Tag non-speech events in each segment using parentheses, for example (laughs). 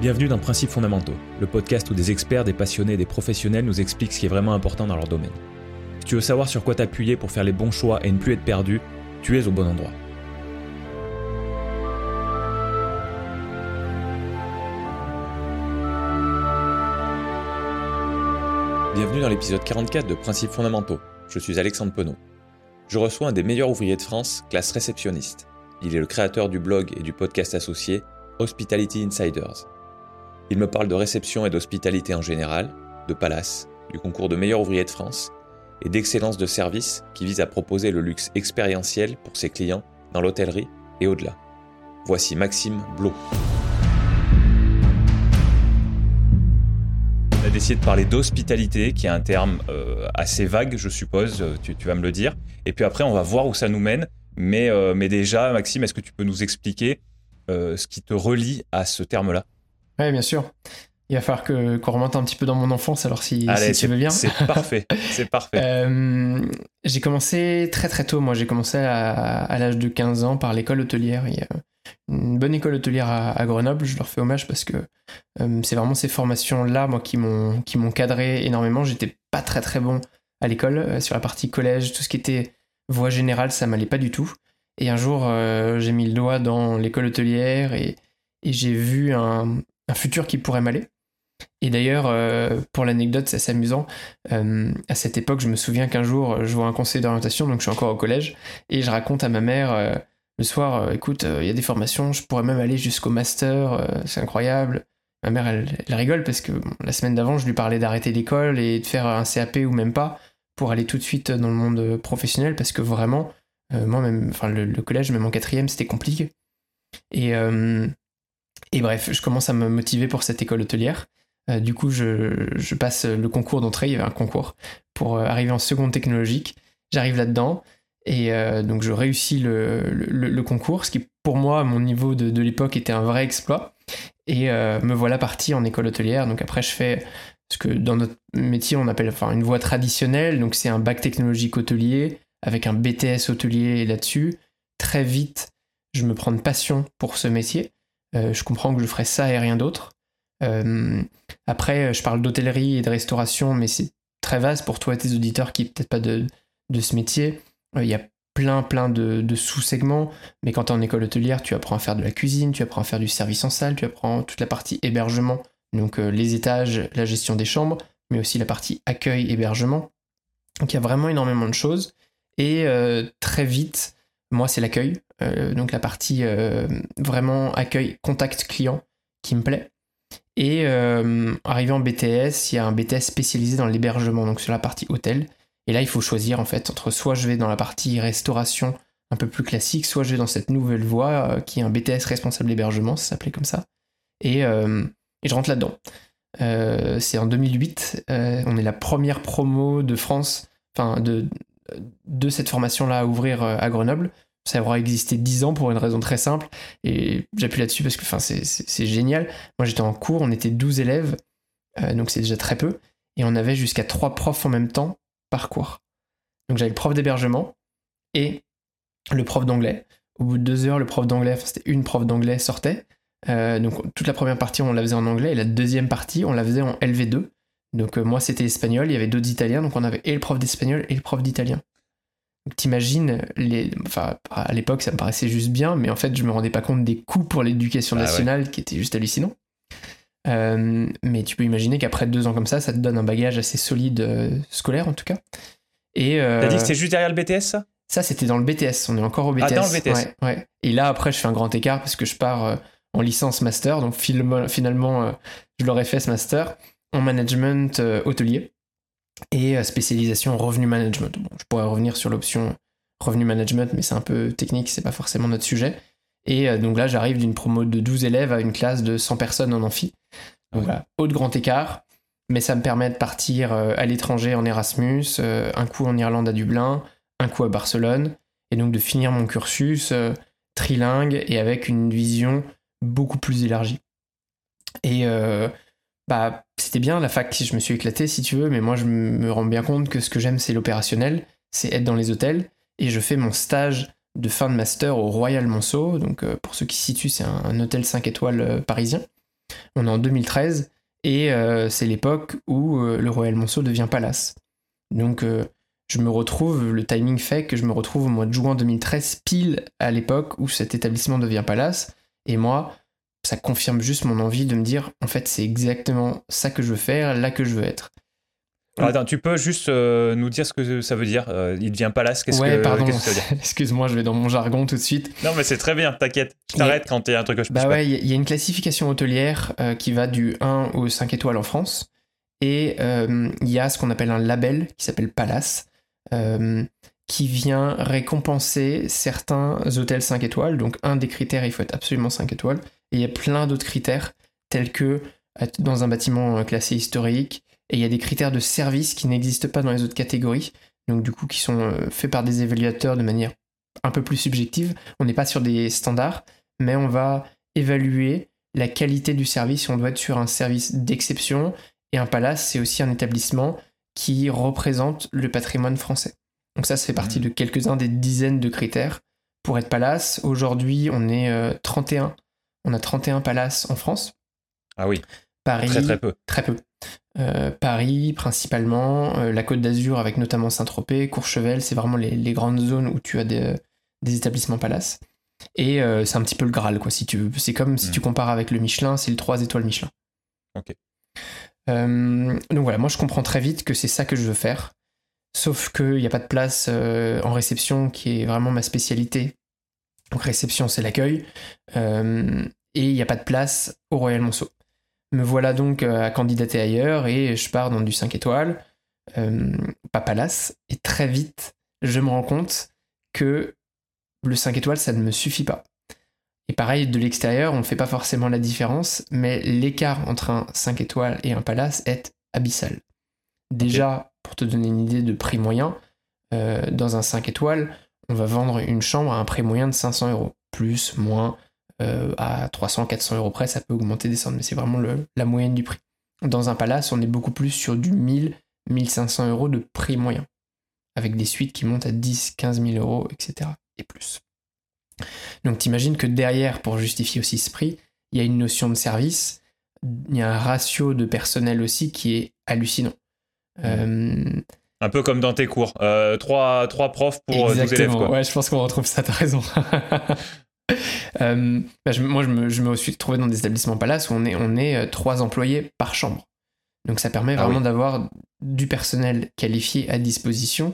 Bienvenue dans Principes fondamentaux, le podcast où des experts, des passionnés et des professionnels nous expliquent ce qui est vraiment important dans leur domaine. Si tu veux savoir sur quoi t'appuyer pour faire les bons choix et ne plus être perdu, tu es au bon endroit. Bienvenue dans l'épisode 44 de Principes fondamentaux. Je suis Alexandre Penaud. Je reçois un des meilleurs ouvriers de France, classe réceptionniste. Il est le créateur du blog et du podcast associé Hospitality Insiders. Il me parle de réception et d'hospitalité en général, de Palace, du concours de meilleur ouvrier de France et d'excellence de service qui vise à proposer le luxe expérientiel pour ses clients dans l'hôtellerie et au-delà. Voici Maxime Blot. On a décidé de parler d'hospitalité, qui est un terme euh, assez vague, je suppose, euh, tu, vas me le dire. Et puis après, on va voir où ça nous mène. Mais, euh, mais déjà, Maxime, est-ce que tu peux nous expliquer ce qui te relie à ce terme-là? Oui, bien sûr. Il va falloir que qu'on remonte un petit peu dans mon enfance, alors si, tu veux bien. C'est parfait, (laughs) c'est parfait. Euh, j'ai commencé très très tôt, moi j'ai commencé à, l'âge de 15 ans par l'école hôtelière. Il y a une bonne école hôtelière à, Grenoble, je leur fais hommage parce que euh, c'est vraiment ces formations-là, moi, qui m'ont qui m'ont cadré énormément. J'étais pas très très bon à l'école, euh, sur la partie collège, tout ce qui était voie générale, ça m'allait pas du tout. Et un jour, j'ai mis le doigt dans l'école hôtelière et, et j'ai vu un, un futur qui pourrait m'aller. Et d'ailleurs, euh, pour l'anecdote, c'est assez amusant. Euh, à cette époque, je me souviens qu'un jour, je vois un conseil d'orientation, donc je suis encore au collège, et je raconte à ma mère euh, le soir, écoute, il y a des formations, je pourrais même aller jusqu'au master, c'est incroyable. Ma mère, elle, rigole parce que la semaine d'avant, je lui parlais d'arrêter l'école et de faire un CAP ou même pas pour aller tout de suite dans le monde professionnel parce que vraiment, moi, même, enfin, le, le, collège, même en quatrième, c'était compliqué. Et et bref, je commence à me motiver pour cette école hôtelière. Euh, du coup, je, passe le concours d'entrée, il y avait un concours pour euh, arriver en seconde technologique. J'arrive là-dedans et euh, donc je réussis le, concours, ce qui pour moi, à mon niveau de, l'époque, était un vrai exploit. Et me voilà parti en école hôtelière. Donc après, je fais ce que dans notre métier, on appelle enfin, une voie traditionnelle. Donc c'est un bac technologique hôtelier avec un BTS hôtelier là-dessus. Très vite, je me prends de passion pour ce métier. Euh, je comprends que je ferais ça et rien d'autre. Euh, après, je parle d'hôtellerie et de restauration, mais c'est très vaste pour toi et tes auditeurs qui peut-être pas de, ce métier. Euh, il y a plein plein de, sous-segments, mais quand tu es en école hôtelière, tu apprends à faire de la cuisine, tu apprends à faire du service en salle, tu apprends toute la partie hébergement, donc les étages, la gestion des chambres, mais aussi la partie accueil, hébergement. Donc il y a vraiment énormément de choses. Et très vite, moi c'est l'accueil. Euh, donc la partie euh, vraiment accueil, contact client qui me plaît. Et euh, arrivé en BTS, il y a un BTS spécialisé dans l'hébergement, donc sur la partie hôtel. Et là, il faut choisir en fait entre soit je vais dans la partie restauration un peu plus classique, soit je vais dans cette nouvelle voie qui est un BTS responsable d'hébergement, ça s'appelait comme ça. Et, et je rentre là-dedans. c'est en 2008, on est la première promo de France, enfin de, de cette formation-là à ouvrir à Grenoble ça aura existé 10 ans pour une raison très simple. Et j'appuie là-dessus parce que c'est génial. Moi, j'étais en cours, on était 12 élèves, euh, donc c'est déjà très peu. Et on avait jusqu'à 3 profs en même temps par cours. Donc j'avais le prof d'hébergement et le prof d'anglais. Au bout de deux heures, le prof d'anglais, enfin c'était une prof d'anglais, sortait. Euh, donc toute la première partie, on la faisait en anglais et la deuxième partie, on la faisait en LV2. Donc euh, moi, c'était espagnol, il y avait d'autres italiens, donc on avait et le prof d'espagnol et le prof d'italien. T'imagines, les... enfin, à l'époque ça me paraissait juste bien, mais en fait je me rendais pas compte des coûts pour l'éducation ah nationale qui étaient juste hallucinants. Euh, mais tu peux imaginer qu'après deux ans comme ça, ça te donne un bagage assez solide euh, scolaire en tout cas. Et euh, t'as dit que c'était juste derrière le BTS ça? Ça c'était dans le BTS, on est encore au BTS. Ah dans le BTS. Ouais, ouais. Et là après je fais un grand écart parce que je pars en licence master, donc finalement je l'aurais fait ce master en management hôtelier et euh, spécialisation en revenu management. Bon, je pourrais revenir sur l'option revenu management, mais c'est un peu technique, c'est pas forcément notre sujet. Et euh, donc là, j'arrive d'une promo de 12 élèves à une classe de 100 personnes en amphi. Donc voilà, haut de grand écart, mais ça me permet de partir euh, à l'étranger en Erasmus, un coup en Irlande à Dublin, un coup à Barcelone, et donc de finir mon cursus trilingue et avec une vision beaucoup plus élargie. Et bah, c'était bien la fac, je me suis éclaté si tu veux, mais moi je me rends bien compte que ce que j'aime c'est l'opérationnel, c'est être dans les hôtels, et je fais mon stage de fin de master au Royal Monceau, donc euh, pour ceux qui se situent, c'est un, hôtel 5 étoiles euh, parisien. On est en 2013 et c'est l'époque où le Royal Monceau devient Palace. Donc je me retrouve, le timing fait que je me retrouve au mois de juin 2013, pile à l'époque où cet établissement devient Palace. Et moi, ça confirme juste mon envie de me dire, en fait, c'est exactement ça que je veux faire, là que je veux être. attends, tu peux juste euh, nous dire ce que ça veut dire euh, Il devient palace Qu'est-ce ouais, que, pardon. (laughs) Excuse-moi, je vais dans mon jargon tout de suite. Non, mais c'est très bien, t'inquiète. Je t'arrête quand il y a un truc que je Bah ouais, il y, a une classification hôtelière euh, qui va du 1 au 5 étoiles en France. Et il y a ce qu'on appelle un label qui s'appelle Palace. qui vient récompenser certains hôtels 5 étoiles. Donc un des critères, il faut être absolument 5 étoiles. Et il y a plein d'autres critères, tels que être dans un bâtiment euh, classé historique, et il y a des critères de service qui n'existent pas dans les autres catégories, donc du coup qui sont euh, faits par des évaluateurs de manière un peu plus subjective. On n'est pas sur des standards, mais on va évaluer la qualité du service. On doit être sur un service d'exception. Et un palace, c'est aussi un établissement qui représente le patrimoine français. Donc ça, ça fait partie mmh. de quelques-uns des dizaines de critères. Pour être palace, aujourd'hui, on est 31 euh, on a 31 palaces en France. Ah oui. Paris. Très très peu. Très peu. Euh, Paris principalement, euh, la Côte d'Azur avec notamment Saint-Tropez, Courchevel, c'est vraiment les, grandes zones où tu as des, établissements palaces. Et euh, c'est un petit peu le Graal, quoi, si tu veux. C'est comme si tu hmm. compares avec le Michelin, c'est le 3 étoiles Michelin. Ok. donc voilà, moi je comprends très vite que c'est ça que je veux faire. Sauf qu'il n'y a pas de place en réception qui est vraiment ma spécialité donc réception, c'est l'accueil. Euh, et il n'y a pas de place au Royal Monceau. Me voilà donc euh, à candidater ailleurs et je pars dans du 5 étoiles, euh, pas Palace. Et très vite, je me rends compte que le 5 étoiles, ça ne me suffit pas. Et pareil, de l'extérieur, on ne fait pas forcément la différence, mais l'écart entre un 5 étoiles et un Palace est abyssal. Déjà, pour te donner une idée de prix moyen, dans un 5 étoiles, on va vendre une chambre à un prix moyen de 500 euros. Plus, moins, euh, à 300, 400 euros près, ça peut augmenter, descendre, mais c'est vraiment la moyenne du prix. Dans un palace, on est beaucoup plus sur du 1000, 1500 euros de prix moyen, avec des suites qui montent à 10, 15 000 euros, etc. et plus. Donc t'imagines que derrière, pour justifier aussi ce prix, il y a une notion de service, il y a un ratio de personnel aussi qui est hallucinant. Mmh. Euh, un peu comme dans tes cours. Euh, trois, trois profs pour 12 euh, élèves. Quoi. Ouais, je pense qu'on retrouve ça, t'as raison. (laughs) Euh, bah, moi, je me, je me, suis trouvé dans des établissements palace où on est, on est trois employés par chambre. Donc ça permet ah vraiment d'avoir du personnel qualifié à disposition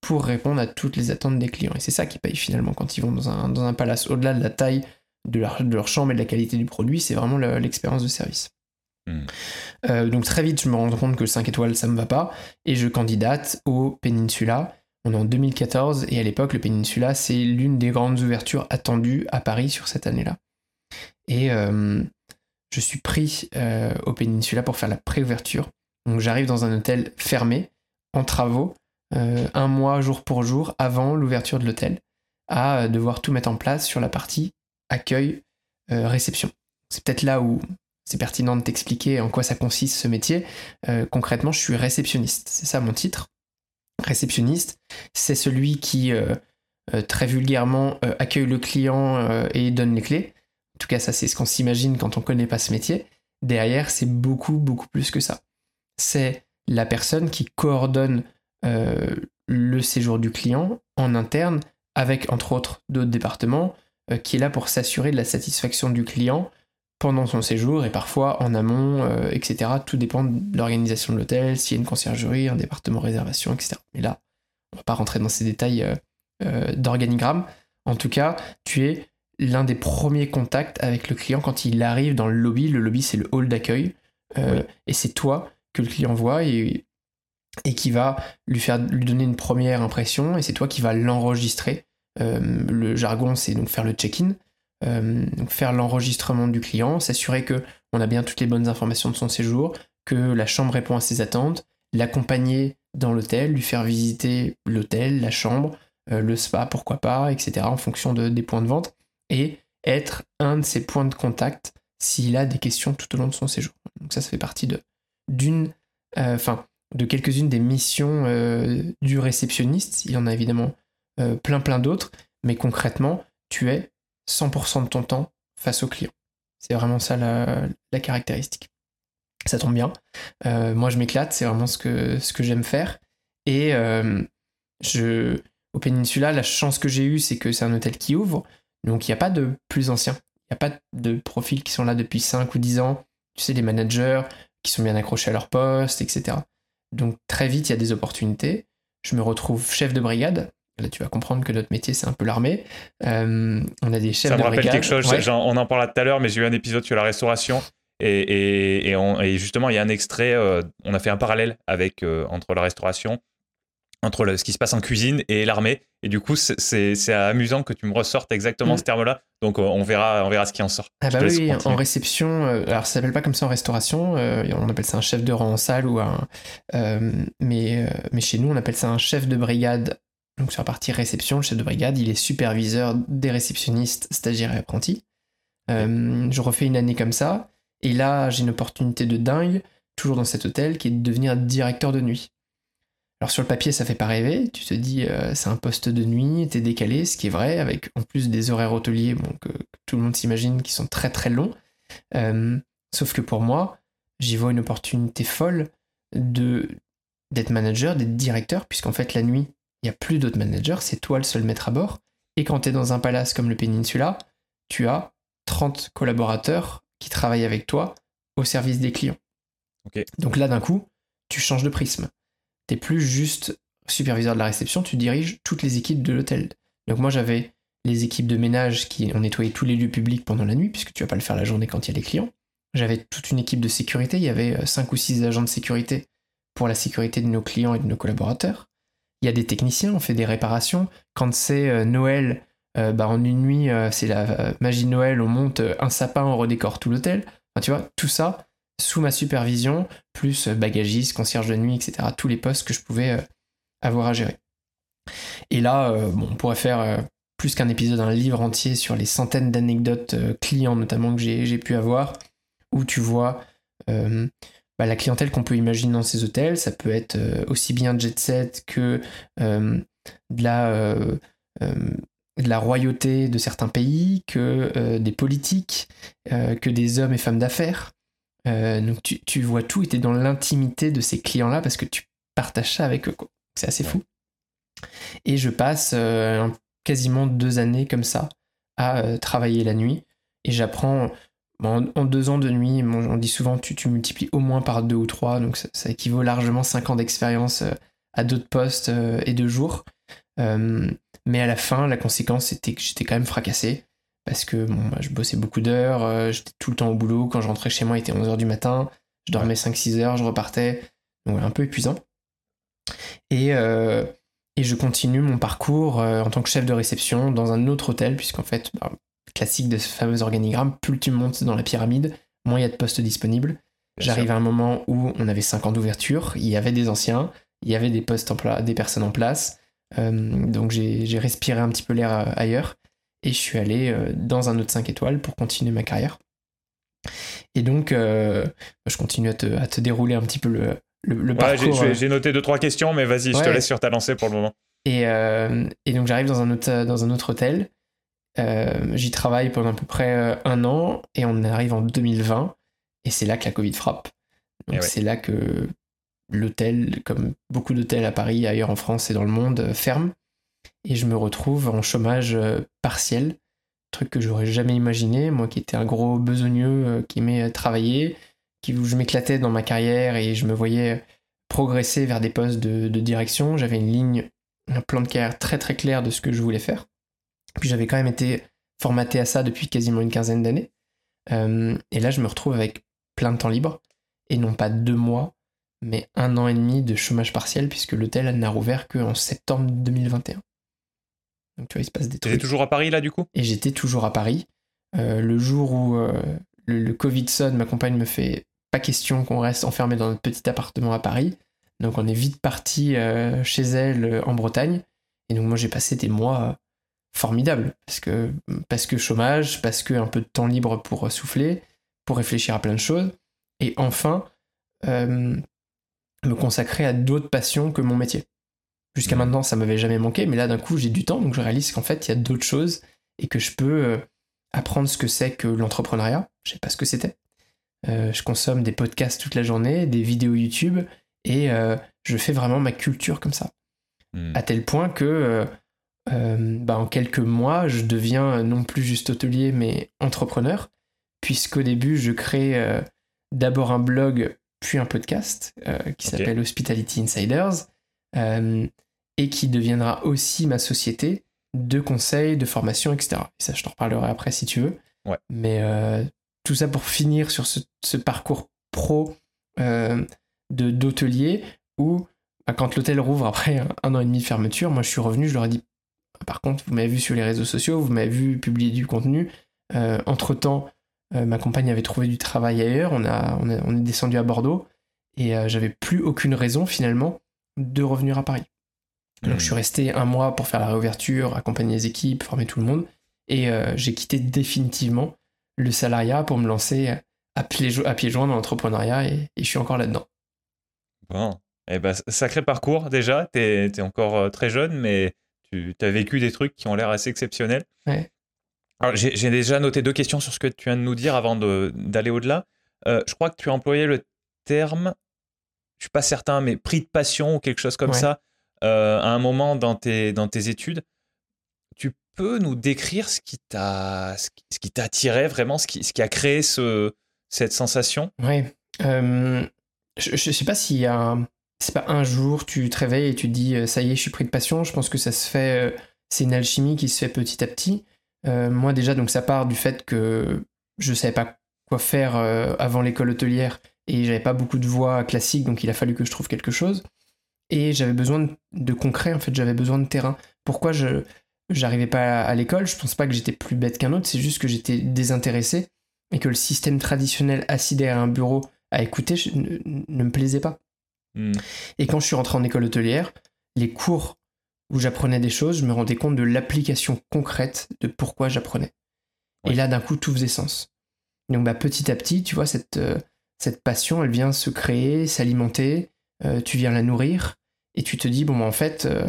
pour répondre à toutes les attentes des clients. Et c'est ça qui paye finalement quand ils vont dans un, dans un palace. Au-delà de la taille de leur, de leur chambre et de la qualité du produit, c'est vraiment l'expérience de service. Hmm. Euh, donc très vite, je me rends compte que 5 étoiles, ça me va pas, et je candidate au Peninsula. On est en 2014, et à l'époque, le Peninsula, c'est l'une des grandes ouvertures attendues à Paris sur cette année-là. Et euh, je suis pris euh, au Peninsula pour faire la préouverture. Donc j'arrive dans un hôtel fermé, en travaux, un mois jour pour jour avant l'ouverture de l'hôtel, à devoir tout mettre en place sur la partie accueil, réception. C'est peut-être là où c'est pertinent de t'expliquer en quoi ça consiste ce métier. Euh, concrètement, je suis réceptionniste. C'est ça mon titre. Réceptionniste, c'est celui qui, euh, euh, très vulgairement, accueille le client et donne les clés. En tout cas, ça, c'est ce qu'on s'imagine quand on ne connaît pas ce métier. Derrière, c'est beaucoup, beaucoup plus que ça. C'est la personne qui coordonne le séjour du client en interne avec, entre autres, d'autres départements, qui est là pour s'assurer de la satisfaction du client pendant son séjour et parfois en amont, euh, etc. Tout dépend de l'organisation de l'hôtel, s'il y a une conciergerie, un département réservation, etc. Mais là, on va pas rentrer dans ces détails euh, euh, d'organigramme. En tout cas, tu es l'un des premiers contacts avec le client quand il arrive dans le lobby. Le lobby, c'est le hall d'accueil. Et c'est toi que le client voit et, et qui va lui, faire, lui donner une première impression. Et c'est toi qui va l'enregistrer. le jargon, c'est donc faire le check-in. Euh, faire l'enregistrement du client, s'assurer que on a bien toutes les bonnes informations de son séjour, que la chambre répond à ses attentes, l'accompagner dans l'hôtel, lui faire visiter l'hôtel, la chambre, euh, le spa, pourquoi pas, etc. en fonction de, des points de vente, et être un de ses points de contact s'il a des questions tout au long de son séjour. Donc ça, ça fait partie de d'une, euh, enfin, de quelques-unes des missions du réceptionniste. Il y en a évidemment plein plein d'autres, mais concrètement, tu es 100% de ton temps face au client. C'est vraiment ça la, caractéristique. Ça tombe bien. moi, je m'éclate, c'est vraiment ce que, j'aime faire. Et je, au Peninsula, la chance que j'ai eue, c'est que c'est un hôtel qui ouvre. Donc, il n'y a pas de plus anciens. Il n'y a pas de profils qui sont là depuis 5 ou 10 ans. Tu sais, des managers qui sont bien accrochés à leur poste, etc. Donc, très vite, il y a des opportunités. Je me retrouve chef de brigade. Là, tu vas comprendre que notre métier, c'est un peu l'armée. Euh, on a des chefs de brigade. Ça me rappelle quelque chose. on en parlera tout à l'heure, mais j'ai eu un épisode sur la restauration. Et, justement, il y a un extrait. Euh, on a fait un parallèle avec euh, entre la restauration entre ce qui se passe en cuisine et l'armée. Et du coup, c'est amusant que tu me ressortes exactement mm. ce terme-là. Donc, euh, on verra, on verra ce qui en sort. Ah bah oui, en réception, euh, alors ça s'appelle pas comme ça en restauration, euh, on appelle ça un chef de rang en salle ou un. mais, mais chez nous, on appelle ça un chef de brigade. Donc, sur la partie réception, le chef de brigade, il est superviseur des réceptionnistes, stagiaires et apprentis. je refais une année comme ça. Et là, j'ai une opportunité de dingue, toujours dans cet hôtel, qui est de devenir directeur de nuit. Alors sur le papier, ça fait pas rêver. Tu te dis, euh, c'est un poste de nuit, t'es décalé, ce qui est vrai, avec en plus des horaires hôteliers bon, que, tout le monde s'imagine qui sont très très longs. Euh, sauf que pour moi, j'y vois une opportunité folle de d'être manager, d'être directeur, puisqu'en fait la nuit, il n'y a plus d'autres managers, c'est toi le seul maître à bord. Et quand tu es dans un palace comme le Peninsula, tu as 30 collaborateurs qui travaillent avec toi au service des clients. Donc là, d'un coup, tu changes de prisme t'es plus juste superviseur de la réception, tu diriges toutes les équipes de l'hôtel. Donc moi j'avais les équipes de ménage qui ont nettoyé tous les lieux publics pendant la nuit, puisque tu vas pas le faire la journée quand il y a les clients. J'avais toute une équipe de sécurité, il y avait 5 euh, ou 6 agents de sécurité pour la sécurité de nos clients et de nos collaborateurs. Il y a des techniciens, on fait des réparations. Quand c'est euh, Noël, euh, bah en une nuit, c'est la magie de Noël, on monte un sapin, on redécore tout l'hôtel. Tu vois, tout ça, sous ma supervision, plus euh, bagagiste, concierge de nuit, etc. Tous les postes que je pouvais euh, avoir à gérer. Et là, euh, bon, on pourrait faire plus qu'un épisode, un livre entier sur les centaines d'anecdotes clients notamment que j'ai pu avoir, où tu vois bah, la clientèle qu'on peut imaginer dans ces hôtels. Ça peut être aussi bien jet set que de la... de la royauté de certains pays, que des politiques, que des hommes et femmes d'affaires. Euh, donc tu, vois tout et tu es dans l'intimité de ces clients-là parce que tu partages ça avec eux. C'est assez fou. Et je passe euh, quasiment deux années comme ça à euh, travailler la nuit et j'apprends en, deux ans de nuit, on dit souvent tu, tu multiplies au moins par deux ou trois, donc ça, équivaut largement cinq ans d'expérience à d'autres postes et de jours. mais à la fin, la conséquence c'était que j'étais quand même fracassé parce que bon, je bossais beaucoup d'heures, euh, j'étais tout le temps au boulot, quand je rentrais chez moi il était 11h du matin, je dormais 5-6 heures, je repartais, donc un peu épuisant. Et, euh, je continue mon parcours euh, en tant que chef de réception dans un autre hôtel, puisqu'en fait, bah, classique de ce fameux organigramme, plus tu montes dans la pyramide, moins il y a de postes disponibles. J'arrive à un moment où on avait 5 ans d'ouverture, il y avait des anciens, il y avait des postes en des personnes en place, donc j'ai respiré un petit peu l'air ailleurs et je suis allé euh, dans un autre 5 étoiles pour continuer ma carrière. Et donc, euh, je continue à te, dérouler un petit peu le, le, parcours. Euh. J'ai noté deux, trois questions, mais vas-y, je te laisse sur ta lancée pour le moment. Et, et donc, j'arrive dans, un autre, dans un autre hôtel. J'y travaille pendant à peu près un an et on arrive en 2020 et c'est là que la Covid frappe. Donc, c'est là que l'hôtel, comme beaucoup d'hôtels à Paris, ailleurs en France et dans le monde, ferme et je me retrouve en chômage euh, partiel, truc que j'aurais jamais imaginé, moi qui étais un gros besogneux euh, qui aimait travailler, qui je m'éclatais dans ma carrière et je me voyais progresser vers des postes de, direction, j'avais une ligne, un plan de carrière très très clair de ce que je voulais faire. Puis j'avais quand même été formaté à ça depuis quasiment une quinzaine d'années. Euh, et là, je me retrouve avec plein de temps libre, et non pas deux mois, mais un an et demi de chômage partiel, puisque l'hôtel n'a rouvert qu'en septembre 2021. Donc tu vois, il se passe des trucs. T'étais toujours à Paris là du coup? Et j'étais toujours à Paris. Euh, le jour où euh, le, Covid sonne, ma compagne me fait pas question qu'on reste enfermé dans notre petit appartement à Paris. Donc on est vite parti chez elle en Bretagne. Et donc moi j'ai passé des mois formidables. Parce que, parce que chômage, parce que un peu de temps libre pour souffler, pour réfléchir à plein de choses. Et enfin, me consacrer à d'autres passions que mon métier. Jusqu'à maintenant, ça m'avait jamais manqué, mais là, d'un coup, j'ai du temps, donc je réalise qu'en fait, il y a d'autres choses et que je peux euh, apprendre ce que c'est que l'entrepreneuriat. Je sais pas ce que c'était. je consomme des podcasts toute la journée, des vidéos YouTube, et je fais vraiment ma culture comme ça. Hmm. À tel point que bah, en quelques mois, je deviens non plus juste hôtelier, mais entrepreneur, puisqu'au début, je crée d'abord un blog, puis un podcast qui s'appelle Hospitality Insiders, et qui deviendra aussi ma société de conseils, de formation, etc. Et ça, je t'en reparlerai après si tu veux. Mais euh, tout ça pour finir sur ce, parcours pro euh, de d'hôtelier où, bah, quand l'hôtel rouvre après un, an et demi de fermeture, moi je suis revenu, je leur ai dit par contre, vous m'avez vu sur les réseaux sociaux, vous m'avez vu publier du contenu. Euh, entre temps, ma compagne avait trouvé du travail ailleurs, on, a, on, on est descendu à Bordeaux et j'avais plus aucune raison finalement de revenir à Paris. Donc je suis hmm. resté un mois pour faire la réouverture, accompagner les équipes, former tout le monde. Et euh, j'ai quitté définitivement le salariat pour me lancer à pieds joints dans l'entrepreneuriat et, je suis encore là-dedans. Bon, eh ben, sacré parcours déjà. Tu es, encore euh, très jeune, mais tu as vécu des trucs qui ont l'air assez exceptionnels. Ouais. J'ai déjà noté deux questions sur ce que tu viens de nous dire avant d'aller au-delà. Euh, je crois que tu as employé le terme, je suis pas certain, mais prix de passion ou quelque chose comme ça. Euh, à un moment dans tes, dans tes études. Tu peux nous décrire ce qui t'a ce qui t'a attiré vraiment, ce qui, ce qui a créé ce, cette sensation? Oui. Euh, je, ne sais pas s'il y a c'est pas un jour tu te réveilles et tu te dis euh, ça y est je suis pris de passion je pense que ça se fait c'est une alchimie qui se fait petit à petit moi déjà donc ça part du fait que je savais pas quoi faire avant l'école hôtelière et j'avais pas beaucoup de voix classiques donc il a fallu que je trouve quelque chose et j'avais besoin de, concret, en fait, j'avais besoin de terrain. Pourquoi je j'arrivais pas à, l'école? Je pense pas que j'étais plus bête qu'un autre, c'est juste que j'étais désintéressé et que le système traditionnel assis derrière un bureau à écouter ne, me plaisait pas. Et quand je suis rentré en école hôtelière, les cours où j'apprenais des choses, je me rendais compte de l'application concrète de pourquoi j'apprenais. Et là, d'un coup, tout faisait sens. Donc, bah, petit à petit, tu vois, cette, euh, cette passion, elle vient se créer, s'alimenter, euh, tu viens la nourrir, et tu te dis, bon, en fait, euh,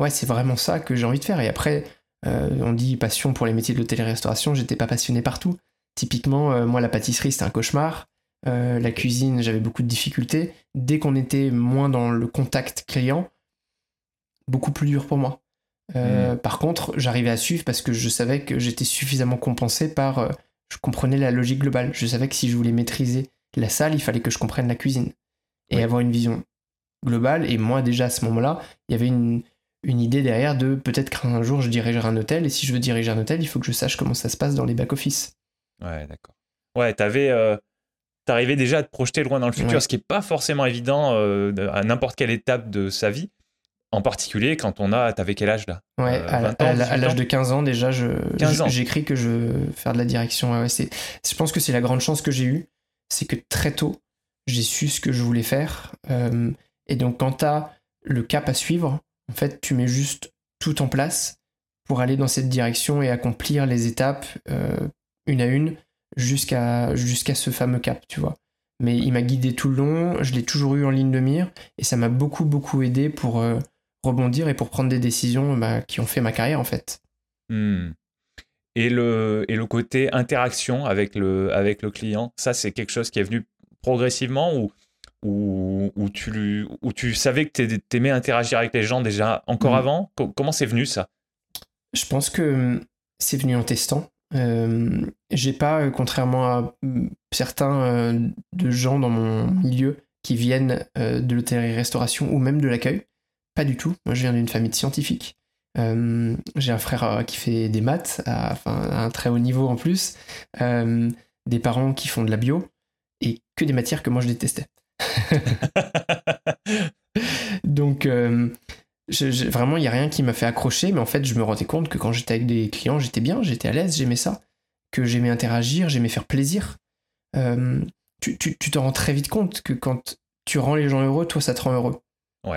ouais, c'est vraiment ça que j'ai envie de faire. Et après, on dit passion pour les métiers de l'hôtellerie-restauration, j'étais pas passionné partout. Typiquement, moi, la pâtisserie, c'était un cauchemar. La cuisine, j'avais beaucoup de difficultés. Dès qu'on était moins dans le contact client, beaucoup plus dur pour moi. Hmm. Par contre, j'arrivais à suivre parce que je savais que j'étais suffisamment compensé par. je comprenais la logique globale. Je savais que si je voulais maîtriser la salle, il fallait que je comprenne la cuisine et avoir une vision globale. Et moi, déjà à ce moment-là, il y avait une, une idée derrière de peut-être qu'un jour je dirigerai un hôtel. Et si je veux diriger un hôtel, il faut que je sache comment ça se passe dans les back-office. Ouais, d'accord. Ouais, t'avais. Euh, T'arrivais déjà à te projeter loin dans le futur, ce qui n'est pas forcément évident euh, à n'importe quelle étape de sa vie. En particulier quand on a. T'avais quel âge là? Ouais, euh, à, l'âge de 15 ans déjà, je, j'écris que je veux faire de la direction. Ouais, c'est, je pense que c'est la grande chance que j'ai eue, c'est que très tôt, j'ai su ce que je voulais faire. Euh, et donc, quand tu as le cap à suivre, en fait, tu mets juste tout en place pour aller dans cette direction et accomplir les étapes une à une jusqu'à jusqu'à ce fameux cap, tu vois. Mais il m'a guidé tout le long, je l'ai toujours eu en ligne de mire et ça m'a beaucoup beaucoup aidé pour euh, rebondir et pour prendre des décisions bah, qui ont fait ma carrière en fait. Hmm. Et le, et le côté interaction avec le, avec le client, ça c'est quelque chose qui est venu progressivement ou où, tu, où tu savais que tu aimais interagir avec les gens déjà encore mm. avant? Comment c'est venu ça? Je pense que hum, c'est venu en testant. Euh, j'ai pas, euh, contrairement à hum, certains euh, de gens dans mon milieu qui viennent de l'hôtellerie-restauration ou même de l'accueil, pas du tout. Moi, je viens d'une famille de scientifiques. j'ai un frère qui fait des maths, à, à, un très haut niveau en plus. des parents qui font de la bio et que des matières que moi je détestais. (laughs) Donc, euh, vraiment, il n'y a rien qui m'a fait accrocher, mais en fait, je me rendais compte que quand j'étais avec des clients, j'étais bien, j'étais à l'aise, j'aimais ça, que j'aimais interagir, j'aimais faire plaisir. Euh, tu, tu, te rends très vite compte que quand tu rends les gens heureux, toi, ça te rend heureux.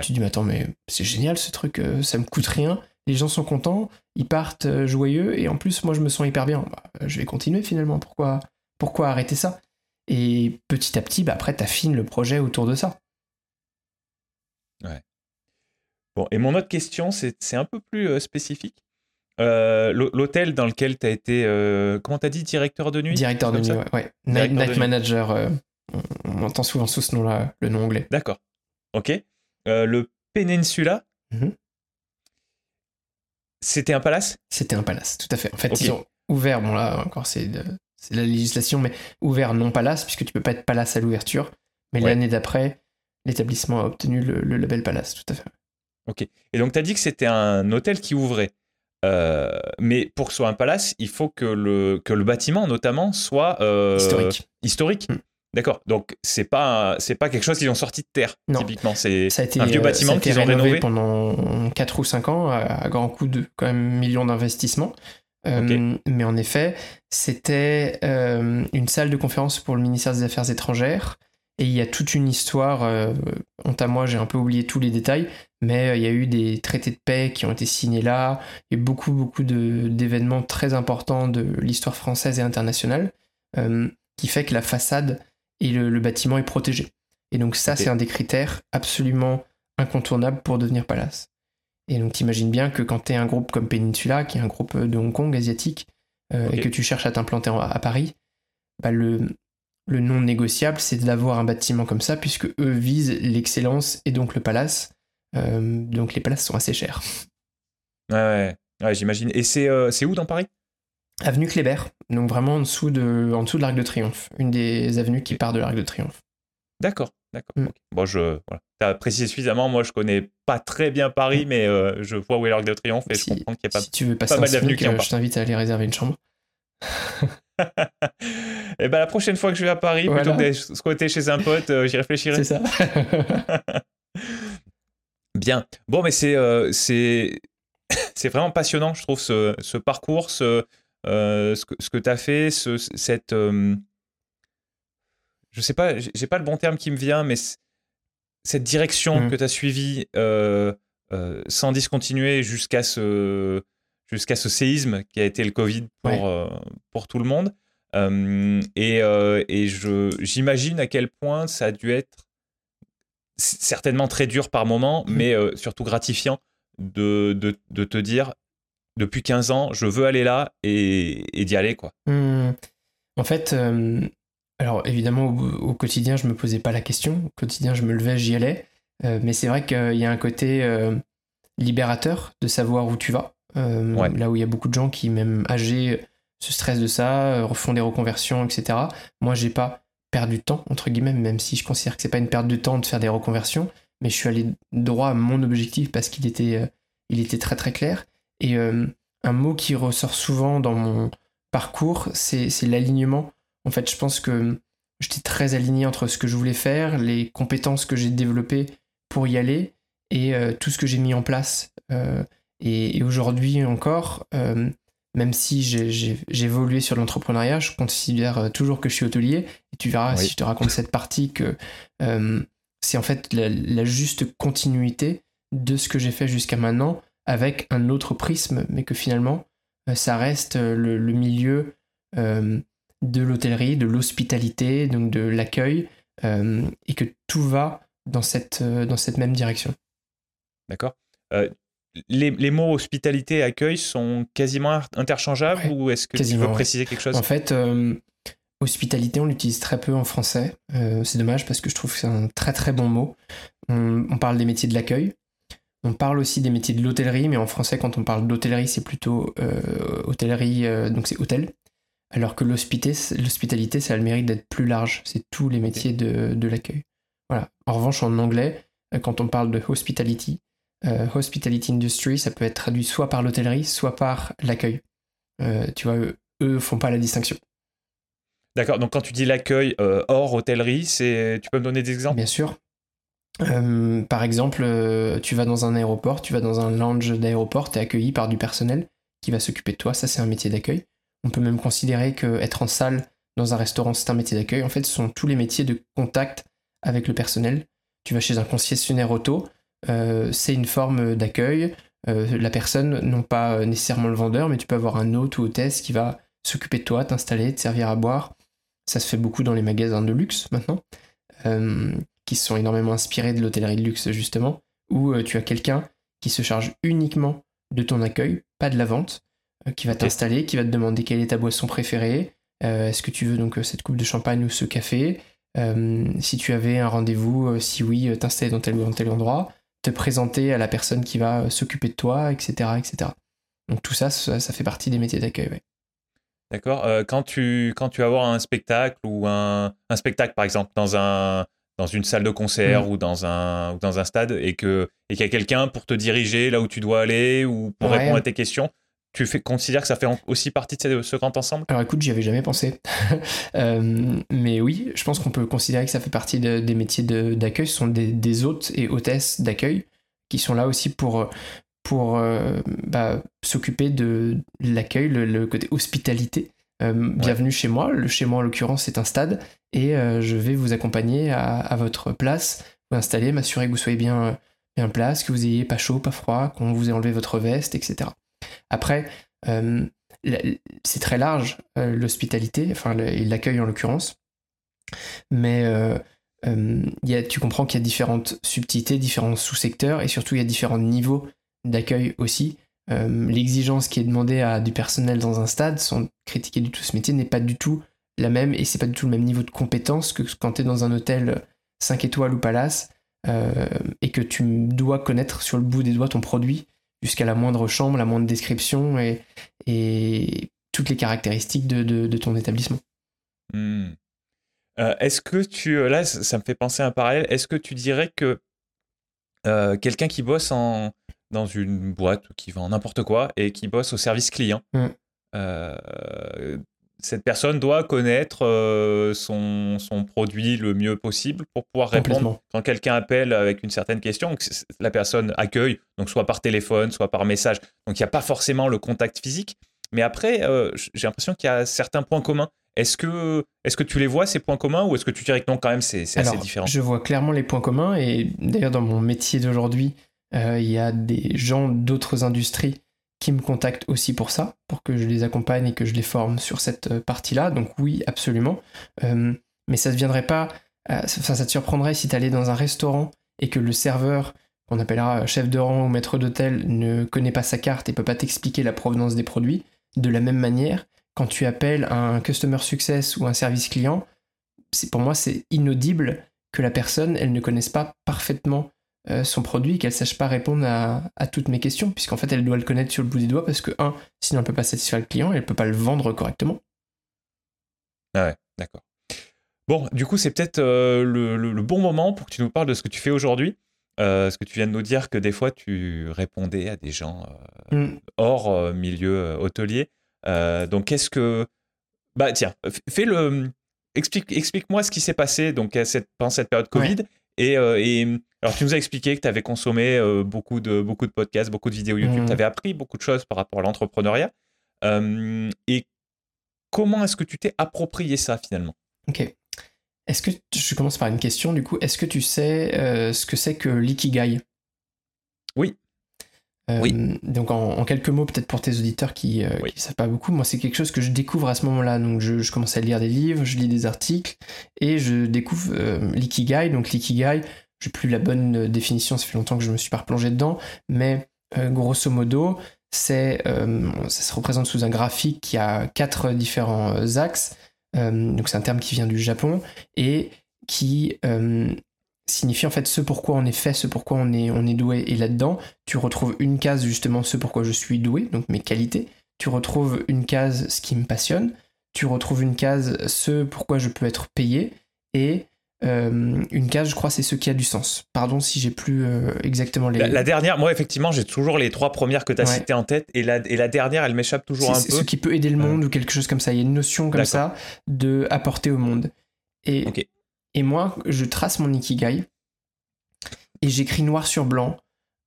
Tu te dis, mais attends, mais c'est génial ce truc, euh, ça me coûte rien, les gens sont contents, ils partent joyeux, et en plus, moi, je me sens hyper bien. Bah, je vais continuer finalement, pourquoi, pourquoi arrêter ça? Et petit à petit, bah, après, tu affines le projet autour de ça. Ouais. Bon, et mon autre question, c'est un peu plus euh, spécifique. L'hôtel dans lequel tu as été, comment tu as dit, directeur de nuit? Directeur de nuit, ouais. Night, manager, on, entend souvent sous ce nom-là, le nom anglais. D'accord. Ok. le Peninsula, mhm. c'était un palace? C'était un palace, tout à fait. En fait, ils ont ouvert, bon là encore c'est de, la législation, mais ouvert non palace, puisque tu peux pas être palace à l'ouverture. Mais l'année d'après, l'établissement a obtenu le, label palace, tout à fait. Ok. Et donc tu as dit que c'était un hôtel qui ouvrait. Euh, mais pour que ce soit un palace, il faut que le, que le bâtiment, notamment, soit euh, historique. Historique. Hmm. D'accord. Donc c'est pas c'est pas quelque chose qu'ils ont sorti de terre typiquement. C'est un vieux bâtiment qu'ils ont rénové pendant 4 ou 5 ans à, grand coût de quand même millions d'investissements. Euh, mais en effet, c'était une salle de conférence pour le ministère des Affaires étrangères et il y a toute une histoire, euh, honte à moi, j'ai un peu oublié tous les détails, mais euh, il y a eu des traités de paix qui ont été signés là, il y a beaucoup, beaucoup d'événements très importants de l'histoire française et internationale, euh, qui fait que la façade et le, bâtiment est protégé. Et donc ça, c'est un des critères absolument incontournables pour devenir palace. Et donc t'imagines bien que quand tu es un groupe comme Peninsula, qui est un groupe de Hong Kong asiatique, et que tu cherches à t'implanter à Paris, bah le, le non négociable, c'est d'avoir un bâtiment comme ça, puisque eux visent l'excellence et donc le palace. Euh, donc les palaces sont assez chers. Ouais, ouais, j'imagine. Et euh, c'est où dans Paris? Avenue Kléber, donc vraiment en dessous de, en dessous de l'Arc de Triomphe, une des avenues qui part de l'Arc de Triomphe. D'accord, d'accord. Mm. Bon, je, voilà. as précisé suffisamment. Moi, je connais pas très bien Paris, mm. mais euh, je vois où est l'Arc de Triomphe et je comprends qu'il y a pas, si tu veux passer pas mal d'avenues qui Je t'invite à aller réserver une chambre. (laughs) Et (laughs) eh ben la prochaine fois que je vais à Paris, plutôt que d'être squatter chez un pote, euh, j'y réfléchirai. C'est ça. (laughs) Bien. Bon, mais c'est euh, c'est (laughs) c'est vraiment passionnant, je trouve, ce, ce parcours, ce, euh, ce que, ce que tu as fait, ce, cette. je sais pas, j'ai pas le bon terme qui me vient, mais cette direction mm. que tu as suivie sans discontinuer jusqu'à ce jusqu'à ce séisme qui a été le Covid pour, euh, pour tout le monde. Euh, et, euh, et j'imagine à quel point ça a dû être certainement très dur par moment, mmh. mais surtout gratifiant de, de, de, te dire depuis 15 ans, je veux aller là et, et d'y aller. quoi. Mmh. En fait, alors évidemment, au, quotidien, je me posais pas la question. Au quotidien, je me levais, j'y allais. mais c'est vrai qu'il y a un côté libérateur de savoir où tu vas. Euh, là où il y a beaucoup de gens qui, même âgés, se stressent de ça, euh, refont des reconversions, etc. Moi, j'ai pas perdu de temps, entre guillemets, même si je considère que c'est pas une perte de temps de faire des reconversions, mais je suis allé droit à mon objectif parce qu'il était, euh, il était très très clair. Et un mot qui ressort souvent dans mon parcours, c'est l'alignement. En fait, je pense que j'étais très aligné entre ce que je voulais faire, les compétences que j'ai développées pour y aller et tout ce que j'ai mis en place. Et, aujourd'hui encore, euh, même si j'ai évolué sur l'entrepreneuriat, je considère euh, toujours que je suis hôtelier. Et tu verras si je te raconte cette partie que euh, c'est en fait la, juste continuité de ce que j'ai fait jusqu'à maintenant avec un autre prisme, mais que finalement, ça reste le, milieu de l'hôtellerie, de l'hospitalité, donc de l'accueil, et que tout va dans cette, dans cette même direction. D'accord les, mots hospitalité et accueil sont quasiment interchangeables ou est-ce que tu veux préciser quelque chose? En fait, euh, hospitalité, on l'utilise très peu en français. Euh, c'est dommage parce que je trouve que c'est un très très bon mot. On, parle des métiers de l'accueil. On parle aussi des métiers de l'hôtellerie, mais en français, quand on parle d'hôtellerie, c'est plutôt euh, hôtellerie, donc c'est hôtel. Alors que l'hospitalité, ça a le mérite d'être plus large. C'est tous les métiers de, de l'accueil. Voilà. En revanche, en anglais, quand on parle de hospitality, euh, hospitality industry, ça peut être traduit soit par l'hôtellerie, soit par l'accueil. Euh, tu vois, eux, eux font pas la distinction. D'accord, donc quand tu dis l'accueil euh, hors hôtellerie, c'est tu peux me donner des exemples? Bien sûr. par exemple, tu vas dans un aéroport, tu vas dans un lounge d'aéroport, tu es accueilli par du personnel qui va s'occuper de toi, ça c'est un métier d'accueil. On peut même considérer que être en salle dans un restaurant, c'est un métier d'accueil. En fait, ce sont tous les métiers de contact avec le personnel. Tu vas chez un concessionnaire auto, c'est une forme d'accueil. Euh, la personne, non pas nécessairement le vendeur, mais tu peux avoir un hôte ou hôtesse qui va s'occuper de toi, t'installer, te servir à boire. Ça se fait beaucoup dans les magasins de luxe maintenant, euh, qui sont énormément inspirés de l'hôtellerie de luxe justement, où tu as quelqu'un qui se charge uniquement de ton accueil, pas de la vente, qui va t'installer, qui va te demander quelle est ta boisson préférée. Est-ce que tu veux donc cette coupe de champagne ou ce café? Si tu avais un rendez-vous, si oui, t'installer dans tel ou tel endroit, te présenter à la personne qui va s'occuper de toi, etc., etc. Donc tout ça, ça, fait partie des métiers d'accueil. D'accord. quand, tu, quand tu vas voir un spectacle ou un, un spectacle, par exemple, dans un, dans une salle de concert mm. ou, dans un, ou dans un stade et qu'il et qu'il y a quelqu'un pour te diriger là où tu dois aller ou pour répondre à tes questions, tu fais, considères que ça fait aussi partie de ce, grand ensemble? Alors écoute, j'y avais jamais pensé. (laughs) Euh, mais oui, je pense qu'on peut considérer que ça fait partie des métiers d'accueil. Ce sont des, hôtes et hôtesses d'accueil qui sont là aussi pour, pour euh, bah, s'occuper de l'accueil, le, côté hospitalité. Euh, bienvenue chez moi. Le chez moi, en l'occurrence, c'est un stade et je vais vous accompagner à, votre place, vous installer, m'assurer que vous soyez bien, bien place, que vous ayez pas chaud, pas froid, qu'on vous ait enlevé votre veste, etc. Après, euh, c'est très large l'hospitalité, enfin l'accueil en l'occurrence, mais y a, tu comprends qu'il y a différentes subtilités, différents sous-secteurs et surtout il y a différents niveaux d'accueil aussi. Euh, l'exigence qui est demandée à du personnel dans un stade, sans critiquer du tout ce métier, n'est pas du tout la même et c'est pas du tout le même niveau de compétence que quand tu es dans un hôtel 5 étoiles ou palace euh, et que tu dois connaître sur le bout des doigts ton produit jusqu'à la moindre chambre, la moindre description et, et toutes les caractéristiques de, ton établissement. Hmm. Euh, est-ce que tu. Là, ça me fait penser à un parallèle. Est-ce que tu dirais que quelqu'un qui bosse en, dans une boîte qui vend n'importe quoi et qui bosse au service client. Mm. Euh, cette personne doit connaître euh, son, son, produit le mieux possible pour pouvoir répondre quand quelqu'un appelle avec une certaine question. La personne accueille, donc soit par téléphone, soit par message. Donc il n'y a pas forcément le contact physique. Mais après, euh, j'ai l'impression qu'il y a certains points communs. Est-ce que, est que tu les vois, ces points communs, ou est-ce que tu dirais que non, quand même, c'est assez différent? Je vois clairement les points communs, et d'ailleurs, dans mon métier d'aujourd'hui, euh, il y a des gens d'autres industries qui me contactent aussi pour ça, pour que je les accompagne et que je les forme sur cette euh, partie-là. Donc oui, absolument. Euh, mais ça ne viendrait pas, ça, te surprendrait si tu allais dans un restaurant et que le serveur, qu'on appellera chef de rang ou maître d'hôtel, ne connaît pas sa carte et peut pas t'expliquer la provenance des produits. De la même manière, quand tu appelles un customer success ou un service client, pour moi c'est inaudible que la personne, elle ne connaisse pas parfaitement euh, son produit qu'elle sache pas répondre à, toutes mes questions, puisqu'en fait elle doit le connaître sur le bout des doigts parce que, un, sinon elle peut pas satisfaire le client et elle peut pas le vendre correctement. Ah ouais, d'accord. Bon, du coup, c'est peut-être euh, le, bon moment pour que tu nous parles de ce que tu fais aujourd'hui. Euh, ce que tu viens de nous dire que des fois tu répondais à des gens mm. hors milieu hôtelier. donc, qu'est-ce que. Bah, tiens, fais le. Explique, explique-moi ce qui s'est passé donc, cette, pendant cette période Covid et, alors, tu nous as expliqué que tu avais consommé euh, beaucoup, de, beaucoup de podcasts, beaucoup de vidéos YouTube, mmh. tu avais appris beaucoup de choses par rapport à l'entrepreneuriat. et comment est-ce que tu t'es approprié ça finalement? Ok. Est-ce que je commence par une question du coup Est-ce que tu sais euh, ce que c'est que l'ikigai? Oui. oui. Donc en, quelques mots, peut-être pour tes auditeurs qui ne euh, savent pas beaucoup, moi c'est quelque chose que je découvre à ce moment-là. Donc je, je, commence à lire des livres, je lis des articles et je découvre l'ikigai. Donc l'ikigai, j'ai plus la bonne euh, définition, ça fait longtemps que je me suis pas replongé dedans, mais euh, grosso modo, c'est, euh, ça se représente sous un graphique qui a quatre différents axes. donc c'est un terme qui vient du Japon et qui signifie en fait ce pourquoi on est fait, ce pourquoi on on est doué. Et là-dedans, tu retrouves une case justement ce pourquoi je suis doué, donc mes qualités. Tu retrouves une case ce qui me passionne. Tu retrouves une case ce pourquoi je peux être payé. Et euh, une case, je crois, c'est ce qui a du sens. Pardon si j'ai plus euh, exactement les. La, dernière, moi, effectivement, j'ai toujours les trois premières que tu as citées en tête, et la, et la dernière, elle m'échappe toujours un peu. Ce qui peut aider le monde ou quelque chose comme ça. Il y a une notion comme ça de apporter au monde. Et, et moi, je trace mon ikigai et j'écris noir sur blanc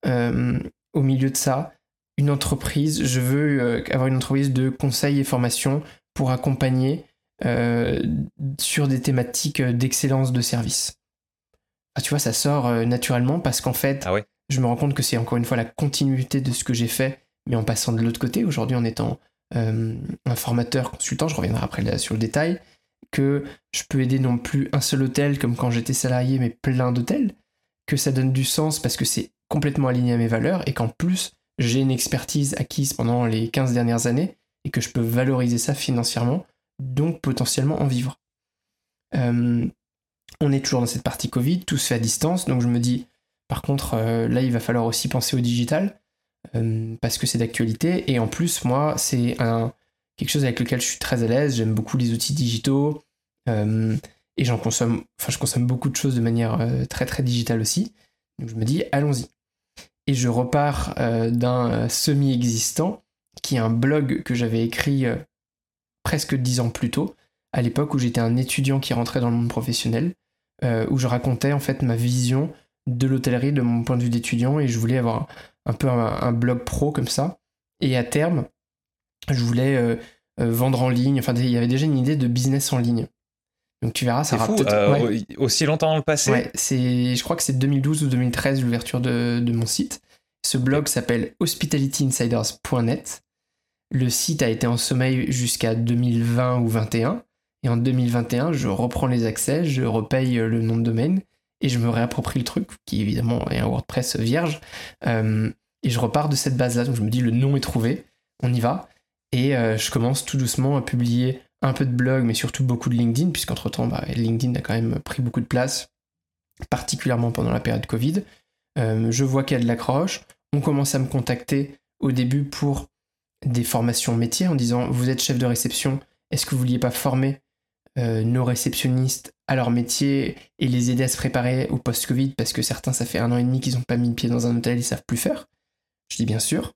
euh, au milieu de ça une entreprise. Je veux avoir une entreprise de conseil et formation pour accompagner euh, sur des thématiques d'excellence de service. Ah, tu vois, ça sort euh, naturellement parce qu'en fait, ah je me rends compte que c'est encore une fois la continuité de ce que j'ai fait, mais en passant de l'autre côté, aujourd'hui en étant euh, un formateur consultant, je reviendrai après sur le détail, que je peux aider non plus un seul hôtel comme quand j'étais salarié, mais plein d'hôtels, que ça donne du sens parce que c'est complètement aligné à mes valeurs et qu'en plus, j'ai une expertise acquise pendant les 15 dernières années et que je peux valoriser ça financièrement, donc potentiellement en vivre. Euh, on est toujours dans cette partie Covid, tout se fait à distance, donc je me dis, par contre, euh, là, il va falloir aussi penser au digital, euh, parce que c'est d'actualité, et en plus, moi, c'est quelque chose avec lequel je suis très à l'aise, j'aime beaucoup les outils digitaux, et j'en consomme, enfin, je consomme beaucoup de choses de manière très très digitale aussi, donc je me dis, allons-y. Et je repars d'un semi-existant, qui est un blog que j'avais écrit presque dix ans plus tôt, à l'époque où j'étais un étudiant qui rentrait dans le monde professionnel, euh, où je racontais en fait ma vision de l'hôtellerie de mon point de vue d'étudiant et je voulais avoir un, peu un, blog pro comme ça. Et à terme, je voulais euh, euh, vendre en ligne. Enfin, il y avait déjà une idée de business en ligne. Donc tu verras, ça fou, aussi longtemps dans le passé. Ouais, c'est, je crois que c'est 2012 ou 2013 l'ouverture de, de mon site. Ce blog s'appelle hospitalityinsiders.net. Le site a été en sommeil jusqu'à 2020 ou 2021. Et en 2021, je reprends les accès, je repaye le nom de domaine et je me réapproprie le truc, qui évidemment est un WordPress vierge. Euh, et je repars de cette base-là. Donc je me dis, le nom est trouvé, on y va. Et euh, je commence tout doucement à publier un peu de blog, mais surtout beaucoup de LinkedIn, puisqu'entre-temps, bah, LinkedIn a quand même pris beaucoup de place, particulièrement pendant la période Covid. Euh, je vois qu'il y a de l'accroche. On commence à me contacter au début pour des formations métiers en disant, vous êtes chef de réception, est-ce que vous vouliez pas former euh, nos réceptionnistes à leur métier et les aider à se préparer au post-Covid parce que certains, ça fait un an et demi qu'ils n'ont pas mis le pied dans un hôtel, ils savent plus faire? Je dis bien sûr.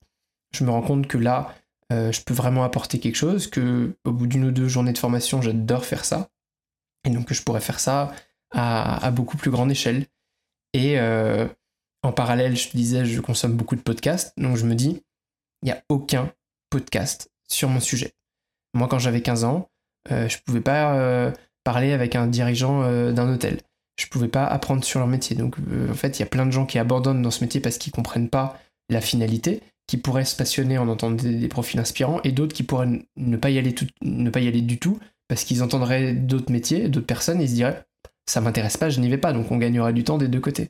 Je me rends compte que là, euh, je peux vraiment apporter quelque chose, que au bout d'une ou deux journées de formation, j'adore faire ça. Et donc que je pourrais faire ça à, beaucoup plus grande échelle. Et euh, en parallèle, je te disais, je consomme beaucoup de podcasts, donc je me dis, il n'y a aucun podcast sur mon sujet. Moi, quand j'avais 15 ans, euh, je pouvais pas euh, parler avec un dirigeant euh, d'un hôtel. Je pouvais pas apprendre sur leur métier. Donc en fait, il y a plein de gens qui abandonnent dans ce métier parce qu'ils comprennent pas la finalité, qui pourraient se passionner en entendant des, profils inspirants, et d'autres qui pourraient ne pas y aller, ne pas y aller du tout parce qu'ils entendraient d'autres métiers, d'autres personnes, et se diraient ça m'intéresse pas, je n'y vais pas, donc on gagnerait du temps des deux côtés.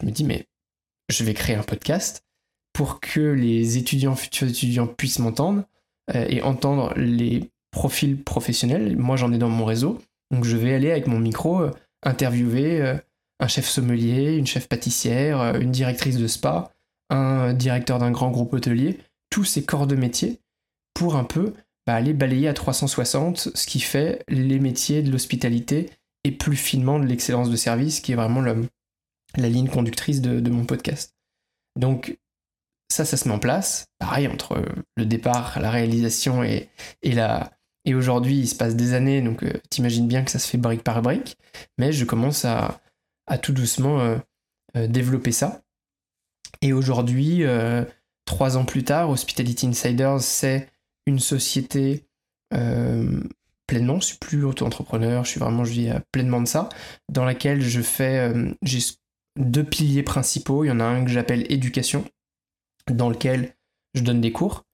Je me dis mais je vais créer un podcast pour que les étudiants, futurs étudiants puissent m'entendre et entendre les profil professionnel. Moi, j'en ai dans mon réseau. Donc, je vais aller avec mon micro euh, interviewer euh, un chef sommelier, une chef pâtissière, euh, une directrice de spa, un directeur d'un grand groupe hôtelier, tous ces corps de métier pour un peu bah, aller balayer à 360 ce qui fait les métiers de l'hospitalité et plus finement de l'excellence de service qui est vraiment la ligne conductrice de, de, mon podcast. Donc ça, ça se met en place. Pareil, entre le départ, la réalisation et, et la, et aujourd'hui, il se passe des années, donc euh, t'imagines bien que ça se fait brique par brique. Mais je commence à, tout doucement euh, euh, développer ça. Et aujourd'hui, trois ans plus tard, Hospitality Insiders, c'est une société pleinement, je suis plus auto-entrepreneur, je suis vraiment, je vis pleinement de ça, dans laquelle je fais, j'ai deux piliers principaux. Il y en a un que j'appelle éducation, dans lequel je donne des cours,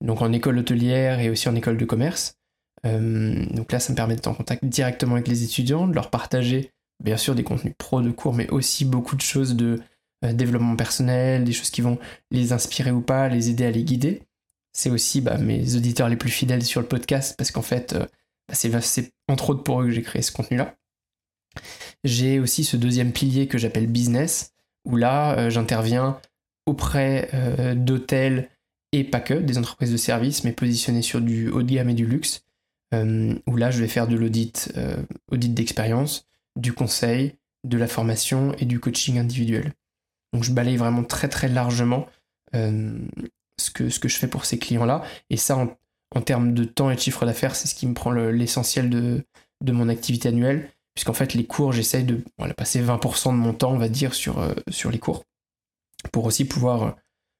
donc en école hôtelière et aussi en école de commerce. Euh, donc là, ça me permet d'être en contact directement avec les étudiants, de leur partager bien sûr des contenus pro de cours, mais aussi beaucoup de choses de euh, développement personnel, des choses qui vont les inspirer ou pas, les aider à les guider. C'est aussi bah, mes auditeurs les plus fidèles sur le podcast, parce qu'en fait, euh, bah, c'est entre autres pour eux que j'ai créé ce contenu-là. J'ai aussi ce deuxième pilier que j'appelle business, où là, j'interviens auprès d'hôtels et pas que, des entreprises de services, mais positionnées sur du haut de gamme et du luxe, euh, où là je vais faire de l'audit, euh, audit d'expérience, du conseil, de la formation et du coaching individuel. Donc je balaye vraiment très très largement euh, ce, que, je fais pour ces clients-là. Et ça, en, termes de temps et de chiffre d'affaires, c'est ce qui me prend l'essentiel de, mon activité annuelle. Puisqu'en fait, les cours, j'essaye de passer 20% de mon temps, on va dire, sur les cours. Pour aussi pouvoir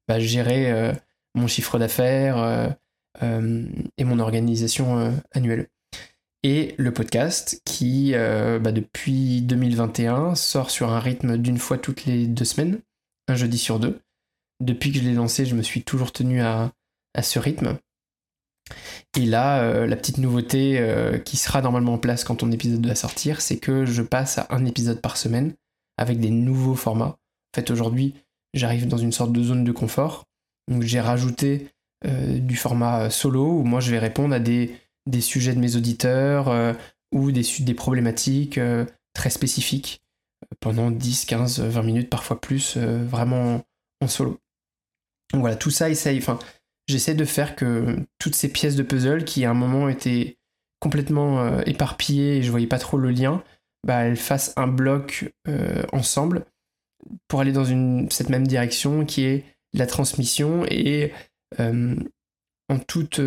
bah, gérer mon chiffre d'affaires, euh, et mon organisation euh, annuelle. Et le podcast qui, euh, bah, depuis 2021, sort sur un rythme d'une fois toutes les deux semaines, un jeudi sur deux. Depuis que je l'ai lancé, je me suis toujours tenu à, ce rythme. Et là, la petite nouveauté qui sera normalement en place quand ton épisode doit sortir, c'est que je passe à un épisode par semaine avec des nouveaux formats. En aujourd'hui, j'arrive dans une sorte de zone de confort Donc j'ai rajouté du format solo où moi je vais répondre à des, des sujets de mes auditeurs ou des, des problématiques très spécifiques pendant 10, 15, 20 minutes, parfois plus, vraiment en solo. Donc voilà, tout ça essaye, enfin, j'essaie de faire que toutes ces pièces de puzzle qui à un moment étaient complètement euh, éparpillées et je voyais pas trop le lien, bah, elles fassent un bloc euh, ensemble pour aller dans cette même direction qui est la transmission et euh, en toute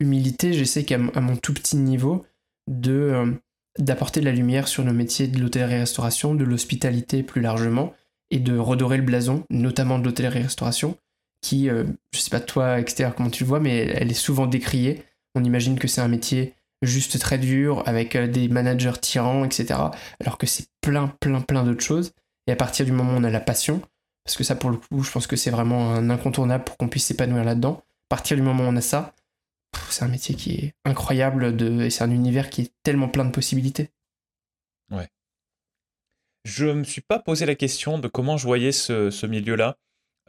humilité, j'essaie qu'à mon tout petit niveau de d'apporter de la lumière sur le métier de l'hôtellerie-restauration, de l'hospitalité plus largement, et de redorer le blason, notamment de l'hôtellerie-restauration, qui, euh, je sais pas toi extérieur comment tu le vois, mais elle est souvent décriée. On imagine que c'est un métier juste très dur, avec euh, des managers tyrans, etc. Alors que c'est plein, plein, plein d'autres choses. Et à partir du moment où on a la passion, parce que ça pour le coup, je pense que c'est vraiment un incontournable pour qu'on puisse s'épanouir là-dedans. À partir du moment où on a ça, c'est un métier qui est incroyable de, et c'est un univers qui est tellement plein de possibilités. Ouais. Je me suis pas posé la question de comment je voyais ce milieu-là.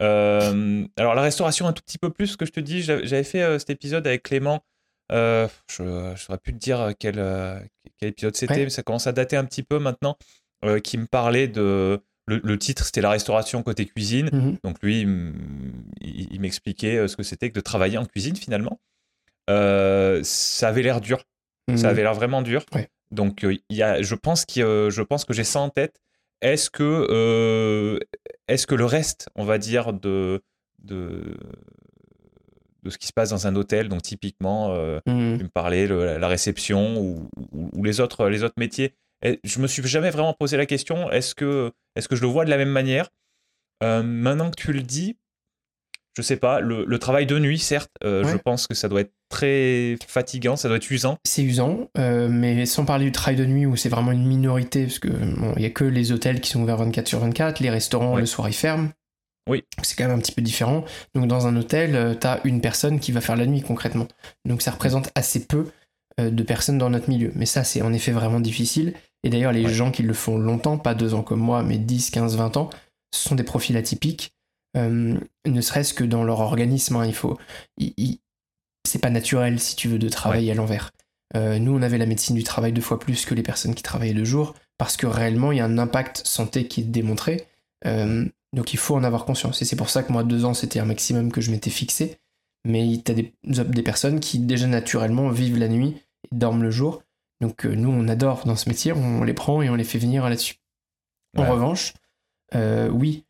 Euh, alors la restauration un tout petit peu plus, que je te dis, j'avais fait euh, cet épisode avec Clément. Euh, je ne saurais plus te dire quel, quel épisode c'était, mais ça commence à dater un petit peu maintenant. qui me parlait de le, titre, c'était la restauration côté cuisine. Mhm. Donc lui, il, m'expliquait ce que c'était que de travailler en cuisine finalement. ça avait l'air dur. Ça mhm. avait l'air vraiment dur. Donc il y a, je pense que je pense que j'ai ça en tête est-ce que, euh, est que le reste, on va dire, de, de, de ce qui se passe dans un hôtel, donc typiquement, euh, mmh. tu me parlais, la réception ou, les, autres, les autres métiers, je me suis jamais vraiment posé la question, est-ce que, est que je le vois de la même manière? Euh, Maintenant que tu le dis, je sais pas, le, travail de nuit, certes, euh, je pense que ça doit être très fatigant, ça doit être usant. C'est usant, euh, mais sans parler du travail de nuit où c'est vraiment une minorité, parce que il y a que les hôtels qui sont ouverts 24 sur 24, les restaurants le soir ils ferment. Oui. C'est quand même un petit peu différent. Donc dans un hôtel, tu as une personne qui va faire la nuit concrètement. Donc ça représente assez peu de personnes dans notre milieu. Mais ça, c'est en effet vraiment difficile. Et d'ailleurs, les gens qui le font longtemps, pas deux ans comme moi, mais 10, 15, 20 ans, ce sont des profils atypiques euh, ne serait-ce que dans leur organisme. Hein, il faut, c'est pas naturel si tu veux de travailler à l'envers. Euh, nous, on avait la médecine du travail deux fois plus que les personnes qui travaillaient de jour, parce que réellement, il y a un impact santé qui est démontré. Euh, donc il faut en avoir conscience. Et c'est pour ça que moi, deux ans, c'était un maximum que je m'étais fixé. Mais tu as des, des, personnes qui, déjà naturellement, vivent la nuit et dorment le jour. Donc nous, on adore dans ce métier, on les prend et on les fait venir là-dessus. En revanche, oui,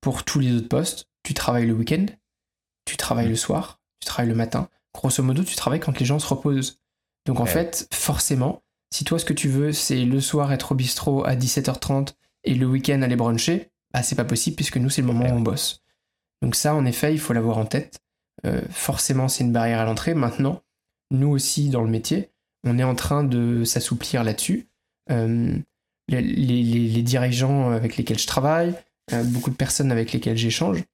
pour tous les autres postes, tu travailles le week-end, tu travailles le soir, tu travailles le matin. Grosso modo, tu travailles quand les gens se reposent. Donc en fait, forcément, si toi ce que tu veux, c'est le soir être au bistrot à 17h30 et le week-end aller bruncher, bah c'est pas possible puisque nous c'est le moment où on bosse. Donc ça, en effet, il faut l'avoir en tête. Euh, forcément, c'est une barrière à l'entrée. Maintenant, nous aussi dans le métier, on est en train de s'assouplir là-dessus. Euh, les, dirigeants avec lesquels je travaille, euh, beaucoup de personnes avec lesquelles j'échange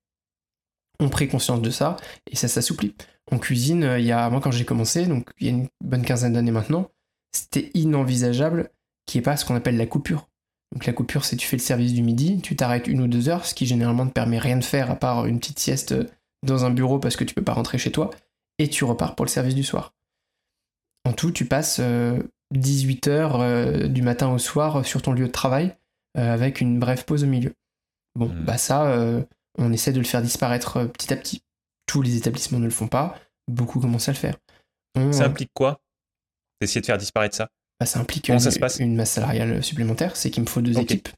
ont pris conscience de ça et ça s'assouplit. En cuisine, euh, il y a, moi quand j'ai commencé, donc il y a une bonne quinzaine d'années maintenant, c'était inenvisageable qu'il n'y ait pas ce qu'on appelle la coupure. Donc la coupure, c'est tu fais le service du midi, tu t'arrêtes une ou deux heures, ce qui généralement ne permet rien de faire à part une petite sieste dans un bureau parce que tu peux pas rentrer chez toi, et tu repars pour le service du soir. En tout, tu passes 18 euh, heures du matin au soir sur ton lieu de travail, avec une brève pause au milieu. Bon, hmm. bah ça, euh, on essaie de le faire disparaître euh, petit à petit. Tous les établissements ne le font pas, beaucoup commencent à le faire. ça implique quoi? D'essayer de faire disparaître ça? Bah, Ça implique une, une, masse salariale supplémentaire, c'est qu'il me faut deux équipes.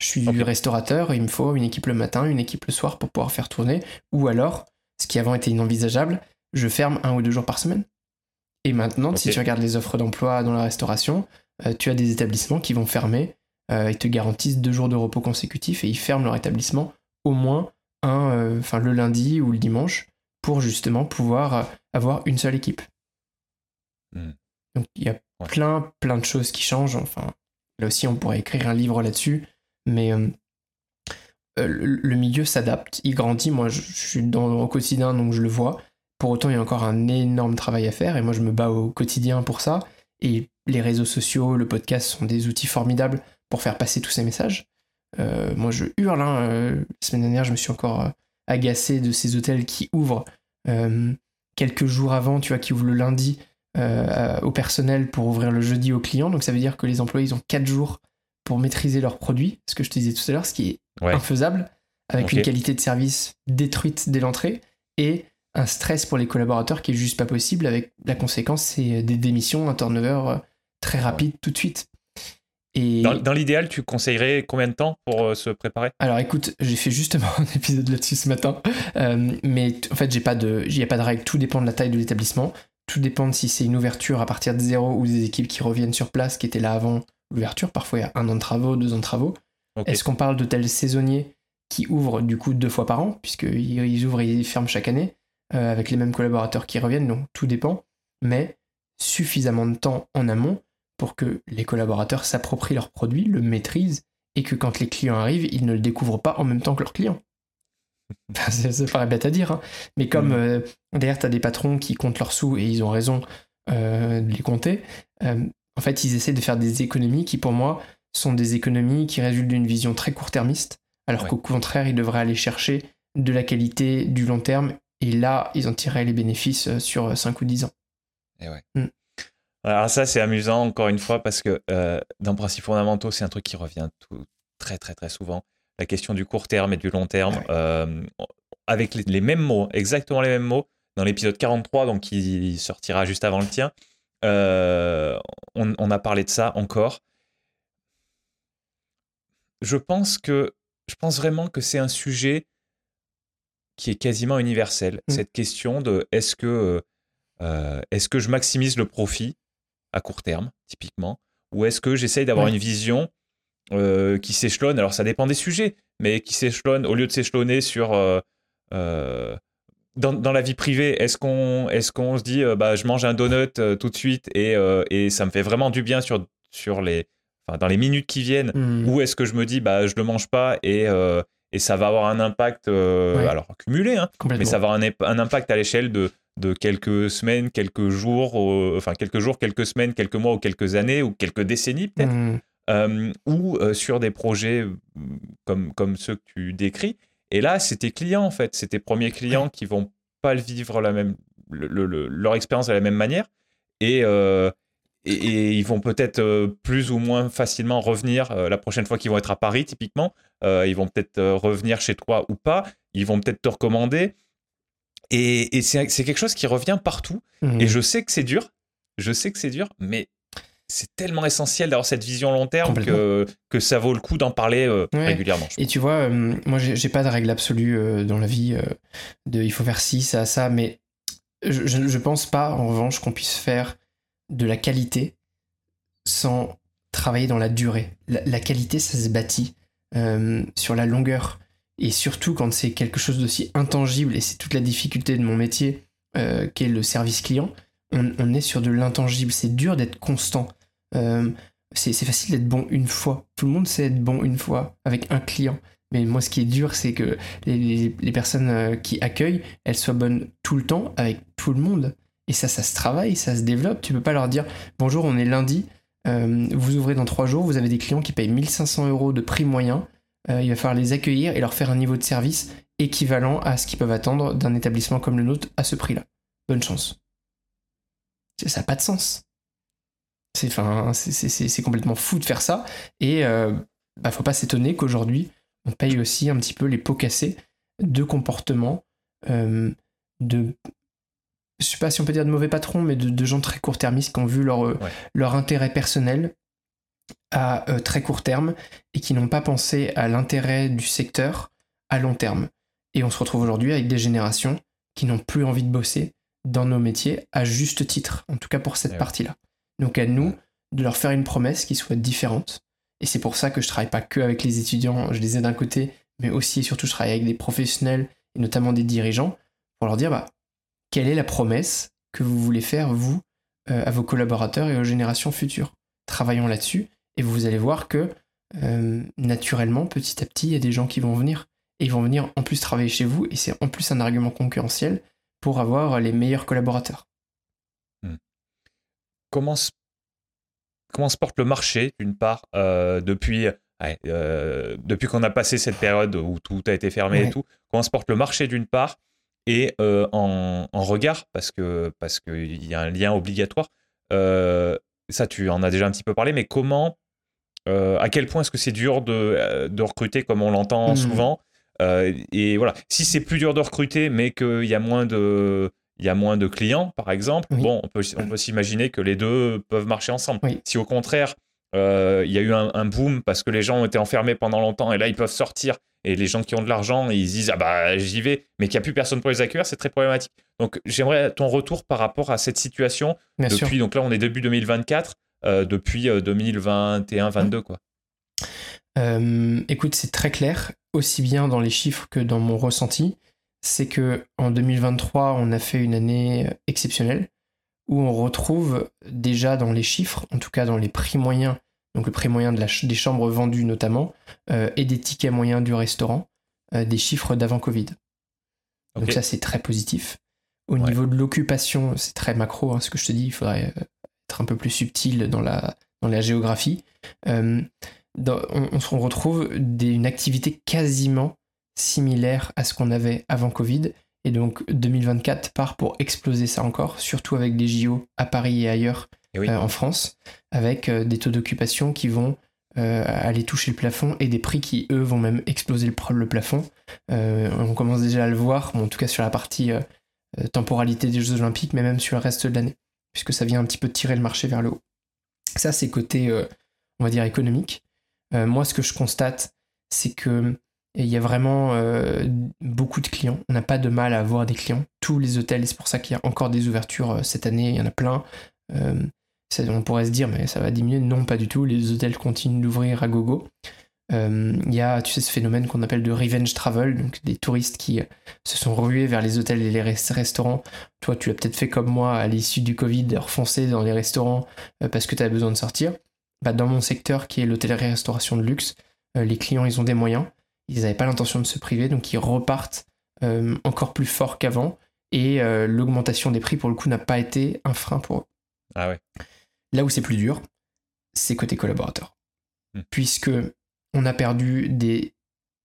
Je suis restaurateur, il me faut une équipe le matin, une équipe le soir pour pouvoir faire tourner. Ou alors, ce qui avant était inenvisageable, je ferme un ou deux jours par semaine. Et maintenant, si tu regardes les offres d'emploi dans la restauration, euh, tu as des établissements qui vont fermer euh, ils te garantissent deux jours de repos consécutifs et ils ferment leur établissement au moins un, euh, enfin le lundi ou le dimanche pour justement pouvoir euh, avoir une seule équipe. Hmm. Donc il y a plein plein de choses qui changent. Enfin là aussi on pourrait écrire un livre là-dessus, mais le, milieu s'adapte, il grandit. Moi je, suis dans au quotidien donc je le vois. Pour autant il y a encore un énorme travail à faire et moi je me bats au quotidien pour ça. Et les réseaux sociaux, le podcast sont des outils formidables pour faire passer tous ces messages. Euh, moi, je hurle. Hein, euh, la semaine dernière, je me suis encore euh, agacé de ces hôtels qui ouvrent quelques jours avant, tu vois, qui ouvrent le lundi au personnel pour ouvrir le jeudi aux clients. Donc ça veut dire que les employés ils ont 4 jours pour maîtriser leurs produits, ce que je te disais tout à l'heure, ce qui est infaisable, avec une qualité de service détruite dès l'entrée et un stress pour les collaborateurs qui est juste pas possible, avec la conséquence, c'est des démissions, un turnover très rapide tout de suite. Et... Dans, l'idéal, tu conseillerais combien de temps pour euh, se préparer? Alors écoute, j'ai fait justement (laughs) un épisode là-dessus ce matin, euh, mais en fait, j'ai pas de, il n'y a pas de règle, tout dépend de la taille de l'établissement, tout dépend de si c'est une ouverture à partir de zéro ou des équipes qui reviennent sur place, qui étaient là avant l'ouverture, parfois il y a un an de travaux, deux ans de travaux. Est-ce qu'on parle d'hôtels saisonniers qui ouvrent du coup deux fois par an, puisqu'ils ouvrent et ils ferment chaque année, euh, avec les mêmes collaborateurs qui reviennent, donc tout dépend, mais suffisamment de temps en amont pour que les collaborateurs s'approprient leurs produits, le maîtrisent, et que quand les clients arrivent, ils ne le découvrent pas en même temps que leurs clients. (laughs) ça, paraît bête à dire, hein. mais comme mm. euh, derrière, tu as des patrons qui comptent leurs sous et ils ont raison euh, de les compter, en fait, ils essaient de faire des économies qui, pour moi, sont des économies qui résultent d'une vision très court-termiste, alors qu'au contraire, ils devraient aller chercher de la qualité du long terme, et là, ils en tireraient les bénéfices euh, sur 5 euh, ou 10 ans. Et ouais. Mm. Alors ça, c'est amusant, encore une fois, parce que euh, dans Principes fondamentaux, c'est un truc qui revient tout, très, très, très souvent. La question du court terme et du long terme, avec les, mêmes mots, exactement les mêmes mots, dans l'épisode 43, donc qui sortira juste avant le tien, euh, on, a parlé de ça encore. Je pense que je pense vraiment que c'est un sujet qui est quasiment universel. Mm. Cette question de est-ce que euh, est-ce que je maximise le profit à court terme, typiquement, ou est-ce que j'essaye d'avoir une vision euh, qui s'échelonne? Alors ça dépend des sujets, mais qui s'échelonne au lieu de s'échelonner sur dans, la vie privée, est-ce qu'on est qu'on se dit, euh, bah, je mange un donut euh, tout de suite et, euh, et, ça me fait vraiment du bien sur, sur les, dans les minutes qui viennent mmh. Ou est-ce que je me dis, bah, je ne le mange pas et, et ça va avoir un impact, alors cumulé, hein, mais ça va avoir un, impact à l'échelle de, de quelques semaines, quelques jours, enfin quelques jours, quelques semaines, quelques mois ou quelques années ou quelques décennies peut-être, mmh. ou sur des projets comme, comme ceux que tu décris. Et là, c'est tes clients, en fait. C'est tes premiers clients qui vont pas le vivre la même, leur expérience de la même manière. Euh, et, et, ils vont peut-être euh, plus ou moins facilement revenir euh, la prochaine fois qu'ils vont être à Paris, typiquement. ils vont peut-être revenir chez toi ou pas. Ils vont peut-être te recommander. Et, et c'est quelque chose qui revient partout. Mmh. Et je sais que c'est dur. Je sais que c'est dur, mais c'est tellement essentiel d'avoir cette vision long terme que, que ça vaut le coup d'en parler euh, régulièrement. Et tu vois, euh, moi j'ai pas de règle absolue euh, dans la vie de il faut faire ci, ça, ça, mais je, je pense pas en revanche qu'on puisse faire de la qualité sans travailler dans la durée. La, qualité, ça se bâtit sur la longueur. Et surtout quand c'est quelque chose d'aussi intangible, et c'est toute la difficulté de mon métier, qui est le service client, on, est sur de l'intangible. C'est dur d'être constant. Euh, c'est facile d'être bon une fois. Tout le monde sait être bon une fois avec un client. Mais moi, ce qui est dur, c'est que les, personnes euh, qui accueillent, elles soient bonnes tout le temps avec tout le monde. Et ça, ça se travaille, ça se développe. Tu peux pas leur dire bonjour, on est lundi, euh, vous ouvrez dans trois jours, vous avez des clients qui payent 1500 euros de prix moyen. il va falloir les accueillir et leur faire un niveau de service équivalent à ce qu'ils peuvent attendre d'un établissement comme le nôtre à ce prix-là. Bonne chance. Ça n'a pas de sens. C'est enfin, complètement fou de faire ça. Et euh, bah, faut pas s'étonner qu'aujourd'hui, on paye aussi un petit peu les pots cassés de comportement, euh, de. Je sais pas si on peut dire de mauvais patrons, mais de, gens très court-termistes qui ont vu leur, euh, leur intérêt personnel à très court terme et qui n'ont pas pensé à l'intérêt du secteur à long terme. Et on se retrouve aujourd'hui avec des générations qui n'ont plus envie de bosser dans nos métiers à juste titre, en tout cas pour cette partie-là. Donc à nous de leur faire une promesse qui soit différente. Et c'est pour ça que je travaille pas que avec les étudiants, je les ai d'un côté, mais aussi et surtout je travaille avec des professionnels et notamment des dirigeants pour leur dire bah, quelle est la promesse que vous voulez faire vous euh, à vos collaborateurs et aux générations futures? Travaillons là-dessus et vous allez voir que euh, naturellement, petit à petit, il y a des gens qui vont venir. Et ils vont venir en plus travailler chez vous et c'est en plus un argument concurrentiel pour avoir les meilleurs collaborateurs comment se, comment se porte le marché, d'une part, euh, depuis depuis qu'on a passé cette période où tout a été fermé et tout, comment se porte le marché d'une part et en, regard, parce que parce qu'il y a un lien obligatoire. ça, tu en as déjà un petit peu parlé, mais comment, à quel point est-ce que c'est dur de, de, recruter comme on l'entend mmh. souvent Et voilà, si c'est plus dur de recruter, mais qu'il y a moins de il y a moins de clients, par exemple, bon, on peut, on peut s'imaginer que les deux peuvent marcher ensemble. Si au contraire, il y a eu un, boom parce que les gens ont été enfermés pendant longtemps et là, ils peuvent sortir et les gens qui ont de l'argent, ils disent, ah bah, j'y vais, mais qu'il n'y a plus personne pour les accueillir, c'est très problématique. Donc, j'aimerais ton retour par rapport à cette situation depuis, donc là, on est début 2024, euh, depuis 2021-22, euh, quoi. écoute, c'est très clair, aussi bien dans les chiffres que dans mon ressenti c'est que en 2023, on a fait une année exceptionnelle où on retrouve déjà dans les chiffres, en tout cas dans les prix moyens, donc le prix moyen de la des chambres vendues notamment, euh, et des tickets moyens du restaurant, euh, des chiffres d'avant Covid. Donc ça, c'est très positif. Au niveau de l'occupation, c'est très macro, hein, ce que je te dis, il faudrait euh, être un peu plus subtil dans la, dans la géographie. on, on, retrouve une activité quasiment similaire à ce qu'on avait avant Covid. Et donc 2024 part pour exploser ça encore, surtout avec des JO à Paris et ailleurs euh, en France, avec euh, des taux d'occupation qui vont euh, aller toucher le plafond et des prix qui, eux, vont même exploser le, plafond. on commence déjà à le voir, en tout cas sur la partie temporalité des Jeux Olympiques, mais même sur le reste de l'année, puisque ça vient un petit peu tirer le marché vers le haut. Ça, c'est côté, on va dire, économique. moi, ce que je constate, c'est que il y a vraiment beaucoup de clients. On n'a pas de mal à avoir des clients. Tous les hôtels, c'est pour ça qu'il y a encore des ouvertures cette année, il y en a plein. Euh, on pourrait se dire, mais ça va diminuer. Non, pas du tout. Les hôtels continuent d'ouvrir à gogo. Il y a, tu sais, ce phénomène qu'on appelle de revenge travel, donc des touristes qui se sont rués vers les hôtels et les restaurants. Toi, tu l'as peut-être fait comme moi à l'issue du Covid, refoncer dans les restaurants parce que tu as besoin de sortir. Bah, dans mon secteur, qui est l'hôtellerie-restauration de luxe, les clients, ils ont des moyens ils n'avaient pas l'intention de se priver, donc ils repartent euh, encore plus fort qu'avant. Et euh, l'augmentation des prix, pour le coup, n'a pas été un frein pour eux. Ah ouais. Là où c'est plus dur, c'est côté collaborateurs. Hmm. Puisque on a perdu des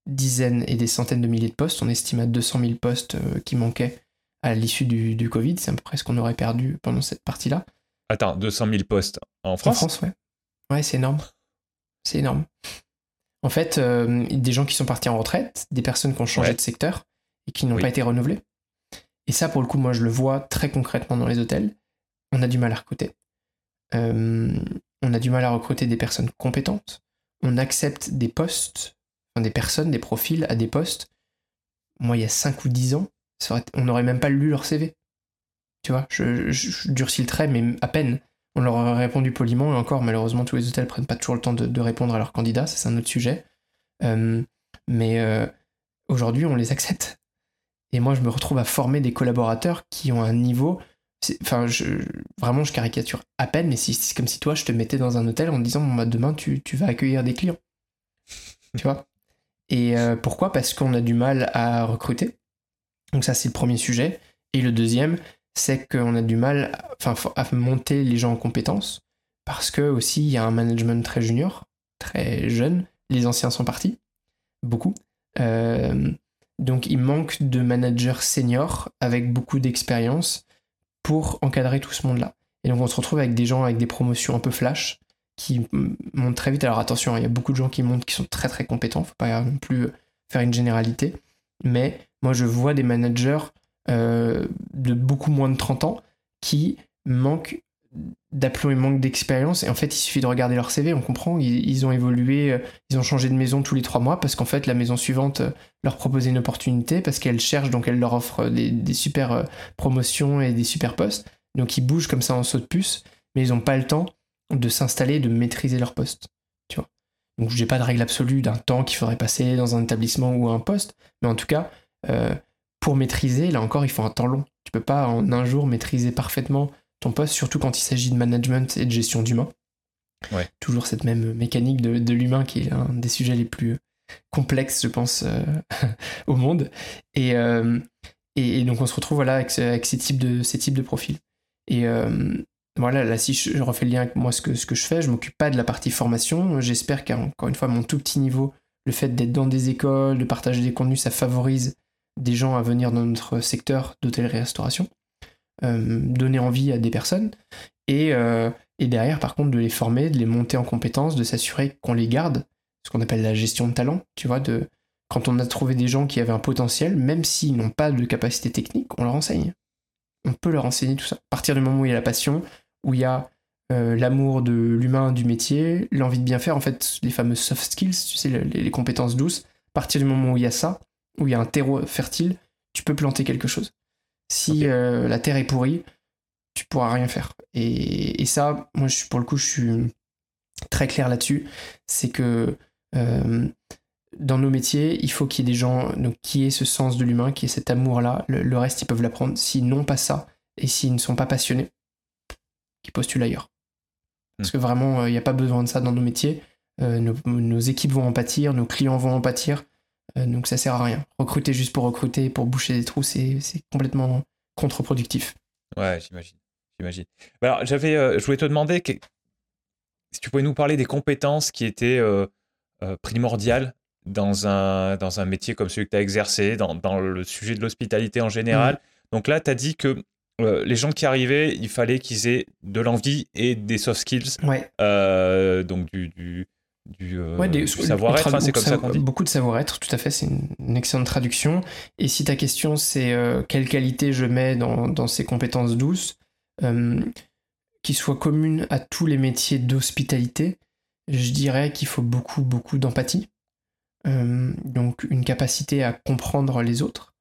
dizaines et des centaines de milliers de postes. On estime à 200 000 postes euh, qui manquaient à l'issue du, du, Covid. C'est à peu près ce qu'on aurait perdu pendant cette partie-là. Attends, 200 000 postes en France En France, ouais. Ouais, c'est énorme. C'est énorme. En fait, euh, des gens qui sont partis en retraite, des personnes qui ont changé de secteur et qui n'ont pas été renouvelées. Et ça, pour le coup, moi, je le vois très concrètement dans les hôtels. On a du mal à recruter. Euh, on a du mal à recruter des personnes compétentes. On accepte des postes, des personnes, des profils à des postes. Moi, il y a 5 ou 10 ans, on n'aurait même pas lu leur CV. Tu vois, je durcis le trait, mais à peine. On leur a répondu poliment, et encore, malheureusement, tous les hôtels prennent pas toujours le temps de, répondre à leurs candidats, c'est un autre sujet. Euh, mais euh, aujourd'hui, on les accepte. Et moi, je me retrouve à former des collaborateurs qui ont un niveau. Enfin, vraiment, je caricature à peine, mais c'est comme si toi, je te mettais dans un hôtel en disant bah, demain, tu, vas accueillir des clients. tu vois? Et euh, pourquoi? Parce qu'on a du mal à recruter. Donc, ça, c'est le premier sujet. Et le deuxième, c'est qu'on a du mal enfin, à monter les gens en compétences parce que aussi il y a un management très junior, très jeune. Les anciens sont partis, beaucoup. Euh, donc il manque de managers seniors avec beaucoup d'expérience pour encadrer tout ce monde-là. Et donc on se retrouve avec des gens avec des promotions un peu flash qui montent très vite. Alors attention, hein, il y a beaucoup de gens qui montent qui sont très très compétents, faut pas non plus faire une généralité. Mais moi je vois des managers euh, de beaucoup moins de 30 ans qui manquent d'aplomb et manquent d'expérience. Et en fait, il suffit de regarder leur CV, on comprend, ils, ont évolué, euh, ils ont changé de maison tous les trois mois parce qu'en fait, la maison suivante euh, leur proposait une opportunité parce qu'elle cherche, donc elle leur offre des, super promotions et des super postes. Donc ils bougent comme ça en saut de puce, mais ils n'ont pas le temps de s'installer, de maîtriser leur poste. Tu vois. Donc pas de règle absolue d'un temps qu'il faudrait passer dans un établissement ou un poste, mais en tout cas, pour maîtriser, là encore, il faut un temps long. Tu peux pas en un jour maîtriser parfaitement ton poste, surtout quand il s'agit de management et de gestion d'humain. Ouais. Toujours cette même mécanique de, l'humain qui est un des sujets les plus complexes, je pense, euh, (laughs) au monde. Euh, et, et, donc on se retrouve voilà, avec, ces, types de, ces types de profils. Et, euh, voilà, là, si je, refais le lien avec moi, ce que, ce que je fais, je m'occupe pas de la partie formation. J'espère qu'encore une fois, mon tout petit niveau, le fait d'être dans des écoles, de partager des contenus, ça favorise des gens à venir dans notre secteur d'hôtellerie-restauration, donner envie à des personnes, et, euh, et, derrière, par contre, de les former, de les monter en compétences, de s'assurer qu'on les garde, ce qu'on appelle la gestion de talent, tu vois, de quand on a trouvé des gens qui avaient un potentiel, même s'ils n'ont pas de capacité technique, on leur enseigne. On peut leur enseigner tout ça. À partir du moment où il y a la passion, où il y a euh, l'amour de l'humain, du métier, l'envie de bien faire, en fait, les fameuses soft skills, tu sais, les, compétences douces, à partir du moment où il y a ça, où il y a un terreau fertile, tu peux planter quelque chose. Si euh, la terre est pourrie, tu pourras rien faire. Et, ça, moi, je suis, pour le coup, je suis très clair là-dessus. C'est que euh, dans nos métiers, il faut qu'il y ait des gens donc, qui aient ce sens de l'humain, qui aient cet amour-là. Le, reste, ils peuvent l'apprendre. S'ils n'ont pas ça, et s'ils ne sont pas passionnés, qu'ils postulent ailleurs. Parce que vraiment, il euh, n'y a pas besoin de ça dans nos métiers. Euh, nos, équipes vont en pâtir, nos clients vont en pâtir. Euh, donc ça sert à rien. Recruter juste pour recruter, pour boucher des trous, c'est complètement contre-productif. Ouais, j'imagine. J'imagine. Bah alors, j'avais, je voulais te demander si tu pouvais nous parler des compétences qui étaient primordiales dans un, dans un métier comme celui que tu as exercé, dans, dans, le sujet de l'hospitalité en général. Mmh. Donc là, tu as dit que euh, les gens qui arrivaient, il fallait qu'ils aient de l'envie et des soft skills. Ouais. Euh, donc du, du, du, euh, savoir-être, hein, c'est comme ça qu'on dit. Beaucoup de savoir-être, tout à fait, c'est une, excellente traduction. Et si ta question c'est quelle qualité je mets dans, dans ces compétences douces, qui soient communes à tous les métiers d'hospitalité, je dirais qu'il faut beaucoup, beaucoup d'empathie. donc une capacité à comprendre les autres,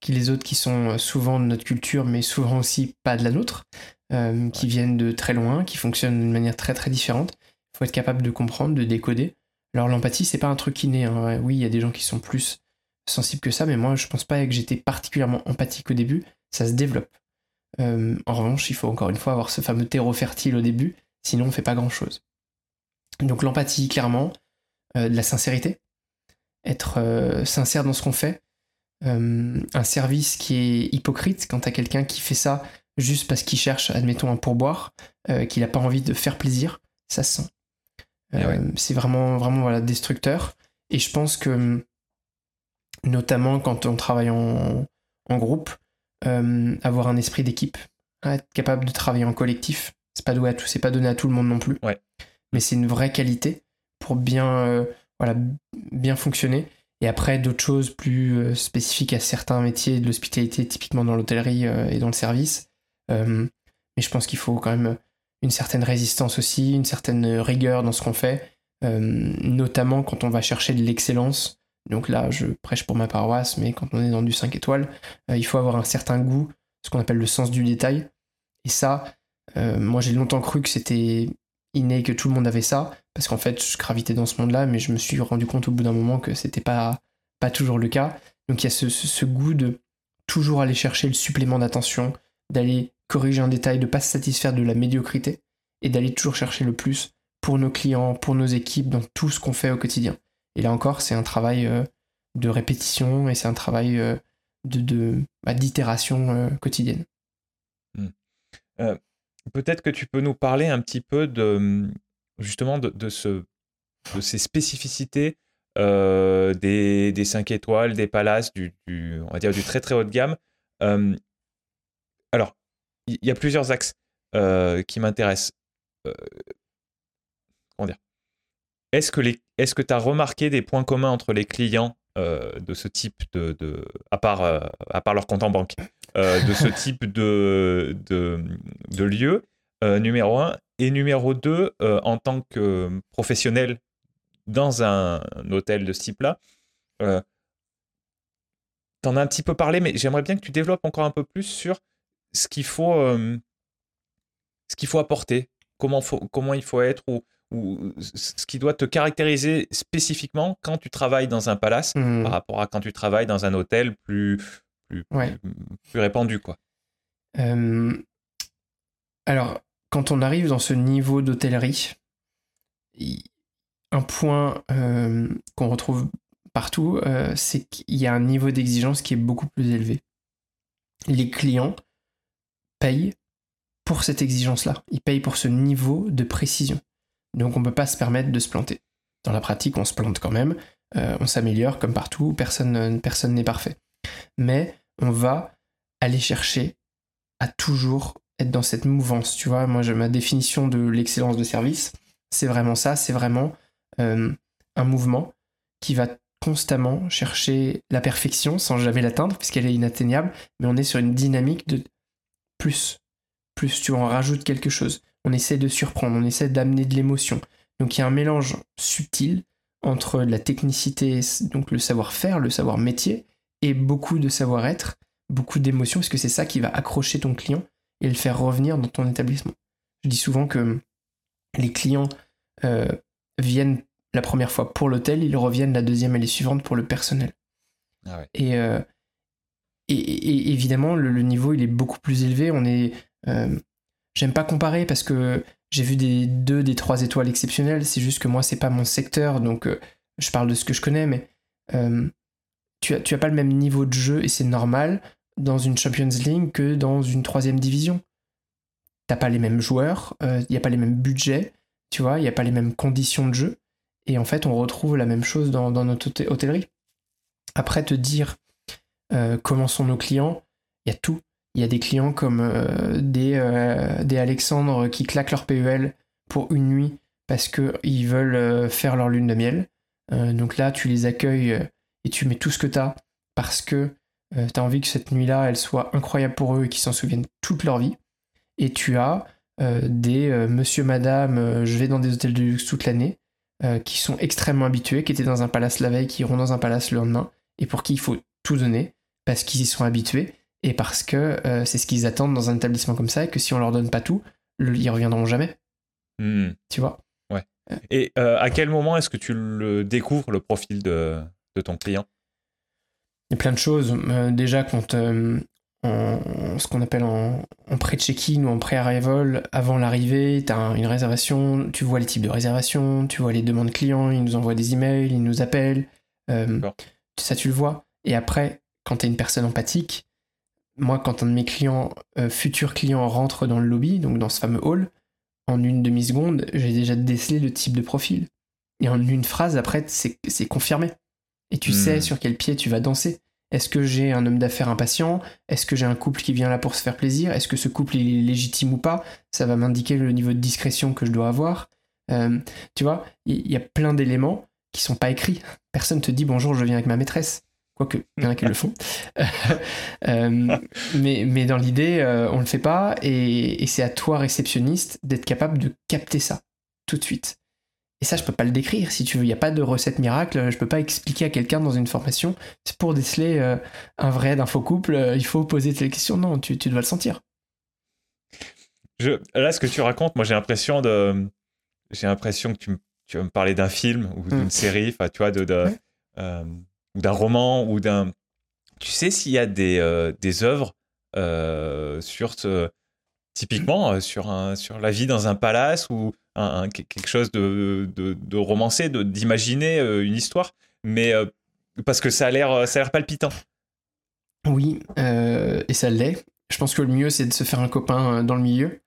qui les autres qui sont euh, souvent de notre culture, mais souvent aussi pas de la nôtre, euh, qui viennent de très loin, qui fonctionnent d'une manière très très différente. Faut être capable de comprendre, de décoder. Alors l'empathie, c'est pas un truc inné. Hein. Oui, il y a des gens qui sont plus sensibles que ça, mais moi je pense pas que j'étais particulièrement empathique au début. Ça se développe. Euh, en revanche, il faut encore une fois avoir ce fameux terreau fertile au début, sinon on fait pas grand chose. Donc l'empathie, clairement, de la sincérité, être sincère dans ce qu'on fait, euh, un service qui est hypocrite quand t'as quelqu'un qui fait ça juste parce qu'il cherche, admettons, un pourboire, euh, qu'il n'a pas envie de faire plaisir, ça se sent. Eh euh, c'est vraiment, vraiment voilà, destructeur. Et je pense que, notamment quand on travaille en, groupe, avoir un esprit d'équipe, être capable de travailler en collectif, c'est pas, doué c'est pas donné à tout le monde non plus. Mais c'est une vraie qualité pour bien, voilà, bien fonctionner. Et après, d'autres choses plus euh, spécifiques à certains métiers de l'hospitalité, typiquement dans l'hôtellerie euh, et dans le service. Euh, mais je pense qu'il faut quand même une certaine résistance aussi, une certaine rigueur dans ce qu'on fait, notamment quand on va chercher de l'excellence. Donc là, je prêche pour ma paroisse, mais quand on est dans du 5 étoiles, il faut avoir un certain goût, ce qu'on appelle le sens du détail. Et ça, moi j'ai longtemps cru que c'était inné, que tout le monde avait ça, parce qu'en fait, je gravitais dans ce monde-là, mais je me suis rendu compte au bout d'un moment que c'était pas, pas toujours le cas. Donc il y a ce, goût de toujours aller chercher le supplément d'attention, d'aller corriger un détail, de pas se satisfaire de la médiocrité, et d'aller toujours chercher le plus pour nos clients, pour nos équipes, dans tout ce qu'on fait au quotidien. Et là encore, c'est un travail euh, de répétition et c'est un travail euh, de, bah, d'itération euh, quotidienne. Hmm. Peut-être que tu peux nous parler un petit peu de justement de, ce, de ces spécificités des, des 5 étoiles, des palaces, du, on va dire du très très haut de gamme. Alors, il y, a plusieurs axes euh, qui m'intéressent. comment dire? Est-ce que tu as remarqué des points communs entre les clients de ce type de, de à part à part leur compte en banque, de ce (laughs) type de de, de lieu? Numéro un. Et numéro 2, euh, en tant que professionnel dans un, hôtel de ce type-là, euh, tu en as un petit peu parlé, mais j'aimerais bien que tu développes encore un peu plus sur ce qu'il faut, euh, ce qu'il faut apporter, comment, faut, comment il faut être, ou, ou, ce qui doit te caractériser spécifiquement quand tu travailles dans un palace mmh. par rapport à quand tu travailles dans un hôtel plus, plus, plus, répandu. Quoi. alors, quand on arrive dans ce niveau d'hôtellerie, un point euh, qu'on retrouve partout, euh, c'est qu'il y a un niveau d'exigence qui est beaucoup plus élevé. Les clients payent pour cette exigence-là. Ils payent pour ce niveau de précision. Donc on ne peut pas se permettre de se planter. Dans la pratique, on se plante quand même, euh, on s'améliore comme partout, personne personne n'est parfait. Mais on va aller chercher à toujours être dans cette mouvance. Tu vois, moi, ma définition de l'excellence de service, c'est vraiment ça, c'est vraiment euh, un mouvement qui va constamment chercher la perfection sans jamais l'atteindre puisqu'elle est inatteignable, mais on est sur une dynamique de plus, plus, tu en rajoutes quelque chose. On essaie de surprendre, on essaie d'amener de l'émotion. Donc il y a un mélange subtil entre la technicité, donc le savoir-faire, le savoir-métier, et beaucoup de savoir-être, beaucoup d'émotion, parce que c'est ça qui va accrocher ton client et le faire revenir dans ton établissement. Je dis souvent que les clients euh, viennent la première fois pour l'hôtel, ils reviennent la deuxième et les suivantes pour le personnel. Ah euh, et, évidemment, le, niveau il est beaucoup plus élevé. On est, euh, j'aime pas comparer parce que j'ai vu des deux, des trois étoiles exceptionnelles. C'est juste que moi c'est pas mon secteur, donc je parle de ce que je connais, mais tu as, tu as pas le même niveau de jeu et c'est normal dans une Champions League que dans une troisième division. T'as pas les mêmes joueurs, il euh, n'y a pas les mêmes budgets, tu vois, il n'y a pas les mêmes conditions de jeu. Et en fait, on retrouve la même chose dans, notre hôtellerie. Après, te dire euh, comment sont nos clients, il y a tout. Il y a des clients comme euh, des, des Alexandre qui claquent leur PEL pour une nuit parce qu'ils veulent faire leur lune de miel. donc là, tu les accueilles et tu mets tout ce que tu as parce que euh, tu as envie que cette nuit-là, elle soit incroyable pour eux et qu'ils s'en souviennent toute leur vie. Et tu as euh, des euh, monsieur, madame, je vais dans des hôtels de luxe toute l'année, qui sont extrêmement habitués, qui étaient dans un palace la veille, qui iront dans un palace le lendemain, et pour qui il faut tout donner, parce qu'ils y sont habitués, et parce que c'est ce qu'ils attendent dans un établissement comme ça, et que si on leur donne pas tout, ils reviendront jamais. Hmm. Tu vois? Ouais. Et à quel moment est-ce que tu le découvres, le profil de ton client? Il y a plein de choses. Euh, déjà, quand euh, ce qu'on appelle en, pré-check-in ou en pré-arrival, avant l'arrivée, tu as une réservation, tu vois les types de réservations, tu vois les demandes clients, ils nous envoient des emails, ils nous appellent. Euh, ça, tu le vois. Et après, quand tu es une personne empathique, moi, quand un de mes clients, futurs clients, rentre dans le lobby, donc dans ce fameux hall, en une demi-seconde, j'ai déjà décelé le type de profil. Et en une phrase, après, c'est confirmé. Et tu sais hmm. sur quel pied tu vas danser. Est-ce que j'ai un homme d'affaires impatient? Est-ce que j'ai un couple qui vient là pour se faire plaisir? Est-ce que ce couple est légitime ou pas? Ça va m'indiquer le niveau de discrétion que je dois avoir. Euh, tu vois, il y, a plein d'éléments qui sont pas écrits. Personne te dit bonjour, je viens avec ma maîtresse. Quoique, il y en a qui le font. (laughs) Euh, mais, mais dans l'idée, euh, on le fait pas. et c'est à toi, réceptionniste, d'être capable de capter ça tout de suite. Et ça, je peux pas le décrire, si tu veux. Il n'y a pas de recette miracle. Je peux pas expliquer à quelqu'un dans une formation. C'est pour déceler euh, un vrai d'info couple. Euh, il faut poser telle question. Non, tu, tu dois le sentir. Je, là, ce que tu racontes, moi, j'ai l'impression de, j'ai l'impression que tu, tu, vas me parler d'un film ou d'une mm. série, enfin, tu vois, de, de euh, ou d'un roman ou d'un. Tu sais s'il y a des, des œuvres sur ce, typiquement sur un, sur la vie dans un palace ou quelque chose de, de, romancé, d'imaginer euh, une histoire, mais euh, parce que ça a l'air ça a l'air palpitant. Oui, euh, et ça l'est. Je pense que le mieux c'est de se faire un copain dans le milieu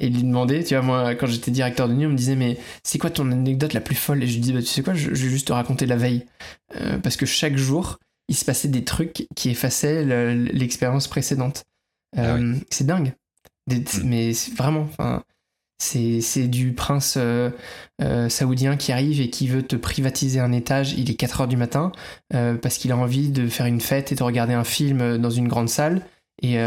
et lui demander. Tu vois, moi quand j'étais directeur de nuit, on me disait mais c'est quoi ton anecdote la plus folle? Et je lui dis bah tu sais quoi, je, vais juste te raconter la veille parce que chaque jour il se passait des trucs qui effaçaient l'expérience précédente. Ah c'est dingue. Hmm. Mais vraiment, c'est du prince euh, euh, saoudien qui arrive et qui veut te privatiser un étage. Il est 4 heures du matin euh, parce qu'il a envie de faire une fête et de regarder un film dans une grande salle. Et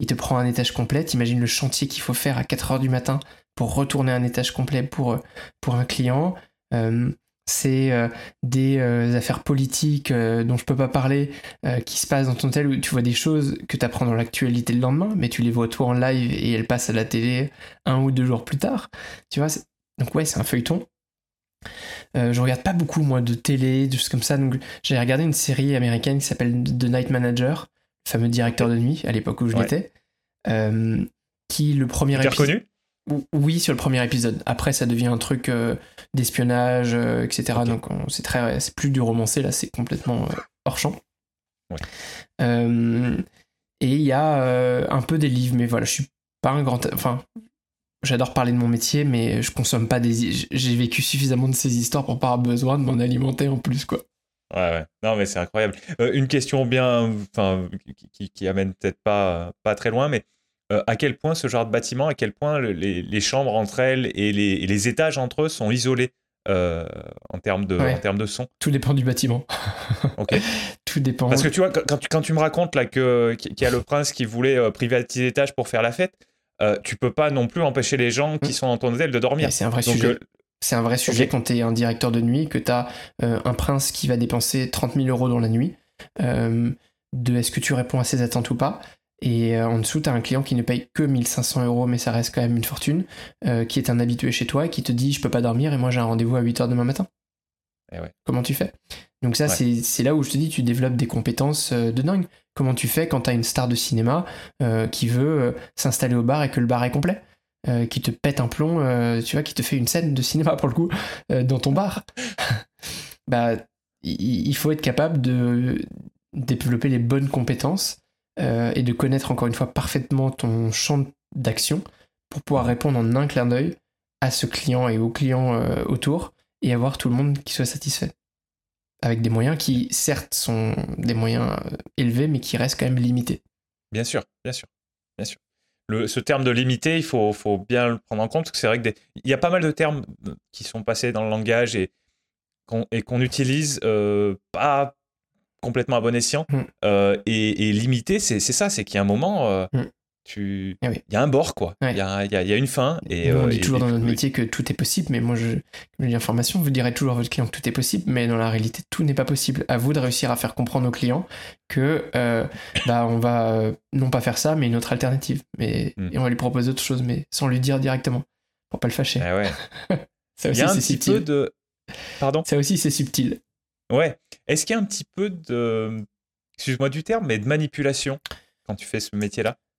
il te prend un étage complet. Imagine le chantier qu'il faut faire à 4 heures du matin pour retourner un étage complet pour, pour un client c'est euh, des euh, affaires politiques euh, dont je peux pas parler qui se passent dans ton hôtel où tu vois des choses que tu apprends dans l'actualité le lendemain, mais tu les vois toi en live et elles passent à la télé un ou deux jours plus tard. Tu vois, donc ouais, c'est un feuilleton. je regarde pas beaucoup moi de télé, de choses comme ça. Donc j'ai regardé une série américaine qui s'appelle The Night Manager, fameux directeur de nuit à l'époque où je l'étais, qui le premier épisode. connu oui, sur le premier épisode. Après, ça devient un truc euh, d'espionnage, euh, etc. Donc, c'est très, c'est plus du romancé là, c'est complètement euh, hors champ. et il y a un peu des livres, mais voilà, je suis pas un grand. Enfin, j'adore parler de mon métier, mais je consomme pas des. J'ai vécu suffisamment de ces histoires pour pas avoir besoin de m'en alimenter en plus, quoi. Ouais, ouais. Non, mais c'est incroyable. Euh, une question bien, enfin, qui, qui, amène peut-être pas, pas très loin, mais euh, à quel point ce genre de bâtiment, à quel point les, les, chambres entre elles et les, et les, étages entre eux sont isolés euh, en, termes de, en termes de son? Tout dépend du bâtiment. ok. (laughs) Tout dépend. Parce que tu vois, quand tu, quand tu me racontes là qu'il y a le prince qui voulait privatiser l'étage pour faire la fête, tu peux pas non plus empêcher les gens qui mm. sont dans ton hôtel de dormir. C'est un vrai sujet. C'est un vrai sujet quand tu es un directeur de nuit, que tu as euh, un prince qui va dépenser 30 000 euros dans la nuit, euh, de est-ce que tu réponds à ses attentes ou pas? Et euh, en dessous, tu as un client qui ne paye que 1500 euros, mais ça reste quand même une fortune, qui est un habitué chez toi et qui te dit je peux pas dormir et moi j'ai un rendez-vous à 8h demain matin. Eh Comment tu fais? Donc ça, c'est là où je te dis, tu développes des compétences de dingue. Comment tu fais quand tu as une star de cinéma qui veut s'installer au bar et que le bar est complet? Euh, qui te pète un plomb, euh, tu vois, qui te fait une scène de cinéma pour le coup, euh, dans ton bar, (laughs) bah, il faut être capable de développer les bonnes compétences et de connaître encore une fois parfaitement ton champ d'action pour pouvoir répondre en un clin d'œil à ce client et aux clients autour et avoir tout le monde qui soit satisfait. Avec des moyens qui, certes, sont des moyens élevés, mais qui restent quand même limités. Bien sûr, bien sûr, ce terme de limité, il faut, bien le prendre en compte, parce que c'est vrai qu'il y a pas mal de termes qui sont passés dans le langage et qu'on utilise euh, pas complètement à bon escient. Mm. Euh, et, limité, c'est ça, c'est qu'il y a un moment, euh, mm tu ah il y a un bord quoi. Il y, a, y, a, une fin et on euh, dit toujours dans notre métier que tout est possible mais moi je l'information vous direz toujours à votre client que tout est possible mais dans la réalité tout n'est pas possible. À vous de réussir à faire comprendre aux clients que euh, bah on va euh, non pas faire ça mais une autre alternative. Mais hmm. et on va lui proposer autre chose mais sans lui dire directement pour pas le fâcher. Ah ouais. (laughs) ça aussi c'est subtil peu de pardon? Ça aussi c'est subtil. Ouais. Est-ce qu'il y a un petit peu de excuse-moi du terme mais de manipulation quand tu fais ce métier là euh,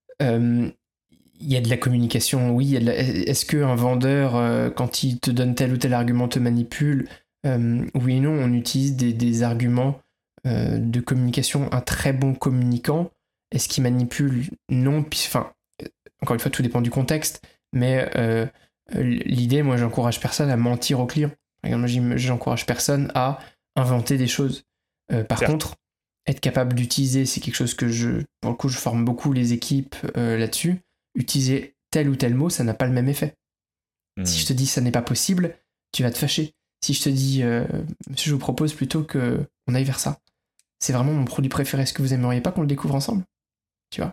il y a de la communication, oui. Est-ce qu'un vendeur, euh, quand il te donne tel ou tel argument, te manipule euh, Oui et non, on utilise des, arguments de communication. Un très bon communicant, est-ce qu'il manipule? Non. Enfin, encore une fois, tout dépend du contexte. Mais l'idée, moi, j'encourage personne à mentir au client. J'encourage personne à inventer des choses. par contre, être capable d'utiliser, c'est quelque chose que je, pour le coup, je forme beaucoup les équipes euh, là-dessus. Utiliser tel ou tel mot, ça n'a pas le même effet. Si je te dis ça n'est pas possible, tu vas te fâcher. Si je te dis, euh, je vous propose plutôt que on aille vers ça. C'est vraiment mon produit préféré. Est-ce que vous aimeriez pas qu'on le découvre ensemble? Tu vois?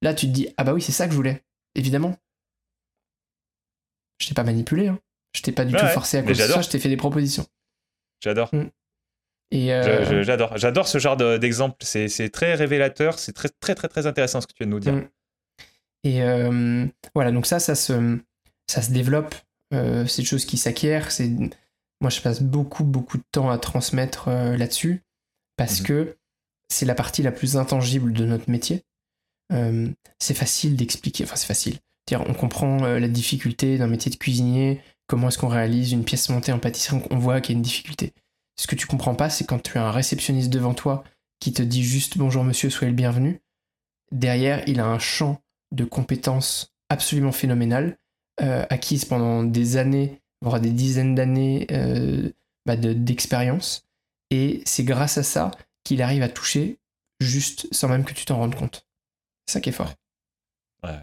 Là, tu te dis, ah bah oui, c'est ça que je voulais. Évidemment. Je t'ai pas manipulé. Hein. Je t'ai pas du tout forcé à cause de ça. Je t'ai fait des propositions. J'adore. Mm. Euh, j'adore, j'adore ce genre d'exemple. c'est très révélateur, c'est très très très très intéressant ce que tu viens de nous dire. Mm. Et euh, voilà, donc ça, ça se, ça se développe. Euh, c'est des choses qui s'acquièrent. C'est, moi, je passe beaucoup beaucoup de temps à transmettre là-dessus parce mhm. que c'est la partie la plus intangible de notre métier. c'est facile d'expliquer. Enfin, c'est facile. on comprend la difficulté d'un métier de cuisinier. Comment est-ce qu'on réalise une pièce montée en pâtisserie On voit qu'il y a une difficulté. Ce que tu comprends pas, c'est quand tu as un réceptionniste devant toi qui te dit juste bonjour monsieur, soyez le bienvenu. Derrière, il a un champ de compétences absolument phénoménal, euh, acquise pendant des années, voire des dizaines d'années euh, bah, d'expérience. et c'est grâce à ça qu'il arrive à toucher juste sans même que tu t'en rendes compte. C'est ça qui est fort. Ouais.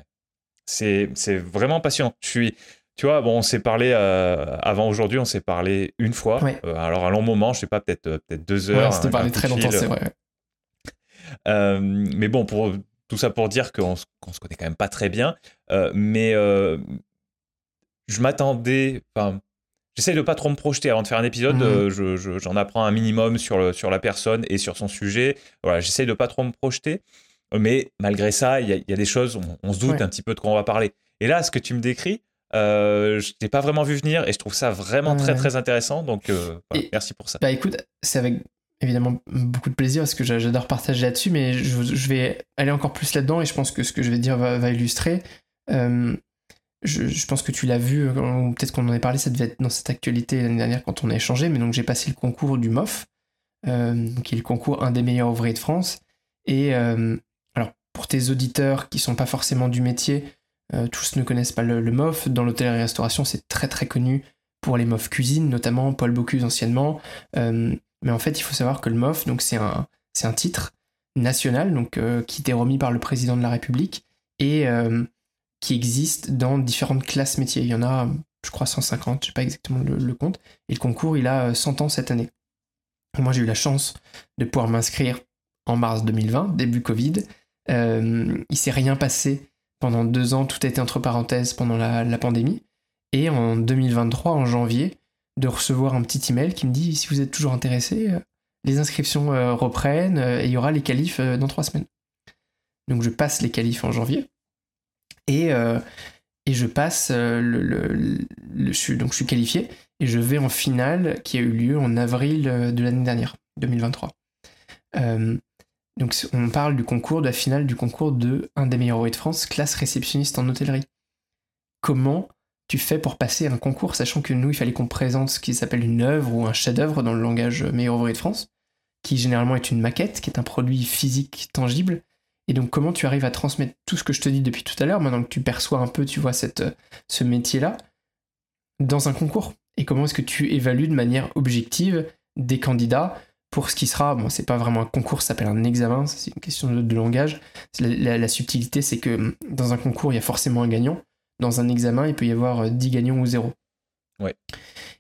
C'est vraiment passionnant. Je suis, tu vois, bon, on s'est parlé euh, avant aujourd'hui, on s'est parlé une fois. Euh, alors, un long moment, je sais pas, peut-être euh, peut-être deux heures. Ouais, c'était parlé très longtemps, c'est vrai. mais bon, pour tout ça pour dire qu'on se connaît quand même pas très bien. mais je m'attendais. Enfin, j'essaie de pas trop me projeter avant de faire un épisode. Mhm. j'en apprends un minimum sur, le, sur la personne et sur son sujet. Voilà, j'essaie de pas trop me projeter. Mais malgré ça, il y, a des choses, on, se doute un petit peu de quoi on va parler. Et là, ce que tu me décris, euh, je t'ai pas vraiment vu venir et je trouve ça vraiment très très intéressant. Donc euh, merci pour ça. Bah écoute, c'est avec évidemment beaucoup de plaisir parce que j'adore partager là-dessus, mais je, vais aller encore plus là-dedans et je pense que ce que je vais dire va, illustrer. Euh, je, pense que tu l'as vu, ou peut-être qu'on en a parlé, ça devait être dans cette actualité l'année dernière quand on a échangé, mais donc j'ai passé le concours du MOF, qui est le concours un des meilleurs ouvriers de France. Et alors, pour tes auditeurs qui sont pas forcément du métier, tous ne connaissent pas le, MOF. Dans l'hôtellerie-restauration, c'est très très connu pour les MOF cuisine, notamment Paul Bocuse anciennement. mais en fait, il faut savoir que le MOF, donc c'est un, c'est un titre national, donc qui était remis par le président de la République et qui existe dans différentes classes métiers. Il y en a, je crois, 150, je sais pas exactement le, compte. Et le concours, il a 100 ans cette année. moi, j'ai eu la chance de pouvoir m'inscrire en mars 2020, début Covid. Euh, il s'est rien passé pendant deux ans, tout a été entre parenthèses pendant la, pandémie. Et en 2023, en janvier, de recevoir un petit email qui me dit si vous êtes toujours intéressé, euh, les inscriptions euh, reprennent et il y aura les qualifs dans trois semaines. Donc je passe les qualifs en janvier et, et je passe le, suis, donc je suis qualifié et je vais en finale qui a eu lieu en avril de l'année dernière, 2023. Donc on parle du concours, de la finale du concours de un des meilleurs ouvriers de France, classe réceptionniste en hôtellerie. Comment tu fais pour passer un concours, sachant que nous, il fallait qu'on présente ce qui s'appelle une œuvre ou un chef-d'œuvre dans le langage meilleur ouvrier de France, qui généralement est une maquette, qui est un produit physique tangible. Et donc comment tu arrives à transmettre tout ce que je te dis depuis tout à l'heure, maintenant que tu perçois un peu, tu vois, cette, ce métier-là, dans un concours? Et comment est-ce que tu évalues de manière objective des candidats pour ce qui sera, bon, c'est pas vraiment un concours, ça s'appelle un examen, c'est une question de, langage. La, subtilité, c'est que hum, dans un concours, il y a forcément un gagnant. Dans un examen, il peut y avoir 10 euh, gagnants ou 0. Ouais.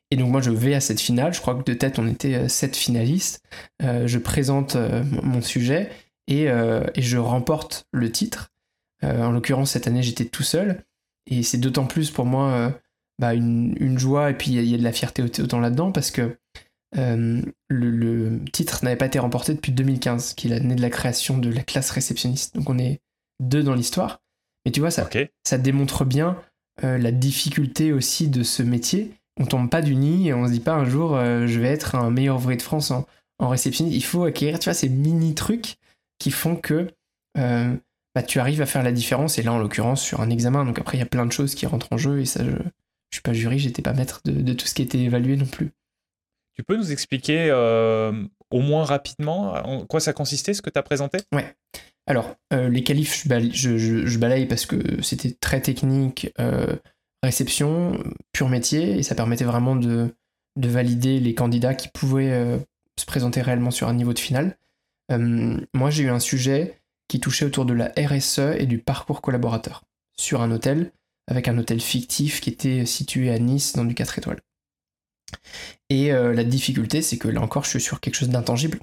Et donc moi je vais à cette finale, je crois que de tête on était 7 euh, finalistes, euh, je présente mon sujet et, je remporte le titre. en l'occurrence cette année j'étais tout seul et c'est d'autant plus pour moi bah, une, joie et puis il y, a de la fierté autant là-dedans parce que euh, le, titre n'avait pas été remporté depuis 2015, qui est l'année de la création de la classe réceptionniste. Donc on est deux dans l'histoire. Mais tu vois, ça, ça démontre bien euh, la difficulté aussi de ce métier. On tombe pas du nid et on se dit pas un jour euh, je vais être un meilleur ouvrier de France en, en, réceptionniste. Il faut acquérir, tu vois, ces mini trucs qui font que bah, tu arrives à faire la différence. Et là, en l'occurrence, sur un examen. Donc après, il y a plein de choses qui rentrent en jeu et ça, je, je suis pas jury, j'étais pas maître de, de tout ce qui était évalué non plus. Tu peux nous expliquer euh, au moins rapidement en quoi ça consistait, ce que tu as présenté? Ouais. Alors, euh, les qualifs, je, balaye, parce que c'était très technique, euh, réception, pur métier, et ça permettait vraiment de, de valider les candidats qui pouvaient se présenter réellement sur un niveau de finale. moi, j'ai eu un sujet qui touchait autour de la RSE et du parcours collaborateur sur un hôtel, avec un hôtel fictif qui était situé à Nice dans du 4 étoiles. Et euh, la difficulté, c'est que là encore, je suis sur quelque chose d'intangible.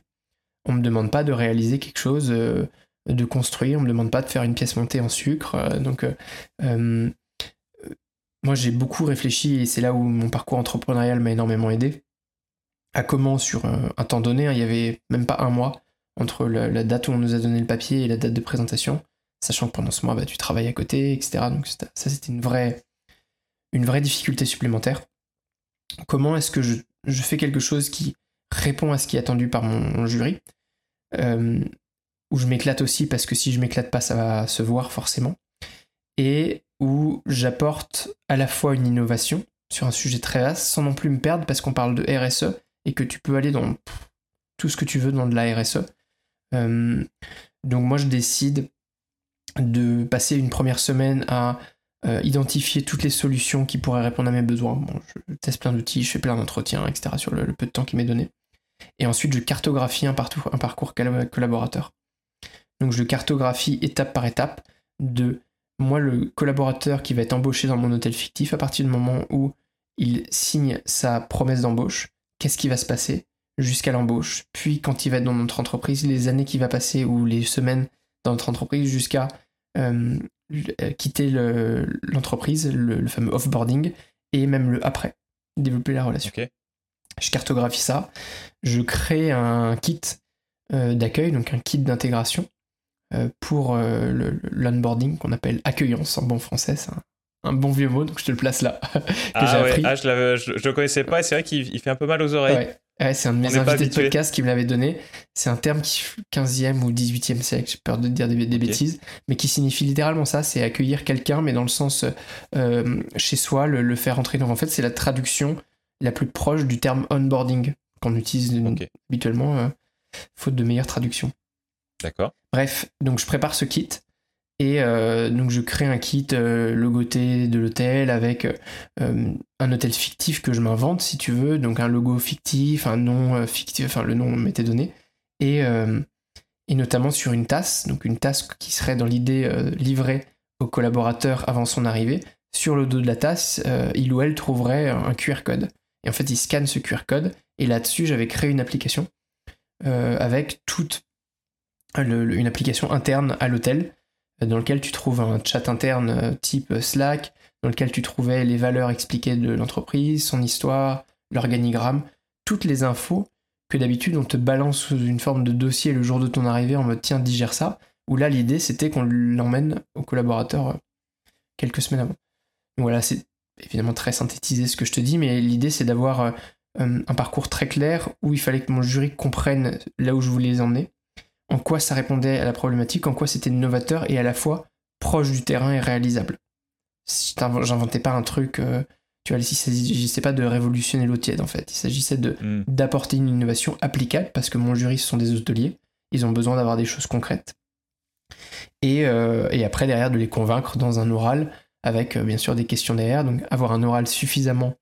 On me demande pas de réaliser quelque chose, euh, de construire, on me demande pas de faire une pièce montée en sucre. Euh, donc, moi, j'ai beaucoup réfléchi, et c'est là où mon parcours entrepreneurial m'a énormément aidé, à comment, sur un, temps donné, hein, il y avait même pas un mois entre la, date où on nous a donné le papier et la date de présentation, sachant que pendant ce mois, bah, tu travailles à côté, etc. Donc, ça, c'était une vraie, une vraie difficulté supplémentaire comment est-ce que je, fais quelque chose qui répond à ce qui est attendu par mon, jury, euh, où je m'éclate aussi parce que si je m'éclate pas, ça va se voir forcément, et où j'apporte à la fois une innovation sur un sujet très vaste sans non plus me perdre parce qu'on parle de RSE et que tu peux aller dans tout ce que tu veux dans de la RSE. Euh, donc moi je décide de passer une première semaine à euh, identifier toutes les solutions qui pourraient répondre à mes besoins. Je teste plein d'outils, je fais plein d'entretiens, etc. sur le, peu de temps qui m'est donné. Et ensuite, je cartographie un, parcours, un parcours collaborateur. Donc, je cartographie étape par étape de moi, le collaborateur qui va être embauché dans mon hôtel fictif, à partir du moment où il signe sa promesse d'embauche, qu'est-ce qui va se passer jusqu'à l'embauche, puis quand il va être dans notre entreprise, les années qu'il va passer ou les semaines dans notre entreprise jusqu'à euh, quitter l'entreprise, le, fameux offboarding, et même le après, développer la relation. Je cartographie ça, je crée un kit euh, d'accueil, donc un kit d'intégration euh, pour l'onboarding qu'on appelle accueillance en bon français, c'est un, bon vieux mot, donc je te le place là. (laughs) que ah, appris. Ah, je, ne le connaissais pas et c'est vrai qu'il fait un peu mal aux oreilles c'est un de mes invités de podcast qui me l'avait donné. C'est un terme qui 15e ou 18e siècle, j'ai peur de dire des, bêtises, mais qui signifie littéralement ça, c'est accueillir quelqu'un, mais dans le sens euh, chez soi, le, faire entrer. Donc en fait, c'est la traduction la plus proche du terme onboarding qu'on utilise habituellement, euh, faute de meilleure traduction. D'accord. Bref, donc je prépare ce kit Et donc je crée un kit logoté de l'hôtel avec un hôtel fictif que je m'invente si tu veux, donc un logo fictif, un nom fictif, enfin le nom m'était donné, et, et notamment sur une tasse, donc une tasse qui serait dans l'idée livrée au collaborateur avant son arrivée. Sur le dos de la tasse, il ou elle trouverait un QR code. Et en fait, il scanne ce QR code, et là-dessus, j'avais créé une application avec toute une application interne à l'hôtel dans lequel tu trouves un chat interne euh, type Slack, dans lequel tu trouvais les valeurs expliquées de l'entreprise, son histoire, l'organigramme, toutes les infos que d'habitude on te balance sous une forme de dossier le jour de ton arrivée en mode tiens digère ça, où là l'idée c'était qu'on l'emmène au collaborateur euh, quelques semaines avant. Voilà, c'est évidemment très synthétisé ce que je te dis, mais l'idée c'est d'avoir euh, un parcours très clair où il fallait que mon jury comprenne là où je voulais les emmener en quoi ça répondait à la problématique, en quoi c'était novateur et à la fois proche du terrain et réalisable. J'inventais pas un truc, euh, tu vois, il s'agissait pas de révolutionner l'eau tiède en fait, il s'agissait hmm. d'apporter une innovation applicable parce que mon jury ce sont des hôteliers, ils ont besoin d'avoir des choses concrètes. Et, euh, et, après derrière de les convaincre dans un oral avec euh, bien sûr des questions derrière, donc avoir un oral suffisamment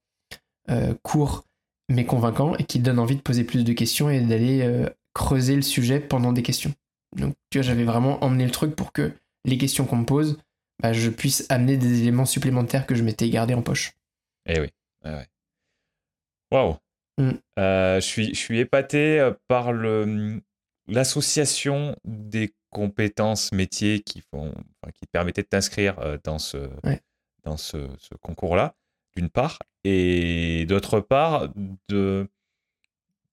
court mais convaincant et qui donne envie de poser plus de questions et d'aller creuser le sujet pendant des questions. Donc, tu vois, j'avais vraiment emmené le truc pour que les questions qu'on me pose, bah, je puisse amener des éléments supplémentaires que je m'étais gardé en poche. Eh oui. Waouh. Mm. Euh, je, suis, je suis épaté euh, par le, l'association des compétences métiers qui, font, qui permettaient de t'inscrire euh, dans ce, dans ce, ce concours-là, d'une part, et d'autre part, de,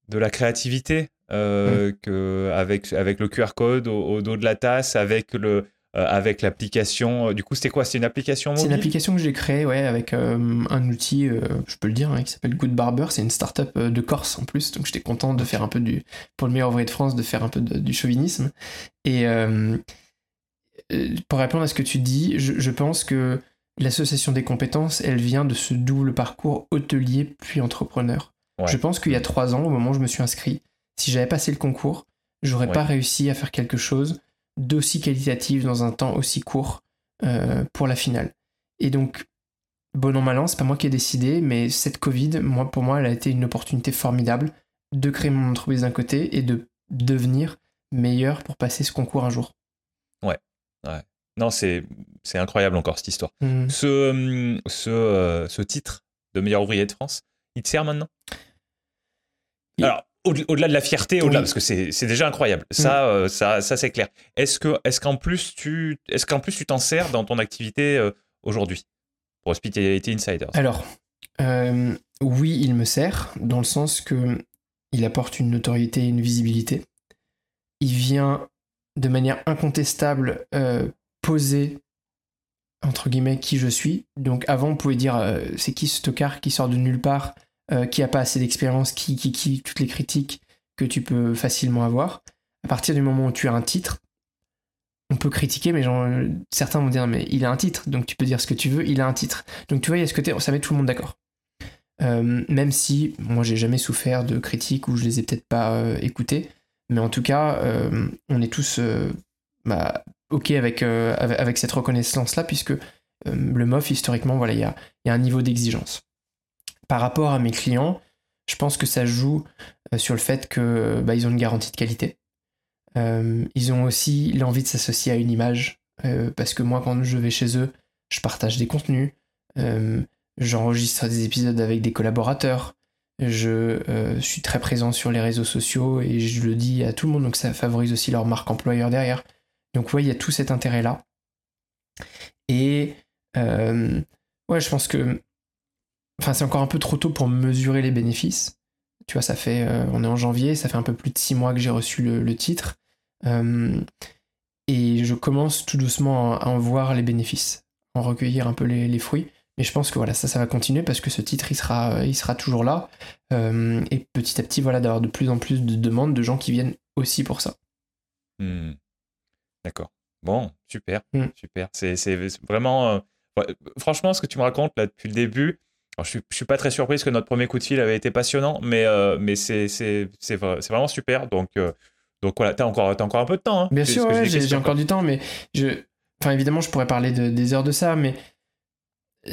de la créativité euh, mmh. que avec, avec le QR code au, dos de la tasse, avec le, euh, avec l'application. Euh, du coup, c'était quoi? C'est une application mobile C'est une application que j'ai créée, ouais, avec un outil, je peux le dire, hein, qui s'appelle Good Barber. C'est une startup de Corse en plus, donc j'étais content de faire un peu du, pour le meilleur ouvrier de France, de faire un peu du chauvinisme. Et pour répondre à ce que tu dis, je, je pense que l'association des compétences, elle vient de ce double parcours hôtelier puis entrepreneur. Je pense qu'il y a trois ans, au moment où je me suis inscrit, si j'avais passé le concours, j'aurais pas réussi à faire quelque chose d'aussi qualitatif dans un temps aussi court euh, pour la finale. Et donc, bon an mal an, c'est pas moi qui ai décidé, mais cette Covid, moi, pour moi, elle a été une opportunité formidable de créer mon entreprise d'un côté et de devenir meilleur pour passer ce concours un jour. Ouais, ouais. Non, c'est, incroyable encore cette histoire. Mmh. Ce, ce, euh, ce titre de meilleur ouvrier de France, il te sert maintenant? Alors, au-delà de la fierté, au-delà, parce que c'est déjà incroyable. Ça, mm. euh, ça, ça c'est clair. Est-ce que, est-ce qu'en plus tu, est-ce qu'en plus tu t'en sers dans ton activité euh, aujourd'hui? Pour Hospitality Insiders Alors, euh, oui, il me sert dans le sens que il apporte une notoriété et une visibilité. Il vient de manière incontestable poser entre guillemets qui je suis. Donc avant, on pouvait dire c'est qui ce tocard qui sort de nulle part? Euh, qui a pas assez d'expérience, qui, qui, qui, toutes les critiques que tu peux facilement avoir. À partir du moment où tu as un titre, on peut critiquer, mais genre, certains vont dire, mais il a un titre, donc tu peux dire ce que tu veux, il a un titre. Donc tu vois, il y a ce côté, ça met tout le monde d'accord. Euh, même si moi j'ai jamais souffert de critiques ou je les ai peut-être pas euh, écoutées, mais en tout cas, on est tous bah, ok avec, cette reconnaissance-là, puisque le MOF, historiquement, voilà, il y a un niveau d'exigence par rapport à mes clients, je pense que ça joue euh, sur le fait que bah, ont une garantie de qualité. Euh, ils ont aussi l'envie de s'associer à une image euh, parce que moi, quand je vais chez eux, je partage des contenus, j'enregistre des épisodes avec des collaborateurs, je suis très présent sur les réseaux sociaux et je le dis à tout le monde, donc ça favorise aussi leur marque employeur derrière. Donc ouais, il y a tout cet intérêt-là. Et ouais, je pense que Enfin, c'est encore un peu trop tôt pour mesurer les bénéfices. Tu vois, ça fait. Euh, on est en janvier, ça fait un peu plus de six mois que j'ai reçu le, titre. Euh, et je commence tout doucement à, en voir les bénéfices, en recueillir un peu les, fruits. Mais je pense que voilà, ça, ça va continuer parce que ce titre, il sera, il sera toujours là. Euh, et petit à petit, voilà, d'avoir de plus en plus de demandes de gens qui viennent aussi pour ça. Hmm. D'accord. Bon, super, hmm. super. C'est vraiment. franchement, ce que tu me racontes là depuis le début, je ne suis, pas très surprise que notre premier coup de fil avait été passionnant, mais, euh, mais c'est, vraiment super. Donc, euh, donc voilà, tu as encore, encore un peu de temps. Hein, Bien sûr, j'ai, encore du temps, mais je, enfin évidemment, je pourrais parler de, des heures de ça, mais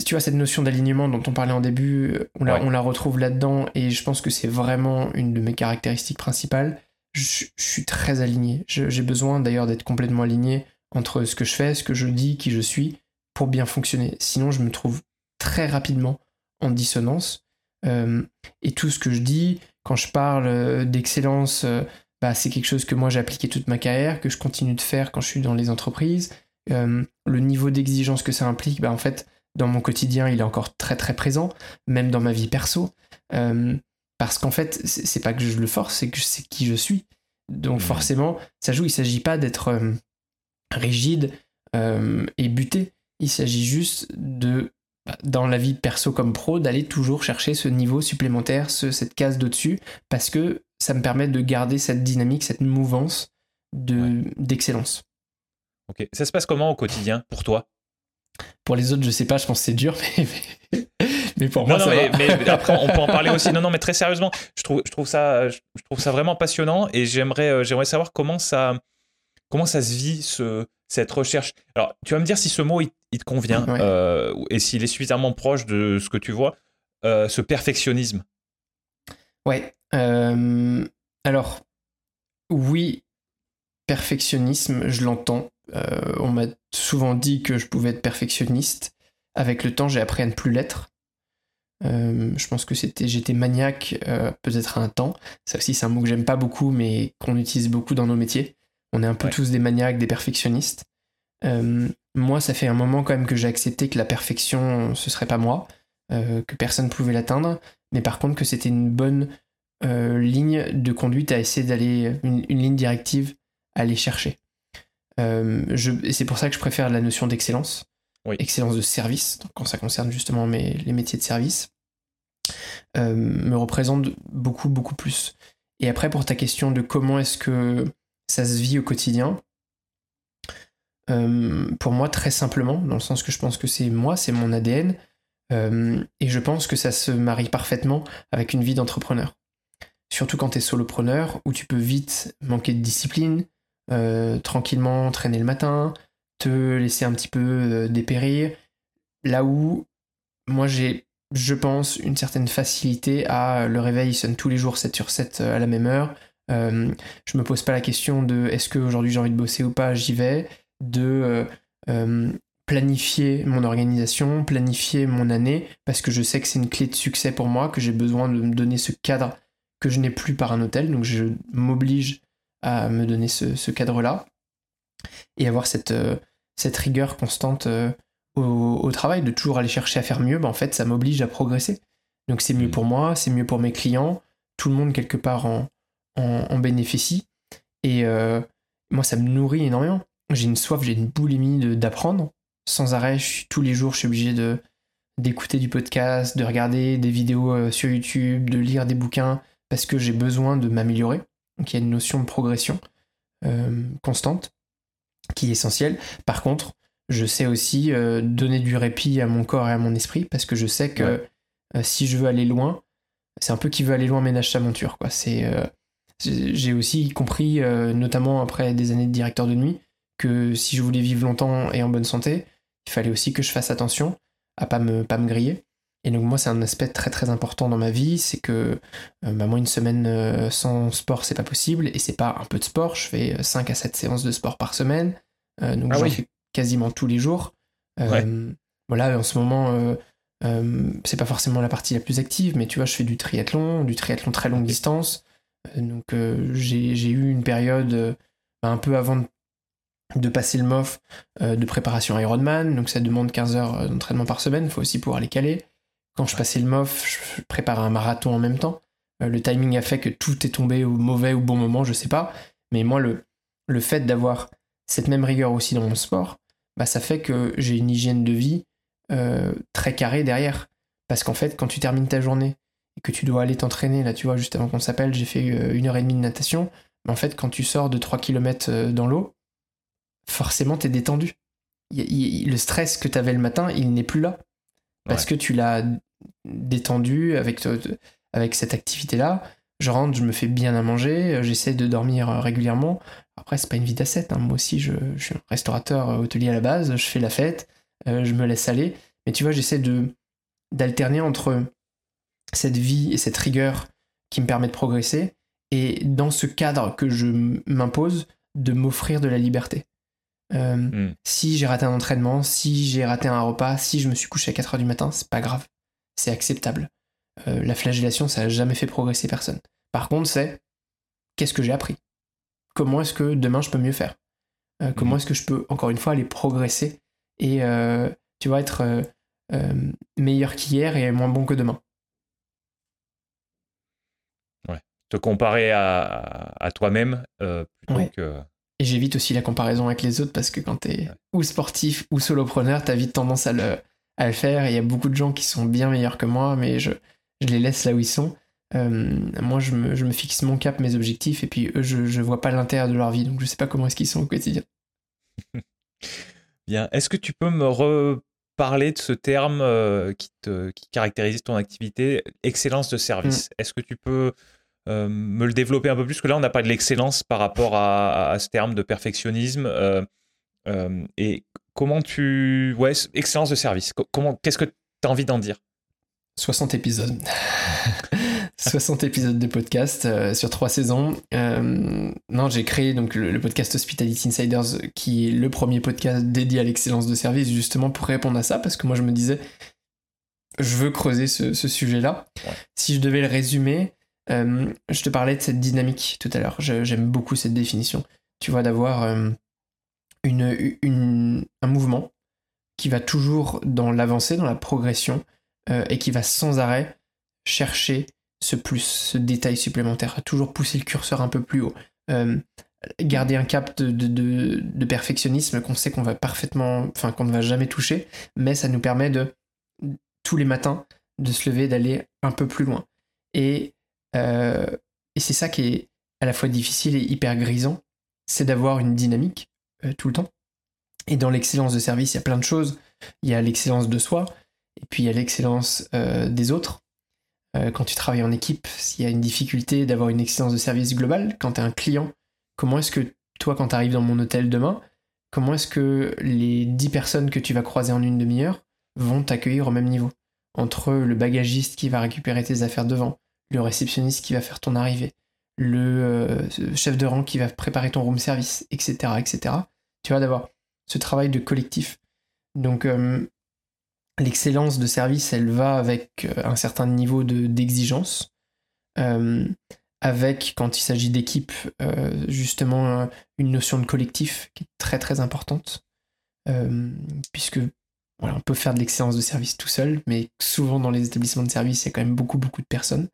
tu vois, cette notion d'alignement dont on parlait en début, on la, on la retrouve là-dedans, et je pense que c'est vraiment une de mes caractéristiques principales. Je, suis très aligné. J'ai besoin d'ailleurs d'être complètement aligné entre ce que je fais, ce que je dis, qui je suis, pour bien fonctionner. Sinon, je me trouve très rapidement en dissonance. Euh, et tout ce que je dis, quand je parle euh, d'excellence, euh, bah, c'est quelque chose que moi j'ai appliqué toute ma carrière, que je continue de faire quand je suis dans les entreprises. le niveau d'exigence que ça implique, bah, en fait, dans mon quotidien, il est encore très très présent, même dans ma vie perso. parce qu'en fait, c'est pas que je le force, c'est que c'est qui je suis. Donc mmh. forcément, ça joue. Il s'agit pas d'être rigide et buté. Il s'agit juste de dans la vie perso comme pro, d'aller toujours chercher ce niveau supplémentaire, cette case d'au-dessus, parce que ça me permet de garder cette dynamique, cette mouvance de, d'excellence. Ok. Ça se passe comment au quotidien pour toi? Pour les autres, je sais pas, je pense que c'est dur, (laughs) mais, mais, pour moi, ça mais, mais, après, on peut en parler aussi. Non, non, mais très sérieusement, je trouve, je trouve, ça, je trouve ça vraiment passionnant et j'aimerais, euh, j'aimerais savoir comment ça, comment ça se vit, ce, cette recherche. Alors, tu vas me dire si ce mot, il, te convient euh, et s'il est suffisamment proche de ce que tu vois, euh, ce perfectionnisme. Ouais. Euh, alors, oui, perfectionnisme, je l'entends. on m'a souvent dit que je pouvais être perfectionniste. Avec le temps, j'ai appris à ne plus l'être. je pense que c'était, j'étais maniaque peut-être à un temps. Ça aussi, c'est un mot que j'aime pas beaucoup, mais qu'on utilise beaucoup dans nos métiers. On est un peu tous des maniaques, des perfectionnistes. Euh, moi, ça fait un moment quand même que j'ai accepté que la perfection, ce serait pas moi, euh, que personne ne pouvait l'atteindre, mais par contre que c'était une bonne euh, ligne de conduite à essayer d'aller, une, ligne directive à aller chercher. Je, et c'est pour ça que je préfère la notion d'excellence, excellence de service, quand ça concerne justement mes, les métiers de service, me représente beaucoup, beaucoup plus. Et après, pour ta question de comment est-ce que ça se vit au quotidien, euh, pour moi, très simplement, dans le sens que je pense que c'est moi, c'est mon ADN, euh, et je pense que ça se marie parfaitement avec une vie d'entrepreneur. Surtout quand tu es solopreneur, où tu peux vite manquer de discipline, euh, tranquillement traîner le matin, te laisser un petit peu dépérir, là où moi j'ai, je pense, une certaine facilité à le réveil sonne tous les jours 7 sur 7 à la même heure. je me pose pas la question de est-ce qu'aujourd'hui j'ai envie de bosser ou pas, j'y vais de euh, euh, planifier mon organisation, planifier mon année, parce que je sais que c'est une clé de succès pour moi, que j'ai besoin de me donner ce cadre que je n'ai plus par un hôtel, donc je m'oblige à me donner ce, cadre-là et avoir cette, euh, cette rigueur constante au, travail, de toujours aller chercher à faire mieux, bah en fait ça m'oblige à progresser. Donc c'est mieux pour moi, c'est mieux pour mes clients, tout le monde quelque part en, en, bénéficie, et moi ça me nourrit énormément j'ai une soif, j'ai une boulimie d'apprendre. Sans arrêt, tous les jours, je suis obligé de d'écouter du podcast, de regarder des vidéos euh, sur YouTube, de lire des bouquins, parce que j'ai besoin de m'améliorer. Donc il y a une notion de progression euh, constante qui est essentielle. Par contre, je sais aussi euh, donner du répit à mon corps et à mon esprit, parce que je sais que si je veux aller loin, c'est un peu qui veut aller loin ménage sa monture. Quoi. C'est, j'ai aussi compris, notamment après des années de directeur de nuit, que si je voulais vivre longtemps et en bonne santé, il fallait aussi que je fasse attention à pas me, pas me griller. Et donc moi c'est un aspect très très important dans ma vie, c'est que euh, bah, moi une semaine euh, sans sport c'est pas possible, et c'est pas un peu de sport, je fais 5 à 7 séances de sport par semaine, euh, donc ah j'en fais quasiment tous les jours. Voilà, en ce moment c'est pas forcément la partie la plus active, mais tu vois je fais du triathlon, du triathlon très longue distance, donc j'ai eu une période bah, un peu avant de de passer le MOF euh, de préparation Ironman, donc ça demande 15 heures euh, d'entraînement par semaine, il faut aussi pouvoir les caler. Quand je passais le MOF, je préparais un marathon en même temps. Euh, le timing a fait que tout est tombé au mauvais ou bon moment, je sais pas. Mais moi, le, le fait d'avoir cette même rigueur aussi dans mon sport, bah, ça fait que j'ai une hygiène de vie très carrée derrière. Parce qu'en fait, quand tu termines ta journée et que tu dois aller t'entraîner, là tu vois, juste avant qu'on s'appelle, j'ai fait une heure et demie de natation. Mais en fait, quand tu sors de 3 km dans l'eau, forcément t'es détendu. le stress que t'avais le matin, il n'est plus là. Parce que tu l'as détendu avec, avec cette activité-là. Je rentre, je me fais bien à manger, j'essaie de dormir régulièrement. après, c'est pas une vie d'asset. Hein. Moi aussi, je, suis un restaurateur hôtelier à la base, je fais la fête, je me laisse aller. Mais tu vois, j'essaie de d'alterner entre cette vie et cette rigueur qui me permet de progresser et dans ce cadre que je m'impose, de m'offrir de la liberté. Euh, hmm. Si j'ai raté un entraînement, si j'ai raté un repas, si je me suis couché à 4h du matin, c'est pas grave. C'est acceptable. Euh, la flagellation, ça n'a jamais fait progresser personne. Par contre, c'est qu'est-ce que j'ai appris? Comment est-ce que demain je peux mieux faire? Euh, Comment hmm. est-ce que je peux, encore une fois, aller progresser et, tu vois, être meilleur qu'hier et moins bon que demain? Te comparer à, toi-même euh, plutôt que. Et j'évite aussi la comparaison avec les autres parce que quand tu es ou sportif ou solopreneur, tu as vite tendance à le, à le faire. Il y a beaucoup de gens qui sont bien meilleurs que moi, mais je, je les laisse là où ils sont. Euh, moi, je me, je me, fixe mon cap, mes objectifs, et puis eux, je, je vois pas l'intérieur de leur vie, donc je sais pas comment est-ce qu'ils sont au quotidien. (laughs) Bien. Est-ce que tu peux me reparler de ce terme euh, qui, te, qui caractérise ton activité, excellence de service? Mm. Est-ce que tu peux euh, me le développer un peu plus, que là, on n'a pas de l'excellence par rapport à, ce terme de perfectionnisme. Euh, euh, et comment tu. Ouais, excellence de service. Comment, qu'est-ce que tu as envie d'en dire? 60 épisodes. (laughs) 60 épisodes de podcast sur trois saisons. non, j'ai créé donc le, podcast Hospitality Insiders, qui est le premier podcast dédié à l'excellence de service, justement pour répondre à ça, parce que moi je me disais, je veux creuser ce, sujet-là. Si je devais le résumer, euh, je te parlais de cette dynamique tout à l'heure. J'aime beaucoup cette définition. Tu vois, d'avoir euh, un mouvement qui va toujours dans l'avancée, dans la progression, euh, et qui va sans arrêt chercher ce plus, ce détail supplémentaire, toujours pousser le curseur un peu plus haut. garder un cap de, de perfectionnisme qu'on sait qu'on va parfaitement, enfin qu'on ne va jamais toucher, mais ça nous permet de tous les matins de se lever, d'aller un peu plus loin. Et euh, et c'est ça qui est à la fois difficile et hyper grisant, c'est d'avoir une dynamique euh, tout le temps. Et dans l'excellence de service, il y a plein de choses. Il y a l'excellence de soi, et puis il y a l'excellence euh, des autres. quand tu travailles en équipe, s'il y a une difficulté d'avoir une excellence de service globale, quand tu es un client, comment est-ce que toi, quand tu arrives dans mon hôtel demain, comment est-ce que les 10 personnes que tu vas croiser en une demi-heure vont t'accueillir au même niveau? Entre le bagagiste qui va récupérer tes affaires devant, le réceptionniste qui va faire ton arrivée, le euh, chef de rang qui va préparer ton room service, etc. etc. Tu vois, d'avoir ce travail de collectif. Donc, euh, l'excellence de service, elle va avec euh, un certain niveau d'exigence. avec, quand il s'agit d'équipe, justement une notion de collectif qui est très très importante. puisque on peut faire de l'excellence de service tout seul, mais souvent dans les établissements de service, il y a quand même beaucoup beaucoup de personnes